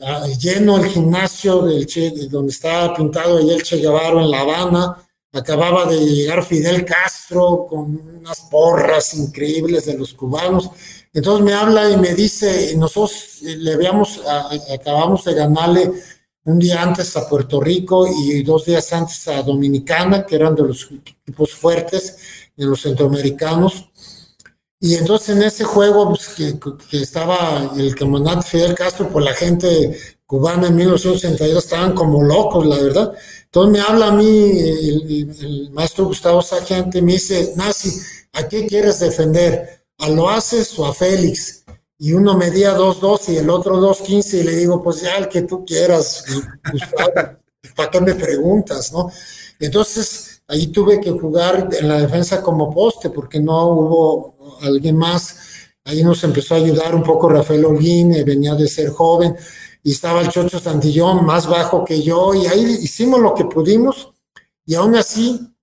ah, lleno el gimnasio del donde estaba pintado ahí el Che Guevara en La Habana. Acababa de llegar Fidel Castro con unas porras increíbles de los cubanos. Entonces me habla y me dice, nosotros le habíamos, acabamos de ganarle un día antes a Puerto Rico y dos días antes a Dominicana, que eran de los equipos fuertes en los centroamericanos. Y entonces en ese juego pues, que, estaba el comandante Fidel Castro, por la gente cubana en 1962 estaban como locos, la verdad. Entonces me habla a mí el, maestro Gustavo Sargente y me dice, Nazi, ¿a qué quieres defender? ¿A Loaces o a Félix? y uno medía 2.2 y el otro 2.15 y le digo, pues ya el que tú quieras, ¿para qué me preguntas? ¿no? Entonces ahí tuve que jugar en la defensa como poste porque no hubo alguien más. Ahí nos empezó a ayudar un poco Rafael Olguín, eh, venía de ser joven, y estaba el Chocho Santillón más bajo que yo, y ahí hicimos lo que pudimos, y aún así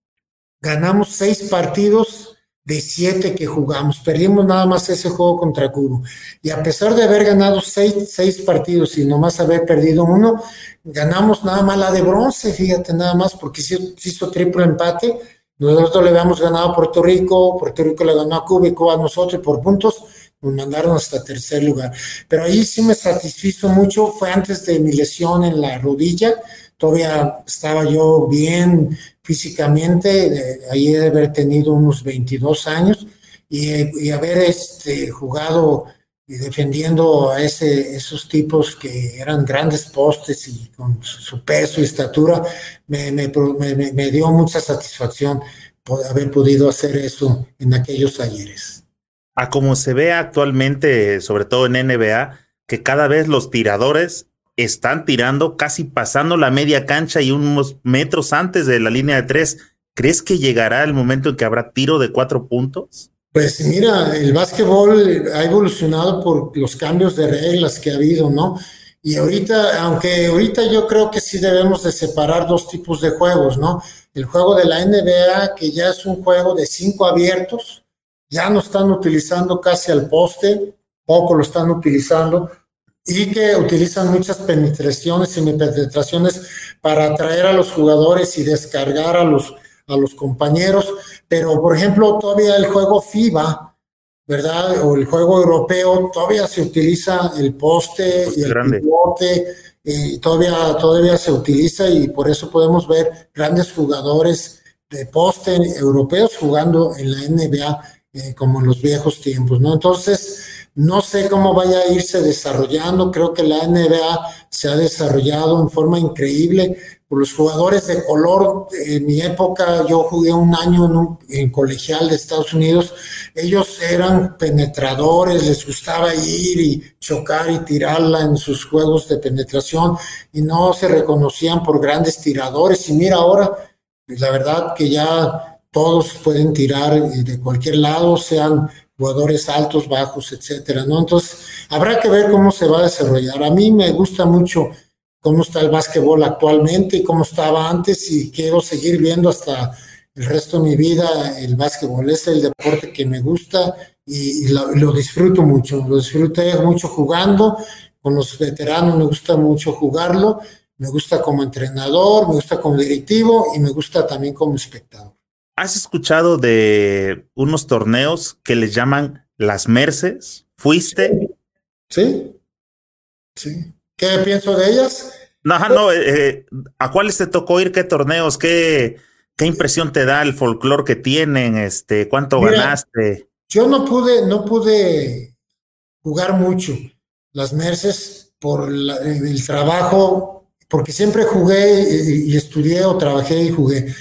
ganamos seis partidos de siete que jugamos. Perdimos nada más ese juego contra Cuba. Y a pesar de haber ganado seis, seis partidos y nomás haber perdido uno, ganamos nada más la de bronce, fíjate, nada más, porque se hizo triple empate. Nosotros le habíamos ganado a Puerto Rico, Puerto Rico le ganó a Cuba y Cuba a nosotros por puntos nos mandaron hasta tercer lugar. Pero ahí sí me satisfizo mucho, fue antes de mi lesión en la rodilla, todavía estaba yo bien físicamente, ahí de haber tenido unos 22 años y, haber este, jugado y defendiendo a ese, esos tipos que eran grandes postes y con su peso y estatura, me, me, dio mucha satisfacción haber podido hacer eso en aquellos talleres. A como se ve actualmente, sobre todo en NBA, que cada vez los tiradores están tirando casi pasando la media cancha y unos metros antes de la línea de tres. ¿Crees que llegará el momento en que habrá tiro de cuatro puntos? Pues mira, el básquetbol ha evolucionado por los cambios de reglas que ha habido, ¿no? Y ahorita, aunque ahorita yo creo que sí debemos de separar dos tipos de juegos, ¿no? El juego de la NBA, que ya es un juego de cinco abiertos, ya no están utilizando casi al poste, poco lo están utilizando, y que utilizan muchas penetraciones y penetraciones para atraer a los jugadores y descargar a los, a los compañeros. Pero, por ejemplo, todavía el juego FIBA, ¿verdad? O el juego europeo, todavía se utiliza el poste y el pivote, y todavía, todavía se utiliza y por eso podemos ver grandes jugadores de poste europeos jugando en la NBA eh, como en los viejos tiempos, ¿no? Entonces, no sé cómo vaya a irse desarrollando, creo que la NBA se ha desarrollado en forma increíble los jugadores de color. En mi época, yo jugué un año en, colegial de Estados Unidos, ellos eran penetradores, les gustaba ir y chocar y tirarla en sus juegos de penetración y no se reconocían por grandes tiradores. Y mira ahora, la verdad que ya todos pueden tirar de cualquier lado, sean jugadores altos, bajos, etcétera. Entonces, habrá que ver cómo se va a desarrollar. A mí me gusta mucho cómo está el básquetbol actualmente y cómo estaba antes y quiero seguir viendo hasta el resto de mi vida el básquetbol. Es el deporte que me gusta y, lo, disfruto mucho. Lo disfruté mucho jugando. Con los veteranos me gusta mucho jugarlo. Me gusta como entrenador, me gusta como directivo y me gusta también como espectador. ¿Has escuchado de unos torneos que les llaman las Merces? ¿Fuiste? Sí. Sí. ¿Qué pienso de ellas? No, no, eh, eh, ¿a cuáles te tocó ir? ¿Qué torneos? ¿Qué, qué impresión te da el folclore que tienen? Este, ¿Cuánto ganaste? Yo no pude, no pude jugar mucho las Merces por el trabajo, porque siempre jugué y estudié o trabajé y jugué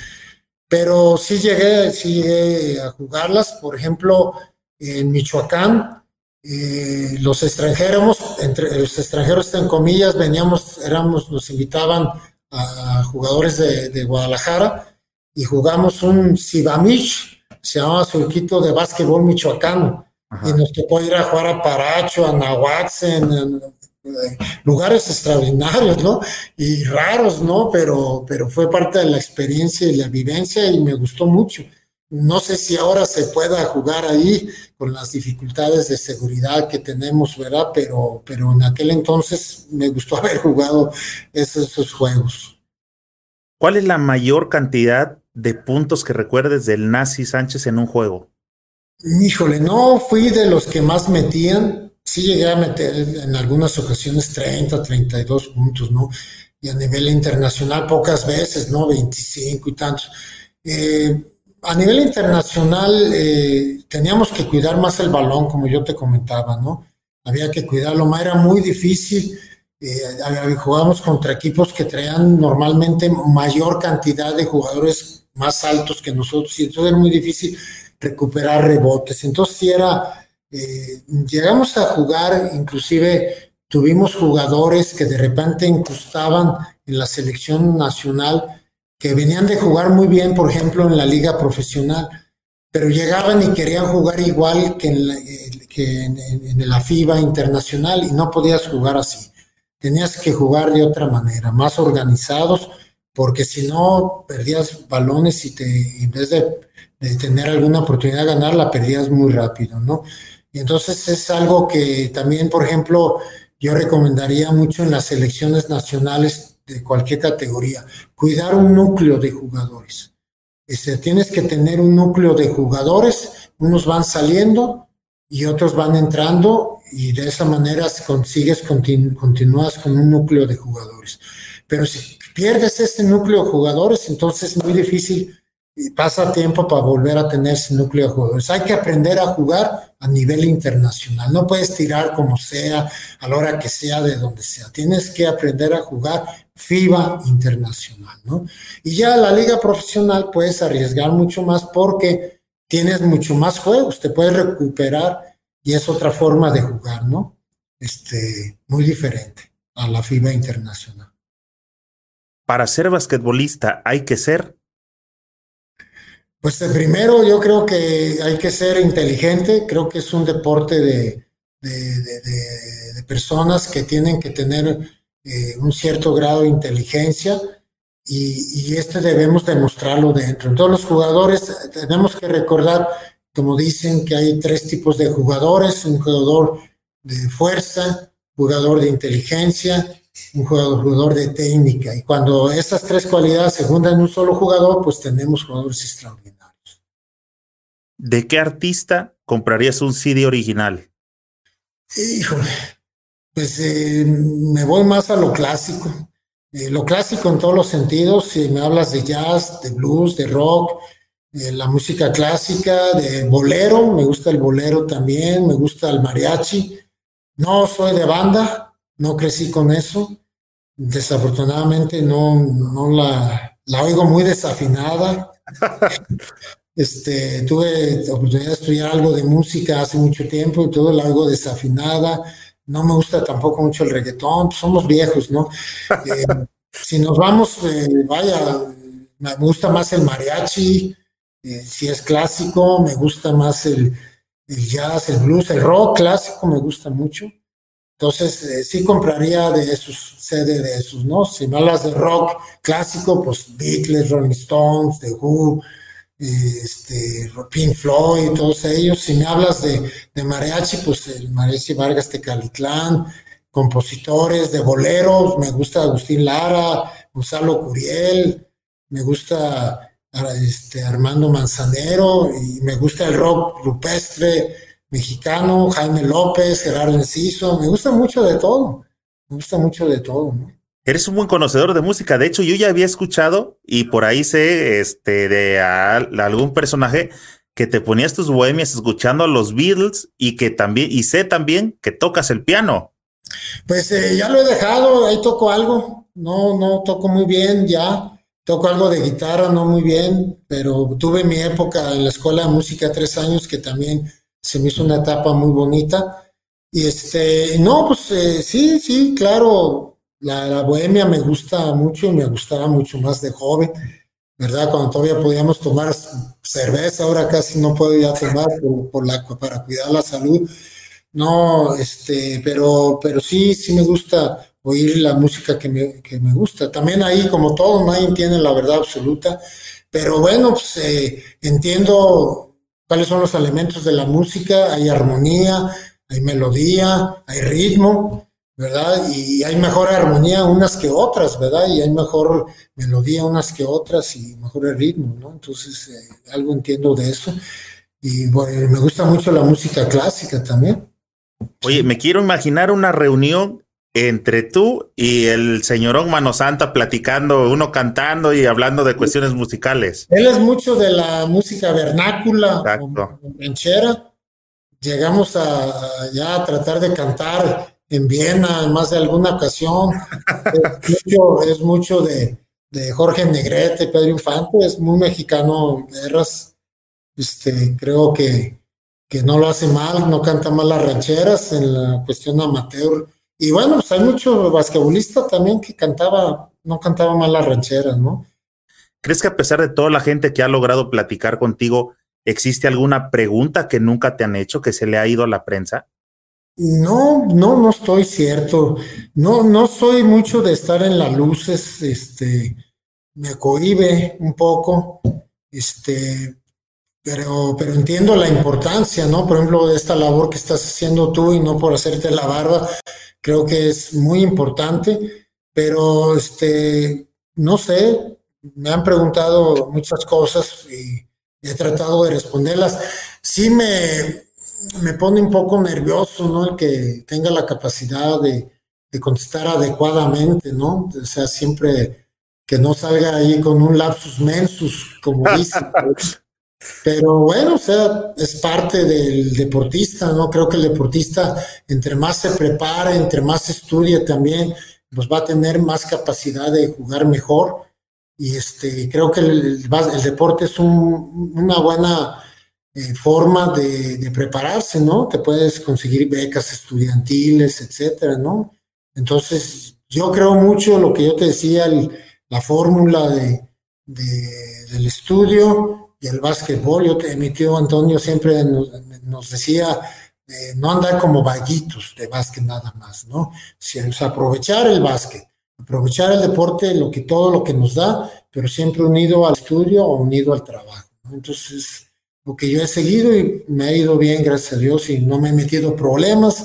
pero sí llegué, sí llegué a jugarlas. Por ejemplo, en Michoacán, eh, los extranjeros, entre los extranjeros en comillas, veníamos, éramos, nos invitaban a jugadores de, Guadalajara y jugamos un Sibamich, se llamaba Surquito de Básquetbol Michoacano. Y nos tocó ir a jugar a Paracho, a Nahuatzen, lugares extraordinarios, ¿no? Y raros, ¿no? Pero, pero fue parte de la experiencia y la vivencia y me gustó mucho. No sé si ahora se pueda jugar ahí con las dificultades de seguridad que tenemos, ¿verdad? Pero, pero en aquel entonces me gustó *laughs* haber jugado esos, juegos. ¿Cuál es la mayor cantidad de puntos que recuerdes del Nazi Sánchez en un juego? Híjole, no fui de los que más metían, sí llegué a meter en algunas ocasiones 30, 32 puntos, ¿no? Y a nivel internacional pocas veces, ¿no? 25 y tantos. Eh, a nivel internacional eh, teníamos que cuidar más el balón, como yo te comentaba, ¿no? Había que cuidarlo era muy difícil. Eh, jugábamos contra equipos que traían normalmente mayor cantidad de jugadores más altos que nosotros y entonces era muy difícil recuperar rebotes. Entonces sí era eh, llegamos a jugar, inclusive tuvimos jugadores que de repente incrustaban en la selección nacional, que venían de jugar muy bien, por ejemplo, en la liga profesional, pero llegaban y querían jugar igual que en la, eh, en la FIBA internacional y no podías jugar así. Tenías que jugar de otra manera, más organizados, porque si no perdías balones y te, en vez de tener alguna oportunidad de ganar, la perdías muy rápido, ¿no? Y entonces es algo que también, por ejemplo, yo recomendaría mucho en las selecciones nacionales de cualquier categoría, cuidar un núcleo de jugadores. Este, tienes que tener un núcleo de jugadores, unos van saliendo y otros van entrando y de esa manera consigues, continúas con un núcleo de jugadores. Pero si pierdes este núcleo de jugadores, entonces es muy difícil y pasa tiempo para volver a tener ese núcleo de jugadores. Hay que aprender a jugar a nivel internacional. No puedes tirar como sea, a la hora que sea, de donde sea. Tienes que aprender a jugar FIBA internacional, ¿no? Y ya la liga profesional puedes arriesgar mucho más porque tienes mucho más juegos, te puedes recuperar y es otra forma de jugar, ¿no? Este, muy diferente a la FIBA internacional. Para ser basquetbolista hay que ser pues primero yo creo que hay que ser inteligente, creo que es un deporte de, personas que tienen que tener eh, un cierto grado de inteligencia y, y, este debemos demostrarlo dentro. En todos los jugadores tenemos que recordar, como dicen, que hay tres tipos de jugadores, un jugador de fuerza, jugador de inteligencia, un jugador, de técnica. Y cuando esas tres cualidades se juntan en un solo jugador, pues tenemos jugadores extraordinarios. ¿De qué artista comprarías un CD original? Híjole, pues eh, me voy más a lo clásico. Eh, lo clásico en todos los sentidos, si me hablas de jazz, de blues, de rock, de la música clásica, de bolero, me gusta el bolero también, me gusta el mariachi. No soy de banda, no crecí con eso. Desafortunadamente no, no la, la oigo muy desafinada. *laughs* Este, tuve oportunidad de estudiar algo de música hace mucho tiempo y todo la oigo desafinada no me gusta tampoco mucho el reggaetón, pues somos viejos, ¿no? Eh, *laughs* si nos vamos, eh, vaya, me gusta más el mariachi, eh, si es clásico, me gusta más el, jazz, el blues, el rock clásico me gusta mucho. Entonces, sí compraría de esos, sede de esos, ¿no? Si me hablas de rock clásico, pues Beatles, Rolling Stones, The Who, este, Pink Floyd, todos ellos. Si me hablas de, de mariachi, pues el mariachi Vargas Tecalitlán, compositores de boleros, me gusta Agustín Lara, Gonzalo Curiel, me gusta este, Armando Manzanero y me gusta el rock rupestre mexicano, Jaime López, Gerardo Enciso, me gusta mucho de todo, me gusta mucho de todo, ¿no? Eres un buen conocedor de música. De hecho, yo ya había escuchado y por ahí sé este, de algún personaje que te ponías tus bohemias escuchando a los Beatles y que también, y sé también que tocas el piano. Pues eh, ya lo he dejado, ahí toco algo. No, no toco muy bien ya. Toco algo de guitarra, no muy bien, pero tuve mi época en la escuela de música tres años que también se me hizo una etapa muy bonita. Y este, no, pues eh, sí, sí, claro, la, bohemia me gusta mucho y me gustaba mucho más de joven, ¿verdad? Cuando todavía podíamos tomar cerveza, ahora casi no puedo ya tomar por, la, para cuidar la salud. No, este, pero, pero sí, sí me gusta oír la música que me, que me gusta. También ahí, como todo, nadie tiene la verdad absoluta, pero bueno, pues eh, entiendo cuáles son los elementos de la música, hay armonía, hay melodía, hay ritmo, ¿verdad? Y hay mejor armonía unas que otras, ¿verdad? Y hay mejor melodía unas que otras y mejor el ritmo, ¿no? Entonces, eh, algo entiendo de eso. Y bueno, me gusta mucho la música clásica también. Oye, me quiero imaginar una reunión entre tú y el señorón Mano Santa platicando, uno cantando y hablando de cuestiones musicales. Él es mucho de la música vernácula, ranchera. Llegamos a ya a tratar de cantar en Viena en más de alguna ocasión. *laughs* es, mucho, de, Jorge Negrete, Pedro Infante, es muy mexicano, Guerras. Este, creo que, que no lo hace mal, no canta mal las rancheras en la cuestión amateur. Y bueno, pues hay mucho basquetbolista también que cantaba, no cantaba mal las rancheras, ¿no? ¿Crees que a pesar de toda la gente que ha logrado platicar contigo, existe alguna pregunta que nunca te han hecho, que se le ha ido a la prensa? No, no, no estoy cierto. No, no soy mucho de estar en las luces, este, me cohibe un poco, este, pero, pero entiendo la importancia, ¿no? Por ejemplo, de esta labor que estás haciendo tú y no por hacerte la barba, creo que es muy importante, pero este, no sé, me han preguntado muchas cosas y he tratado de responderlas. Sí me, me pone un poco nervioso, ¿no? El que tenga la capacidad de, contestar adecuadamente, ¿no? O sea, siempre que no salga ahí con un lapsus mensus, como *laughs* dicen. Pero bueno, o sea, es parte del deportista, ¿no? Creo que el deportista, entre más se prepara, entre más estudie también, pues va a tener más capacidad de jugar mejor. Y este, creo que el, deporte es una buena eh, forma de, prepararse, ¿no? Te puedes conseguir becas estudiantiles, etcétera, ¿no? Entonces, yo creo mucho lo que yo te decía, la fórmula de, del estudio y el básquetbol. Yo mi tío Antonio siempre nos, decía, eh, no andar como vaguitos de básquet nada más, ¿no? O sea, aprovechar el básquet, aprovechar el deporte, lo que todo lo que nos da, pero siempre unido al estudio o unido al trabajo. Entonces, lo que yo he seguido y me ha ido bien, gracias a Dios, y no me he metido problemas.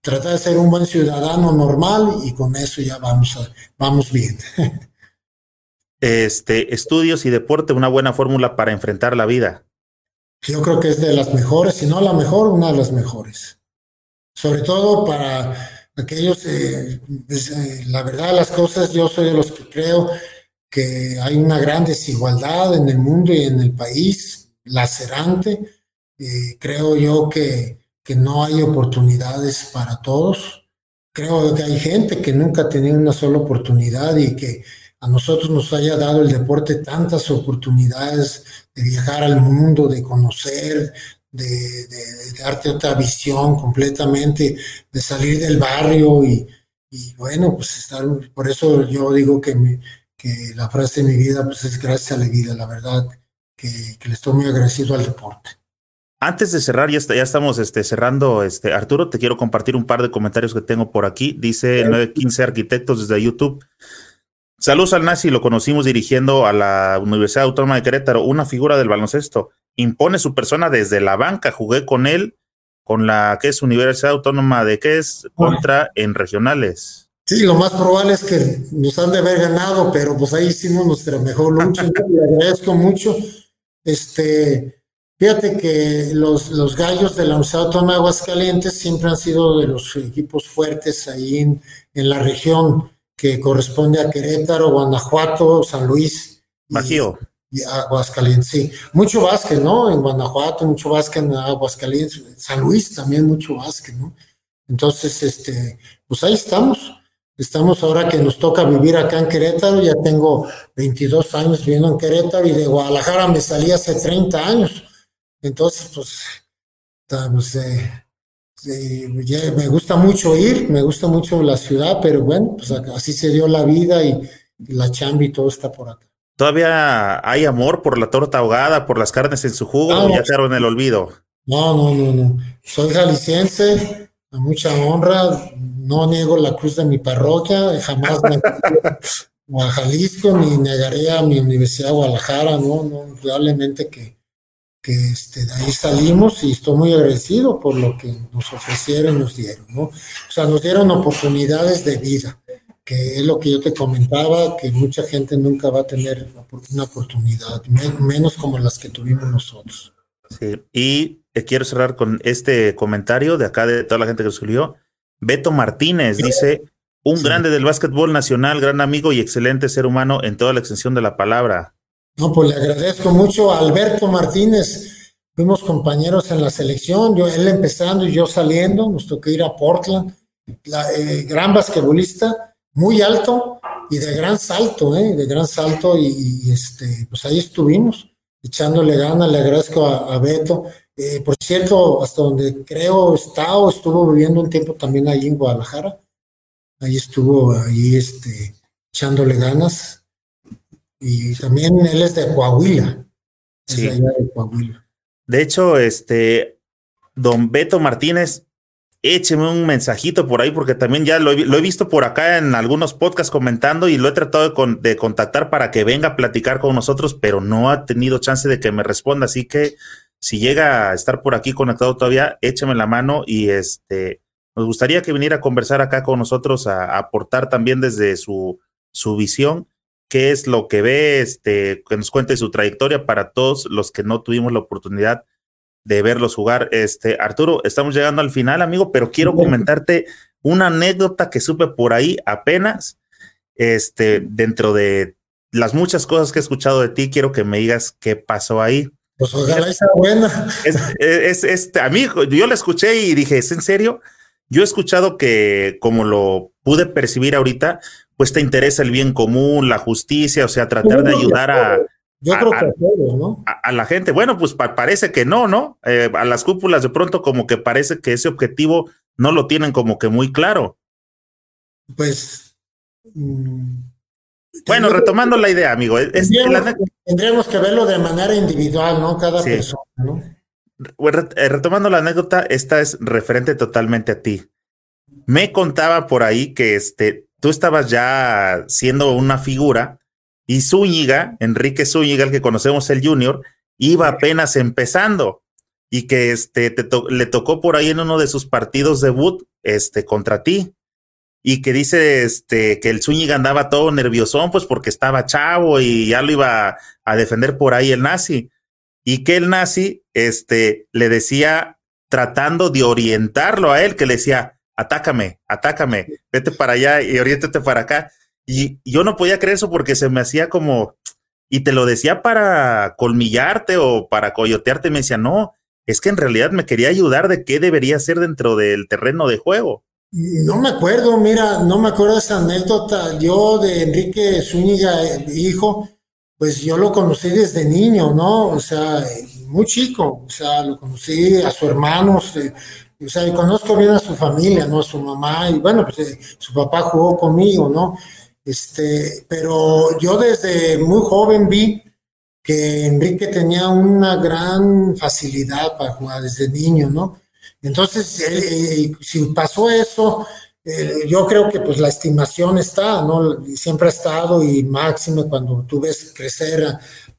Tratar de ser un buen ciudadano normal y con eso ya vamos, vamos bien. *laughs* Este, estudios y deporte, una buena fórmula para enfrentar la vida. yo creo que es de las mejores, si no la mejor, una de las mejores. Sobre todo para aquellos, eh, eh, la verdad las cosas, yo soy de los que creo que hay una gran desigualdad en el mundo y en el país, lacerante. creo yo que, que no hay oportunidades para todos. Creo que hay gente que nunca ha tenido una sola oportunidad y que a nosotros nos haya dado el deporte tantas oportunidades de viajar al mundo, de conocer, de, darte otra visión completamente, de salir del barrio y, bueno, pues estar, por eso yo digo que, que la frase de mi vida pues es gracias a la vida, la verdad, que, que le estoy muy agradecido al deporte. Antes de cerrar, ya, ya estamos este, cerrando, este, Arturo, te quiero compartir un par de comentarios que tengo por aquí. Dice 915 Arquitectos desde YouTube. Saludos al Nazi, lo conocimos dirigiendo a la Universidad Autónoma de Querétaro, una figura del baloncesto. Impone su persona desde la banca, jugué con él, con la que es Universidad Autónoma de qué es, contra en regionales. Sí, lo más probable es que nos han de haber ganado, pero pues ahí hicimos nuestra mejor lucha. Le agradezco mucho. Este, fíjate que los, los gallos de la Universidad Autónoma de Aguascalientes siempre han sido de los equipos fuertes ahí en, en la región que corresponde a Querétaro, Guanajuato, San Luis. Bajío. Y, Aguascalientes, sí. Mucho básquet, ¿no? En Guanajuato, mucho básquet en Aguascalientes. San Luis también mucho básquet, ¿no? Entonces, este, pues ahí estamos. Estamos ahora que nos toca vivir acá en Querétaro, ya tengo 22 años viviendo en Querétaro y de Guadalajara me salí hace 30 años. Entonces, pues, pues eh, me gusta mucho ir, me gusta mucho la ciudad, pero bueno, pues así se dio la vida y, la chamba y todo está por acá. ¿Todavía hay amor por la torta ahogada, por las carnes en su jugo o ya quedaron en el olvido? No, no, no, no. Soy jalisciense, a mucha honra, no niego la cruz de mi parroquia, jamás me *laughs* a Jalisco ni negaré a mi Universidad de Guadalajara, no, no, realmente que que este, de ahí salimos y estoy muy agradecido por lo que nos ofrecieron y nos dieron, ¿no? O sea, nos dieron oportunidades de vida, que es lo que yo te comentaba, que mucha gente nunca va a tener una oportunidad, menos como las que tuvimos nosotros. Sí, y quiero cerrar con este comentario de acá de toda la gente que escribió. Beto Martínez dice, un grande del básquetbol nacional, gran amigo y excelente ser humano en toda la extensión de la palabra. No, pues le agradezco mucho a Alberto Martínez. Fuimos compañeros en la selección, yo, él empezando y yo saliendo, nos tocó ir a Portland. La, eh, gran basquetbolista, muy alto y de gran salto, ¿eh? de gran salto y, este, pues ahí estuvimos echándole ganas, le agradezco a, Beto. Eh, por cierto, hasta donde creo está o estuvo viviendo un tiempo también ahí en Guadalajara. Ahí estuvo, ahí este, echándole ganas. Y también él es de Coahuila. Sí. de Coahuila. De hecho, este, don Beto Martínez, écheme un mensajito por ahí, porque también ya lo he, visto por acá en algunos podcasts comentando y lo he tratado de, de, contactar para que venga a platicar con nosotros, pero no ha tenido chance de que me responda. Así que si llega a estar por aquí conectado todavía, écheme la mano y este, nos gustaría que viniera a conversar acá con nosotros, a, aportar también desde su, su visión qué es lo que ve, este, que nos cuente su trayectoria para todos los que no tuvimos la oportunidad de verlos jugar. Este, Arturo, estamos llegando al final, amigo, pero quiero comentarte una anécdota que supe por ahí apenas, este, dentro de las muchas cosas que he escuchado de ti, quiero que me digas qué pasó ahí. Pues ojalá sea buena. Es, este, amigo, yo la escuché y dije, ¿es en serio? Yo he escuchado que, como lo pude percibir ahorita, pues te interesa el bien común, la justicia, o sea, tratar de ayudar a, yo creo que a, todos, ¿no? A, la gente. Bueno, pues parece que no, ¿no? Eh, a las cúpulas de pronto como que parece que ese objetivo no lo tienen como que muy claro. Pues... Mm, bueno, retomando la idea, amigo. tendríamos, que verlo de manera individual, ¿no? Cada persona, ¿no? Eh, retomando la anécdota, esta es referente totalmente a ti. Me contaba por ahí que este, tú estabas ya siendo una figura y Zúñiga, Enrique Zúñiga, el que conocemos el Junior, iba apenas empezando y que este, le tocó por ahí en uno de sus partidos debut este, contra ti y que dice este, que el Zúñiga andaba todo nerviosón pues porque estaba chavo y ya lo iba a defender por ahí el nazi. y que el nazi este, le decía, tratando de orientarlo a él, que le decía, atácame, atácame, vete para allá y oriéntate para acá. Y yo no podía creer eso porque se me hacía como, y te lo decía para colmillarte o para coyotearte, me decía, no, es que en realidad me quería ayudar de qué debería ser dentro del terreno de juego. No me acuerdo, mira, no me acuerdo esa anécdota. Yo de Enrique Zúñiga, hijo, pues yo lo conocí desde niño, ¿no? O sea, muy chico, o sea, lo conocí a su hermano, o sea, y conozco bien a su familia, ¿no? Su mamá, y bueno, pues eh, su papá jugó conmigo, ¿no? Este, pero yo desde muy joven vi que Enrique tenía una gran facilidad para jugar desde niño, ¿no? Entonces, eh, si pasó eso, eh, yo creo que pues la estimación está, ¿no? Siempre ha estado y máximo cuando tú ves crecer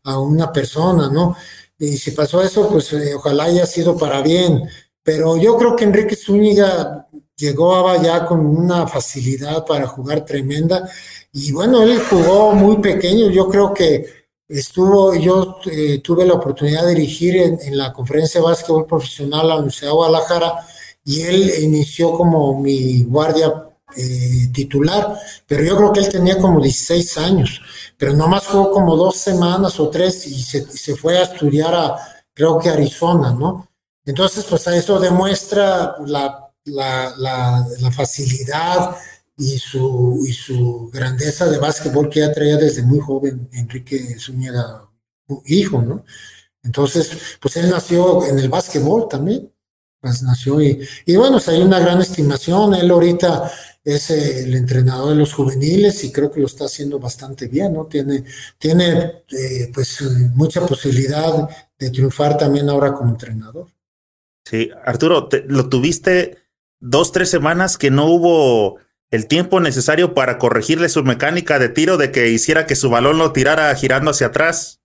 a, una persona, ¿no? Y si pasó eso, pues eh, ojalá haya sido para bien. Pero yo creo que Enrique Zúñiga llegó ya con una facilidad para jugar tremenda. Y bueno, él jugó muy pequeño. Yo creo que estuvo, yo eh, tuve la oportunidad de dirigir en, la conferencia de básquetbol profesional a la Universidad de Guadalajara y él inició como mi guardia eh, titular, pero yo creo que él tenía como 16 años, pero nomás jugó como dos semanas o tres y se, se fue a estudiar a, creo que Arizona, ¿no? Entonces, pues eso demuestra la, la, facilidad, y su, y su grandeza de básquetbol que ya traía desde muy joven Enrique Zúñiga, hijo, ¿no? Entonces, pues él nació en el básquetbol también, pues nació y, y bueno, pues hay una gran estimación, él ahorita es el entrenador de los juveniles y creo que lo está haciendo bastante bien, ¿no? Tiene, tiene eh, pues mucha posibilidad de triunfar también ahora como entrenador. Sí, Arturo, lo tuviste dos, tres semanas que no hubo el tiempo necesario para corregirle su mecánica de tiro de que hiciera que su balón lo tirara girando hacia atrás?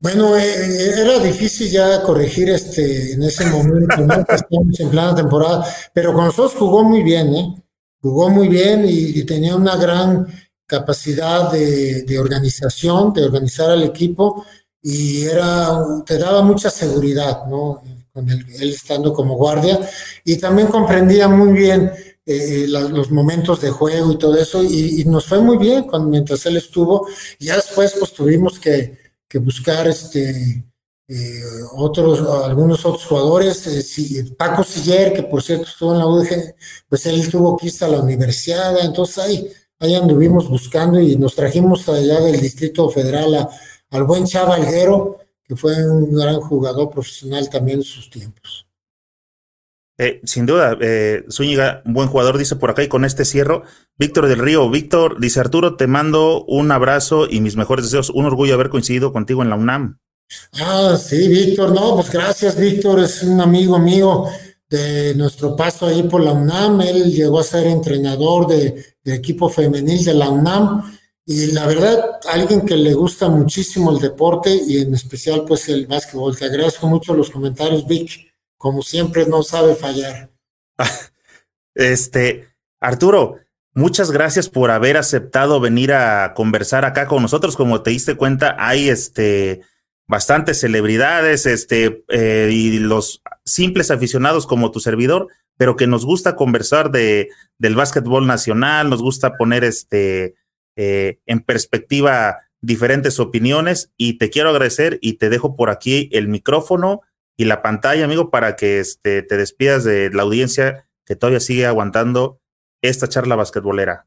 Bueno, eh, eh, era difícil ya corregir este en ese momento, en plena temporada, pero con nosotros jugó muy bien, ¿eh? Jugó muy bien y, tenía una gran capacidad de, de, organización, de organizar al equipo y era, te daba mucha seguridad, ¿no? Con él estando como guardia y también comprendía muy bien eh, los momentos de juego y todo eso, y, nos fue muy bien cuando, mientras él estuvo. Ya después, pues tuvimos que, buscar este, eh, otros, algunos otros jugadores. Eh, Paco Siller, que por cierto estuvo en la UDG, pues él tuvo que irse a la universidad, entonces ahí, ahí anduvimos buscando y nos trajimos allá del Distrito Federal al buen Chava Alguero, que fue un gran jugador profesional también en sus tiempos. Eh, sin duda, eh, Zúñiga, un buen jugador, dice por acá, y con este cierro, Víctor del Río. Víctor, dice Arturo, te mando un abrazo y mis mejores deseos. Un orgullo haber coincidido contigo en la UNAM. Ah, sí, Víctor, no, pues gracias, Víctor, es un amigo mío de nuestro paso ahí por la UNAM. Él llegó a ser entrenador de, de equipo femenil de la UNAM. Y la verdad, alguien que le gusta muchísimo el deporte y en especial pues el básquetbol. Te agradezco mucho los comentarios, Vic como siempre, no sabe fallar. *laughs* Este, Arturo, muchas gracias por haber aceptado venir a conversar acá con nosotros. Como te diste cuenta, hay este bastantes celebridades, este, eh, y los simples aficionados como tu servidor, pero que nos gusta conversar de, del básquetbol nacional, nos gusta poner este, eh, en perspectiva diferentes opiniones y te quiero agradecer y te dejo por aquí el micrófono y la pantalla, amigo, para que este, te despidas de la audiencia que todavía sigue aguantando esta charla basquetbolera.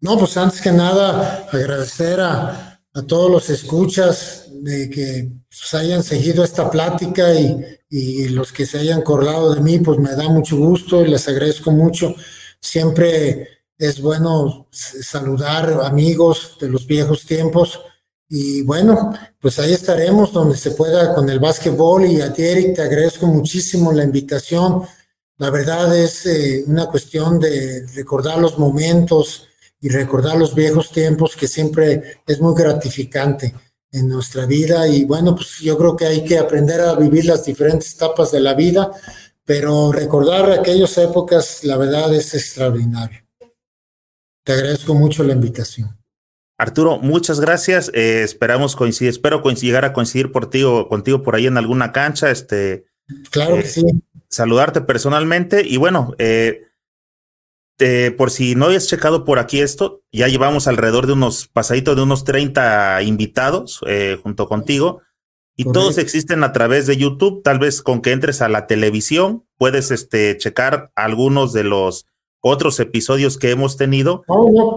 No, pues antes que nada, agradecer a, todos los escuchas de que pues, hayan seguido esta plática y, y, los que se hayan acordado de mí, pues me da mucho gusto y les agradezco mucho. Siempre es bueno saludar amigos de los viejos tiempos y bueno, pues ahí estaremos donde se pueda con el básquetbol y a ti Eric te agradezco muchísimo la invitación. La verdad es eh, una cuestión de recordar los momentos y recordar los viejos tiempos que siempre es muy gratificante en nuestra vida y bueno, pues yo creo que hay que aprender a vivir las diferentes etapas de la vida, pero recordar aquellas épocas, la verdad es extraordinario. Te agradezco mucho la invitación. Arturo, muchas gracias. Eh, esperamos coincidir, espero llegar a coincidir por ti o contigo por ahí en alguna cancha. Este, claro que eh, sí. Saludarte personalmente y bueno, eh, por si no hayas checado por aquí esto, ya llevamos alrededor de unos pasaditos de unos 30 invitados junto contigo y todos existen a través de YouTube. Tal vez con que entres a la televisión puedes este, checar algunos de los otros episodios que hemos tenido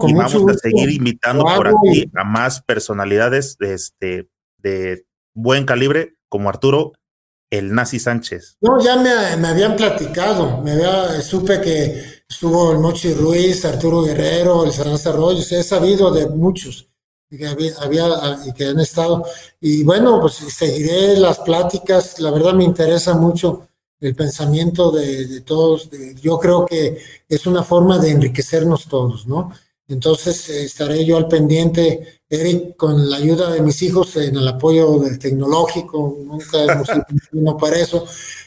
y vamos a seguir invitando por aquí a más personalidades de, este, de buen calibre como Arturo el Nazi Sánchez. No, ya me, me habían platicado, me había, supe que estuvo el Mochi Ruiz, Arturo Guerrero, el Saranza Arroyo, he sabido de muchos que había, había, que han estado. Y bueno, pues seguiré las pláticas, la verdad me interesa mucho el pensamiento de, todos. yo creo que es una forma de enriquecernos todos, ¿no? Entonces estaré yo al pendiente, Eric, con la ayuda de mis hijos en el apoyo del tecnológico, nunca hemos sido para eso,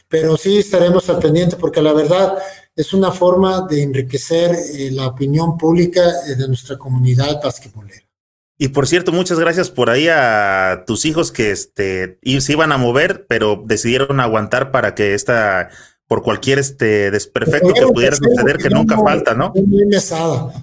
pero sí estaremos al pendiente porque la verdad es una forma de enriquecer eh, la opinión pública eh, de nuestra comunidad basquetbolera. Y por cierto, muchas gracias por ahí a tus hijos que este, se iban a mover, pero decidieron aguantar para que esta, por cualquier este desperfecto que pudiera suceder, que nunca falta, ¿no? Muy pesada.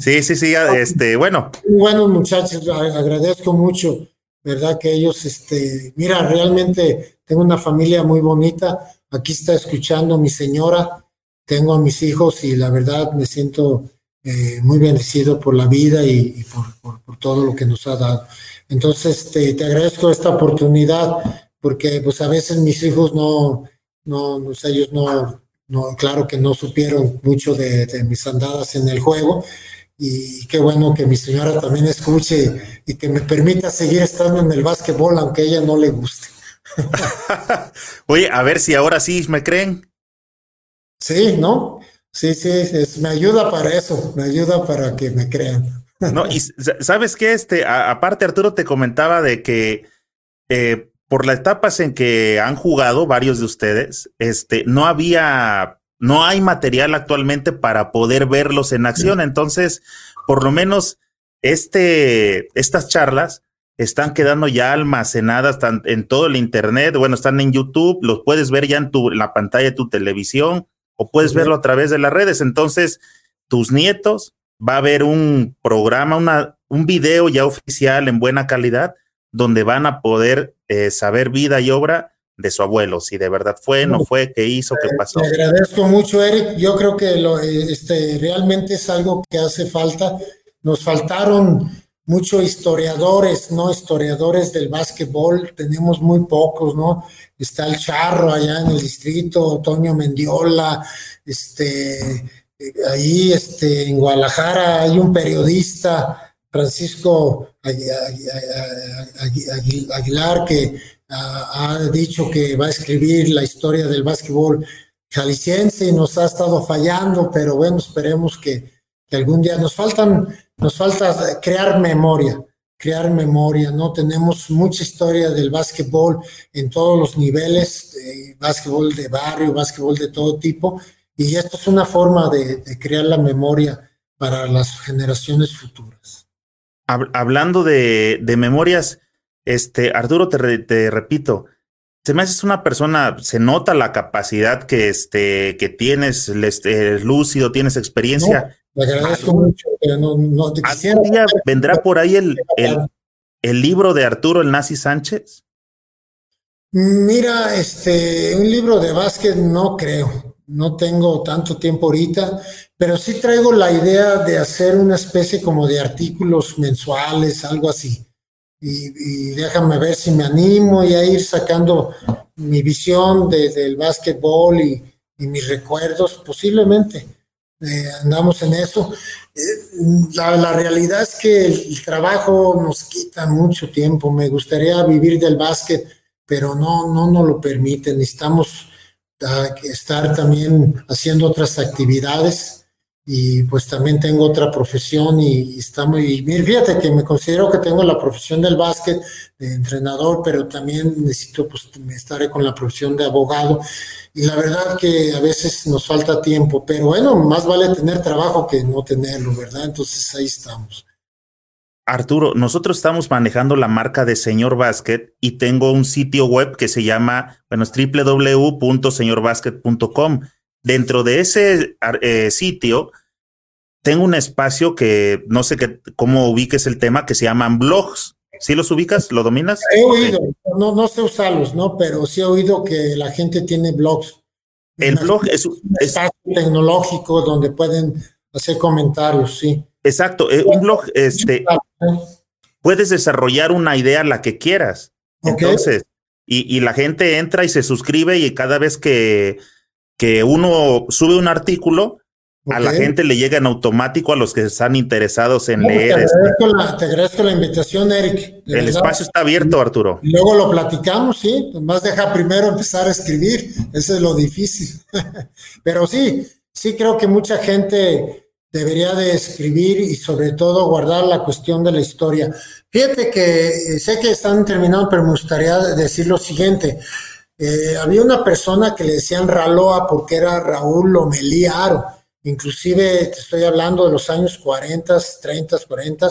Sí, sí, sí, este, bueno. Bueno, muchachos, agradezco mucho, ¿verdad? Que ellos, este, mira, realmente tengo una familia muy bonita. Aquí está escuchando mi señora, tengo a mis hijos y la verdad me siento eh, muy bendecido por la vida y, por, todo lo que nos ha dado. Entonces, te, te, agradezco esta oportunidad porque pues a veces mis hijos no, no, no ellos no, no, claro que no supieron mucho de, mis andadas en el juego y qué bueno que mi señora también escuche y que me permita seguir estando en el básquetbol aunque a ella no le guste. *laughs* Oye, a ver si ahora sí me creen. Sí, ¿no? Sí, sí, me ayuda para eso, me ayuda para que me crean. No, y *laughs* sabes qué, este, aparte Arturo te comentaba de que eh, por las etapas en que han jugado varios de ustedes, este, no había, no hay material actualmente para poder verlos en acción. Entonces, por lo menos, este, estas charlas están quedando ya almacenadas en todo el internet. Bueno, están en YouTube, los puedes ver ya en tu, en la pantalla de tu televisión o puedes verlo a través de las redes. Entonces, tus nietos va a haber un programa, una, un video ya oficial en buena calidad donde van a poder eh, saber vida y obra de su abuelo, si de verdad fue, no fue, qué hizo, qué pasó. Te agradezco mucho, Eric. Yo creo que lo, eh, este, realmente es algo que hace falta. Nos faltaron muchos historiadores, ¿no? Historiadores del básquetbol, tenemos muy pocos, ¿no? Está el Charro allá en el distrito, Toño Mendiola, este, ahí este, en Guadalajara hay un periodista, Francisco Aguilar, que ha dicho que va a escribir la historia del básquetbol jalisciense y nos ha estado fallando, pero bueno, esperemos que, que algún día nos faltan nos falta crear memoria, crear memoria, ¿no? Tenemos mucha historia del básquetbol en todos los niveles, de básquetbol de barrio, básquetbol de todo tipo, y esto es una forma de, crear la memoria para las generaciones futuras. Hablando de, memorias, este, Arturo, te, repito, se me haces una persona, se nota la capacidad que, este, que tienes, este, lúcido, tienes experiencia. Le agradezco mucho, pero no, no te quisiera. día vendrá por ahí el, el, libro de Arturo el Nazi Sánchez? Mira, este, un libro de básquet no creo. No tengo tanto tiempo ahorita, pero sí traigo la idea de hacer una especie como de artículos mensuales, algo así. Y, déjame ver si me animo y a ir sacando mi visión del básquetbol y, y mis recuerdos, posiblemente eh, andamos en eso. Eh, la, realidad es que el, trabajo nos quita mucho tiempo. Me gustaría vivir del básquet, pero no, no nos lo permite. Necesitamos ah, estar también haciendo otras actividades y pues también tengo otra profesión y, estamos, y fíjate que me considero que tengo la profesión del básquet, de entrenador, pero también necesito, pues me estaré con la profesión de abogado y la verdad que a veces nos falta tiempo, pero bueno, más vale tener trabajo que no tenerlo, ¿verdad? Entonces ahí estamos. Arturo, nosotros estamos manejando la marca de Señor Basket y tengo un sitio web que se llama, bueno, es www.señorbasket.com. Dentro de ese eh, sitio tengo un espacio que no sé qué, cómo ubiques el tema, que se llaman blogs. ¿Sí los ubicas? ¿Lo dominas? He oído, no, no sé usarlos, ¿no? Pero sí he oído que la gente tiene blogs. El blog es un espacio tecnológico donde pueden hacer comentarios, sí. Exacto, eh, un blog, este, puedes desarrollar una idea la que quieras. Entonces, y, y, la gente entra y se suscribe y cada vez que, que uno sube un artículo, a la gente le llega en automático a los que están interesados en leer. Te agradezco, la, te agradezco, la, invitación, Eric. El espacio está abierto, Arturo. Y luego lo platicamos, sí. Más deja primero empezar a escribir. Eso es lo difícil. *laughs* Pero sí, sí creo que mucha gente debería de escribir y sobre todo guardar la cuestión de la historia. Fíjate que eh, sé que están terminando, pero me gustaría decir lo siguiente. Eh, había una persona que le decían Raloa porque era Raúl Lomelí Aro. Inclusive te estoy hablando de los años 40, 30, 40,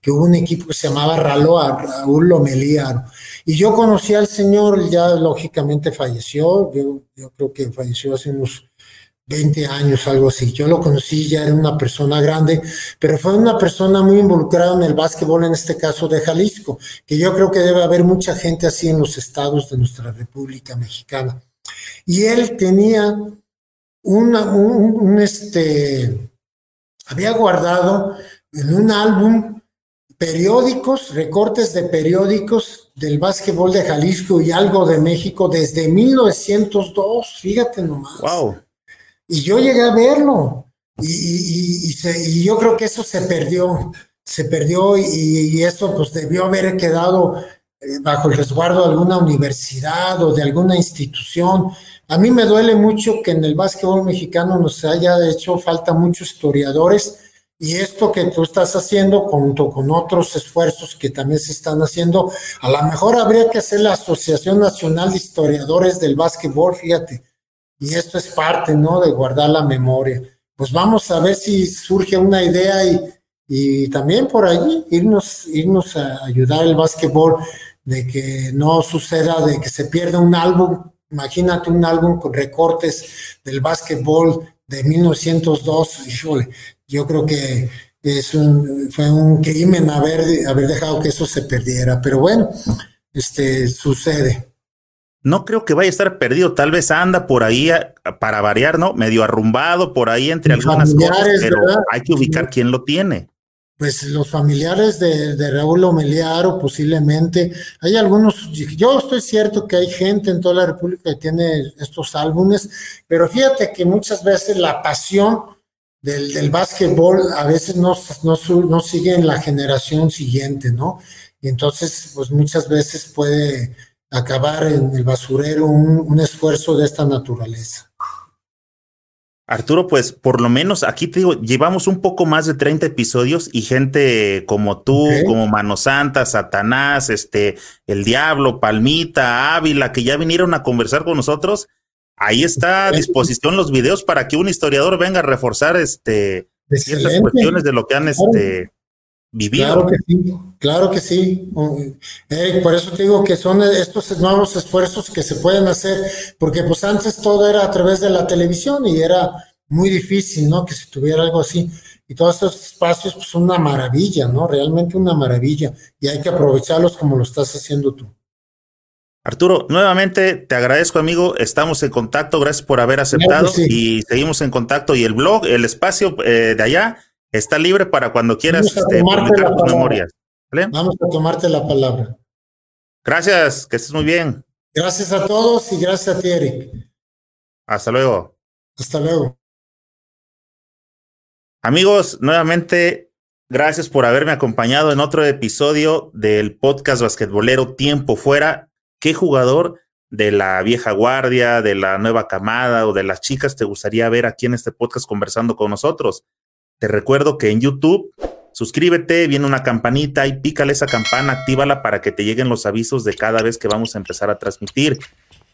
que hubo un equipo que se llamaba Raloa, Raúl Lomelí Aro. Y yo conocí al señor, ya lógicamente falleció, yo, yo creo que falleció hace unos 20 años, algo así. Yo lo conocí, ya era una persona grande, pero fue una persona muy involucrada en el básquetbol, en este caso de Jalisco, que yo creo que debe haber mucha gente así en los estados de nuestra República Mexicana. Y él tenía una, un, este, había guardado en un álbum periódicos, recortes de periódicos del básquetbol de Jalisco y algo de México desde 1902, fíjate nomás. Wow. Y yo llegué a verlo. Y, y, yo creo que eso se perdió, se perdió y, eso pues debió haber quedado eh, bajo el resguardo de alguna universidad o de alguna institución. A mí me duele mucho que en el básquetbol mexicano nos haya hecho falta muchos historiadores y esto que tú estás haciendo junto con otros esfuerzos que también se están haciendo, a lo mejor habría que hacer la Asociación Nacional de Historiadores del Básquetbol, fíjate, y esto es parte, ¿no? De guardar la memoria. Pues vamos a ver si surge una idea y, también por allí irnos, irnos a ayudar el básquetbol de que no suceda de que se pierda un álbum. Imagínate un álbum con recortes del básquetbol de 1902. Híjole, yo creo que es un, fue un crimen haber, haber dejado que eso se perdiera. Pero bueno, este sucede no creo que vaya a estar perdido. Tal vez anda por ahí para variar, ¿no? Medio arrumbado por ahí entre algunas cosas, pero hay que ubicar quién lo tiene. Pues los familiares de, de Raúl Omeliaro, posiblemente. Hay algunos, yo estoy cierto que hay gente en toda la República que tiene estos álbumes, pero fíjate que muchas veces la pasión del, del básquetbol a veces no, no, no sigue en la generación siguiente, ¿no? Y entonces, pues muchas veces puede acabar en el basurero un, esfuerzo de esta naturaleza. Arturo, pues por lo menos aquí te digo, llevamos un poco más de 30 episodios y gente como tú, como Mano Santa, Satanás, este, el Diablo, Palmita, Ávila, que ya vinieron a conversar con nosotros. Ahí está a disposición los videos para que un historiador venga a reforzar este ciertas cuestiones de lo que han este, Claro que sí, claro que sí. por eso te digo que son estos nuevos esfuerzos que se pueden hacer, porque pues antes todo era a través de la televisión y era muy difícil, ¿no? Que se tuviera algo así. Y todos estos espacios pues, son una maravilla, ¿no? Realmente una maravilla. Y hay que aprovecharlos como lo estás haciendo tú. Arturo, nuevamente te agradezco, amigo. Estamos en contacto. Gracias por haber aceptado y seguimos en contacto. Y el blog, el espacio eh, de allá, Está libre para cuando quieras este, publicar tus memorias. Vamos a tomarte la palabra. Gracias, que estés muy bien. Gracias a todos y gracias a ti, Eric. Hasta luego. Hasta luego. Amigos, nuevamente, gracias por haberme acompañado en otro episodio del podcast basquetbolero Tiempo Fuera. ¿Qué jugador de la vieja guardia, de la nueva camada o de las chicas te gustaría ver aquí en este podcast conversando con nosotros? Te recuerdo que en YouTube, suscríbete, viene una campanita y pícale esa campana, actívala para que te lleguen los avisos de cada vez que vamos a empezar a transmitir.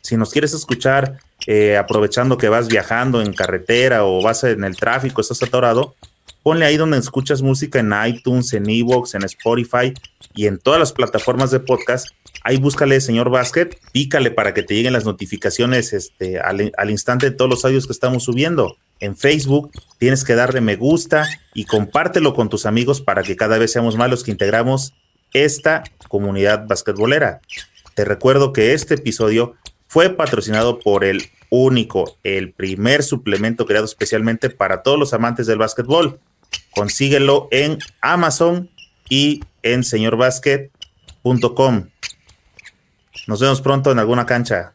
Si nos quieres escuchar eh, aprovechando que vas viajando en carretera o vas en el tráfico, estás atorado, ponle ahí donde escuchas música en iTunes, en Evox, en Spotify y en todas las plataformas de podcast. Ahí búscale señor Basket, pícale para que te lleguen las notificaciones este, al, al instante de todos los audios que estamos subiendo. En Facebook tienes que darle me gusta y compártelo con tus amigos para que cada vez seamos más los que integramos esta comunidad basquetbolera. Te recuerdo que este episodio fue patrocinado por el único, el primer suplemento creado especialmente para todos los amantes del básquetbol. Consíguelo en Amazon y en señorbasket.com. Nos vemos pronto en alguna cancha.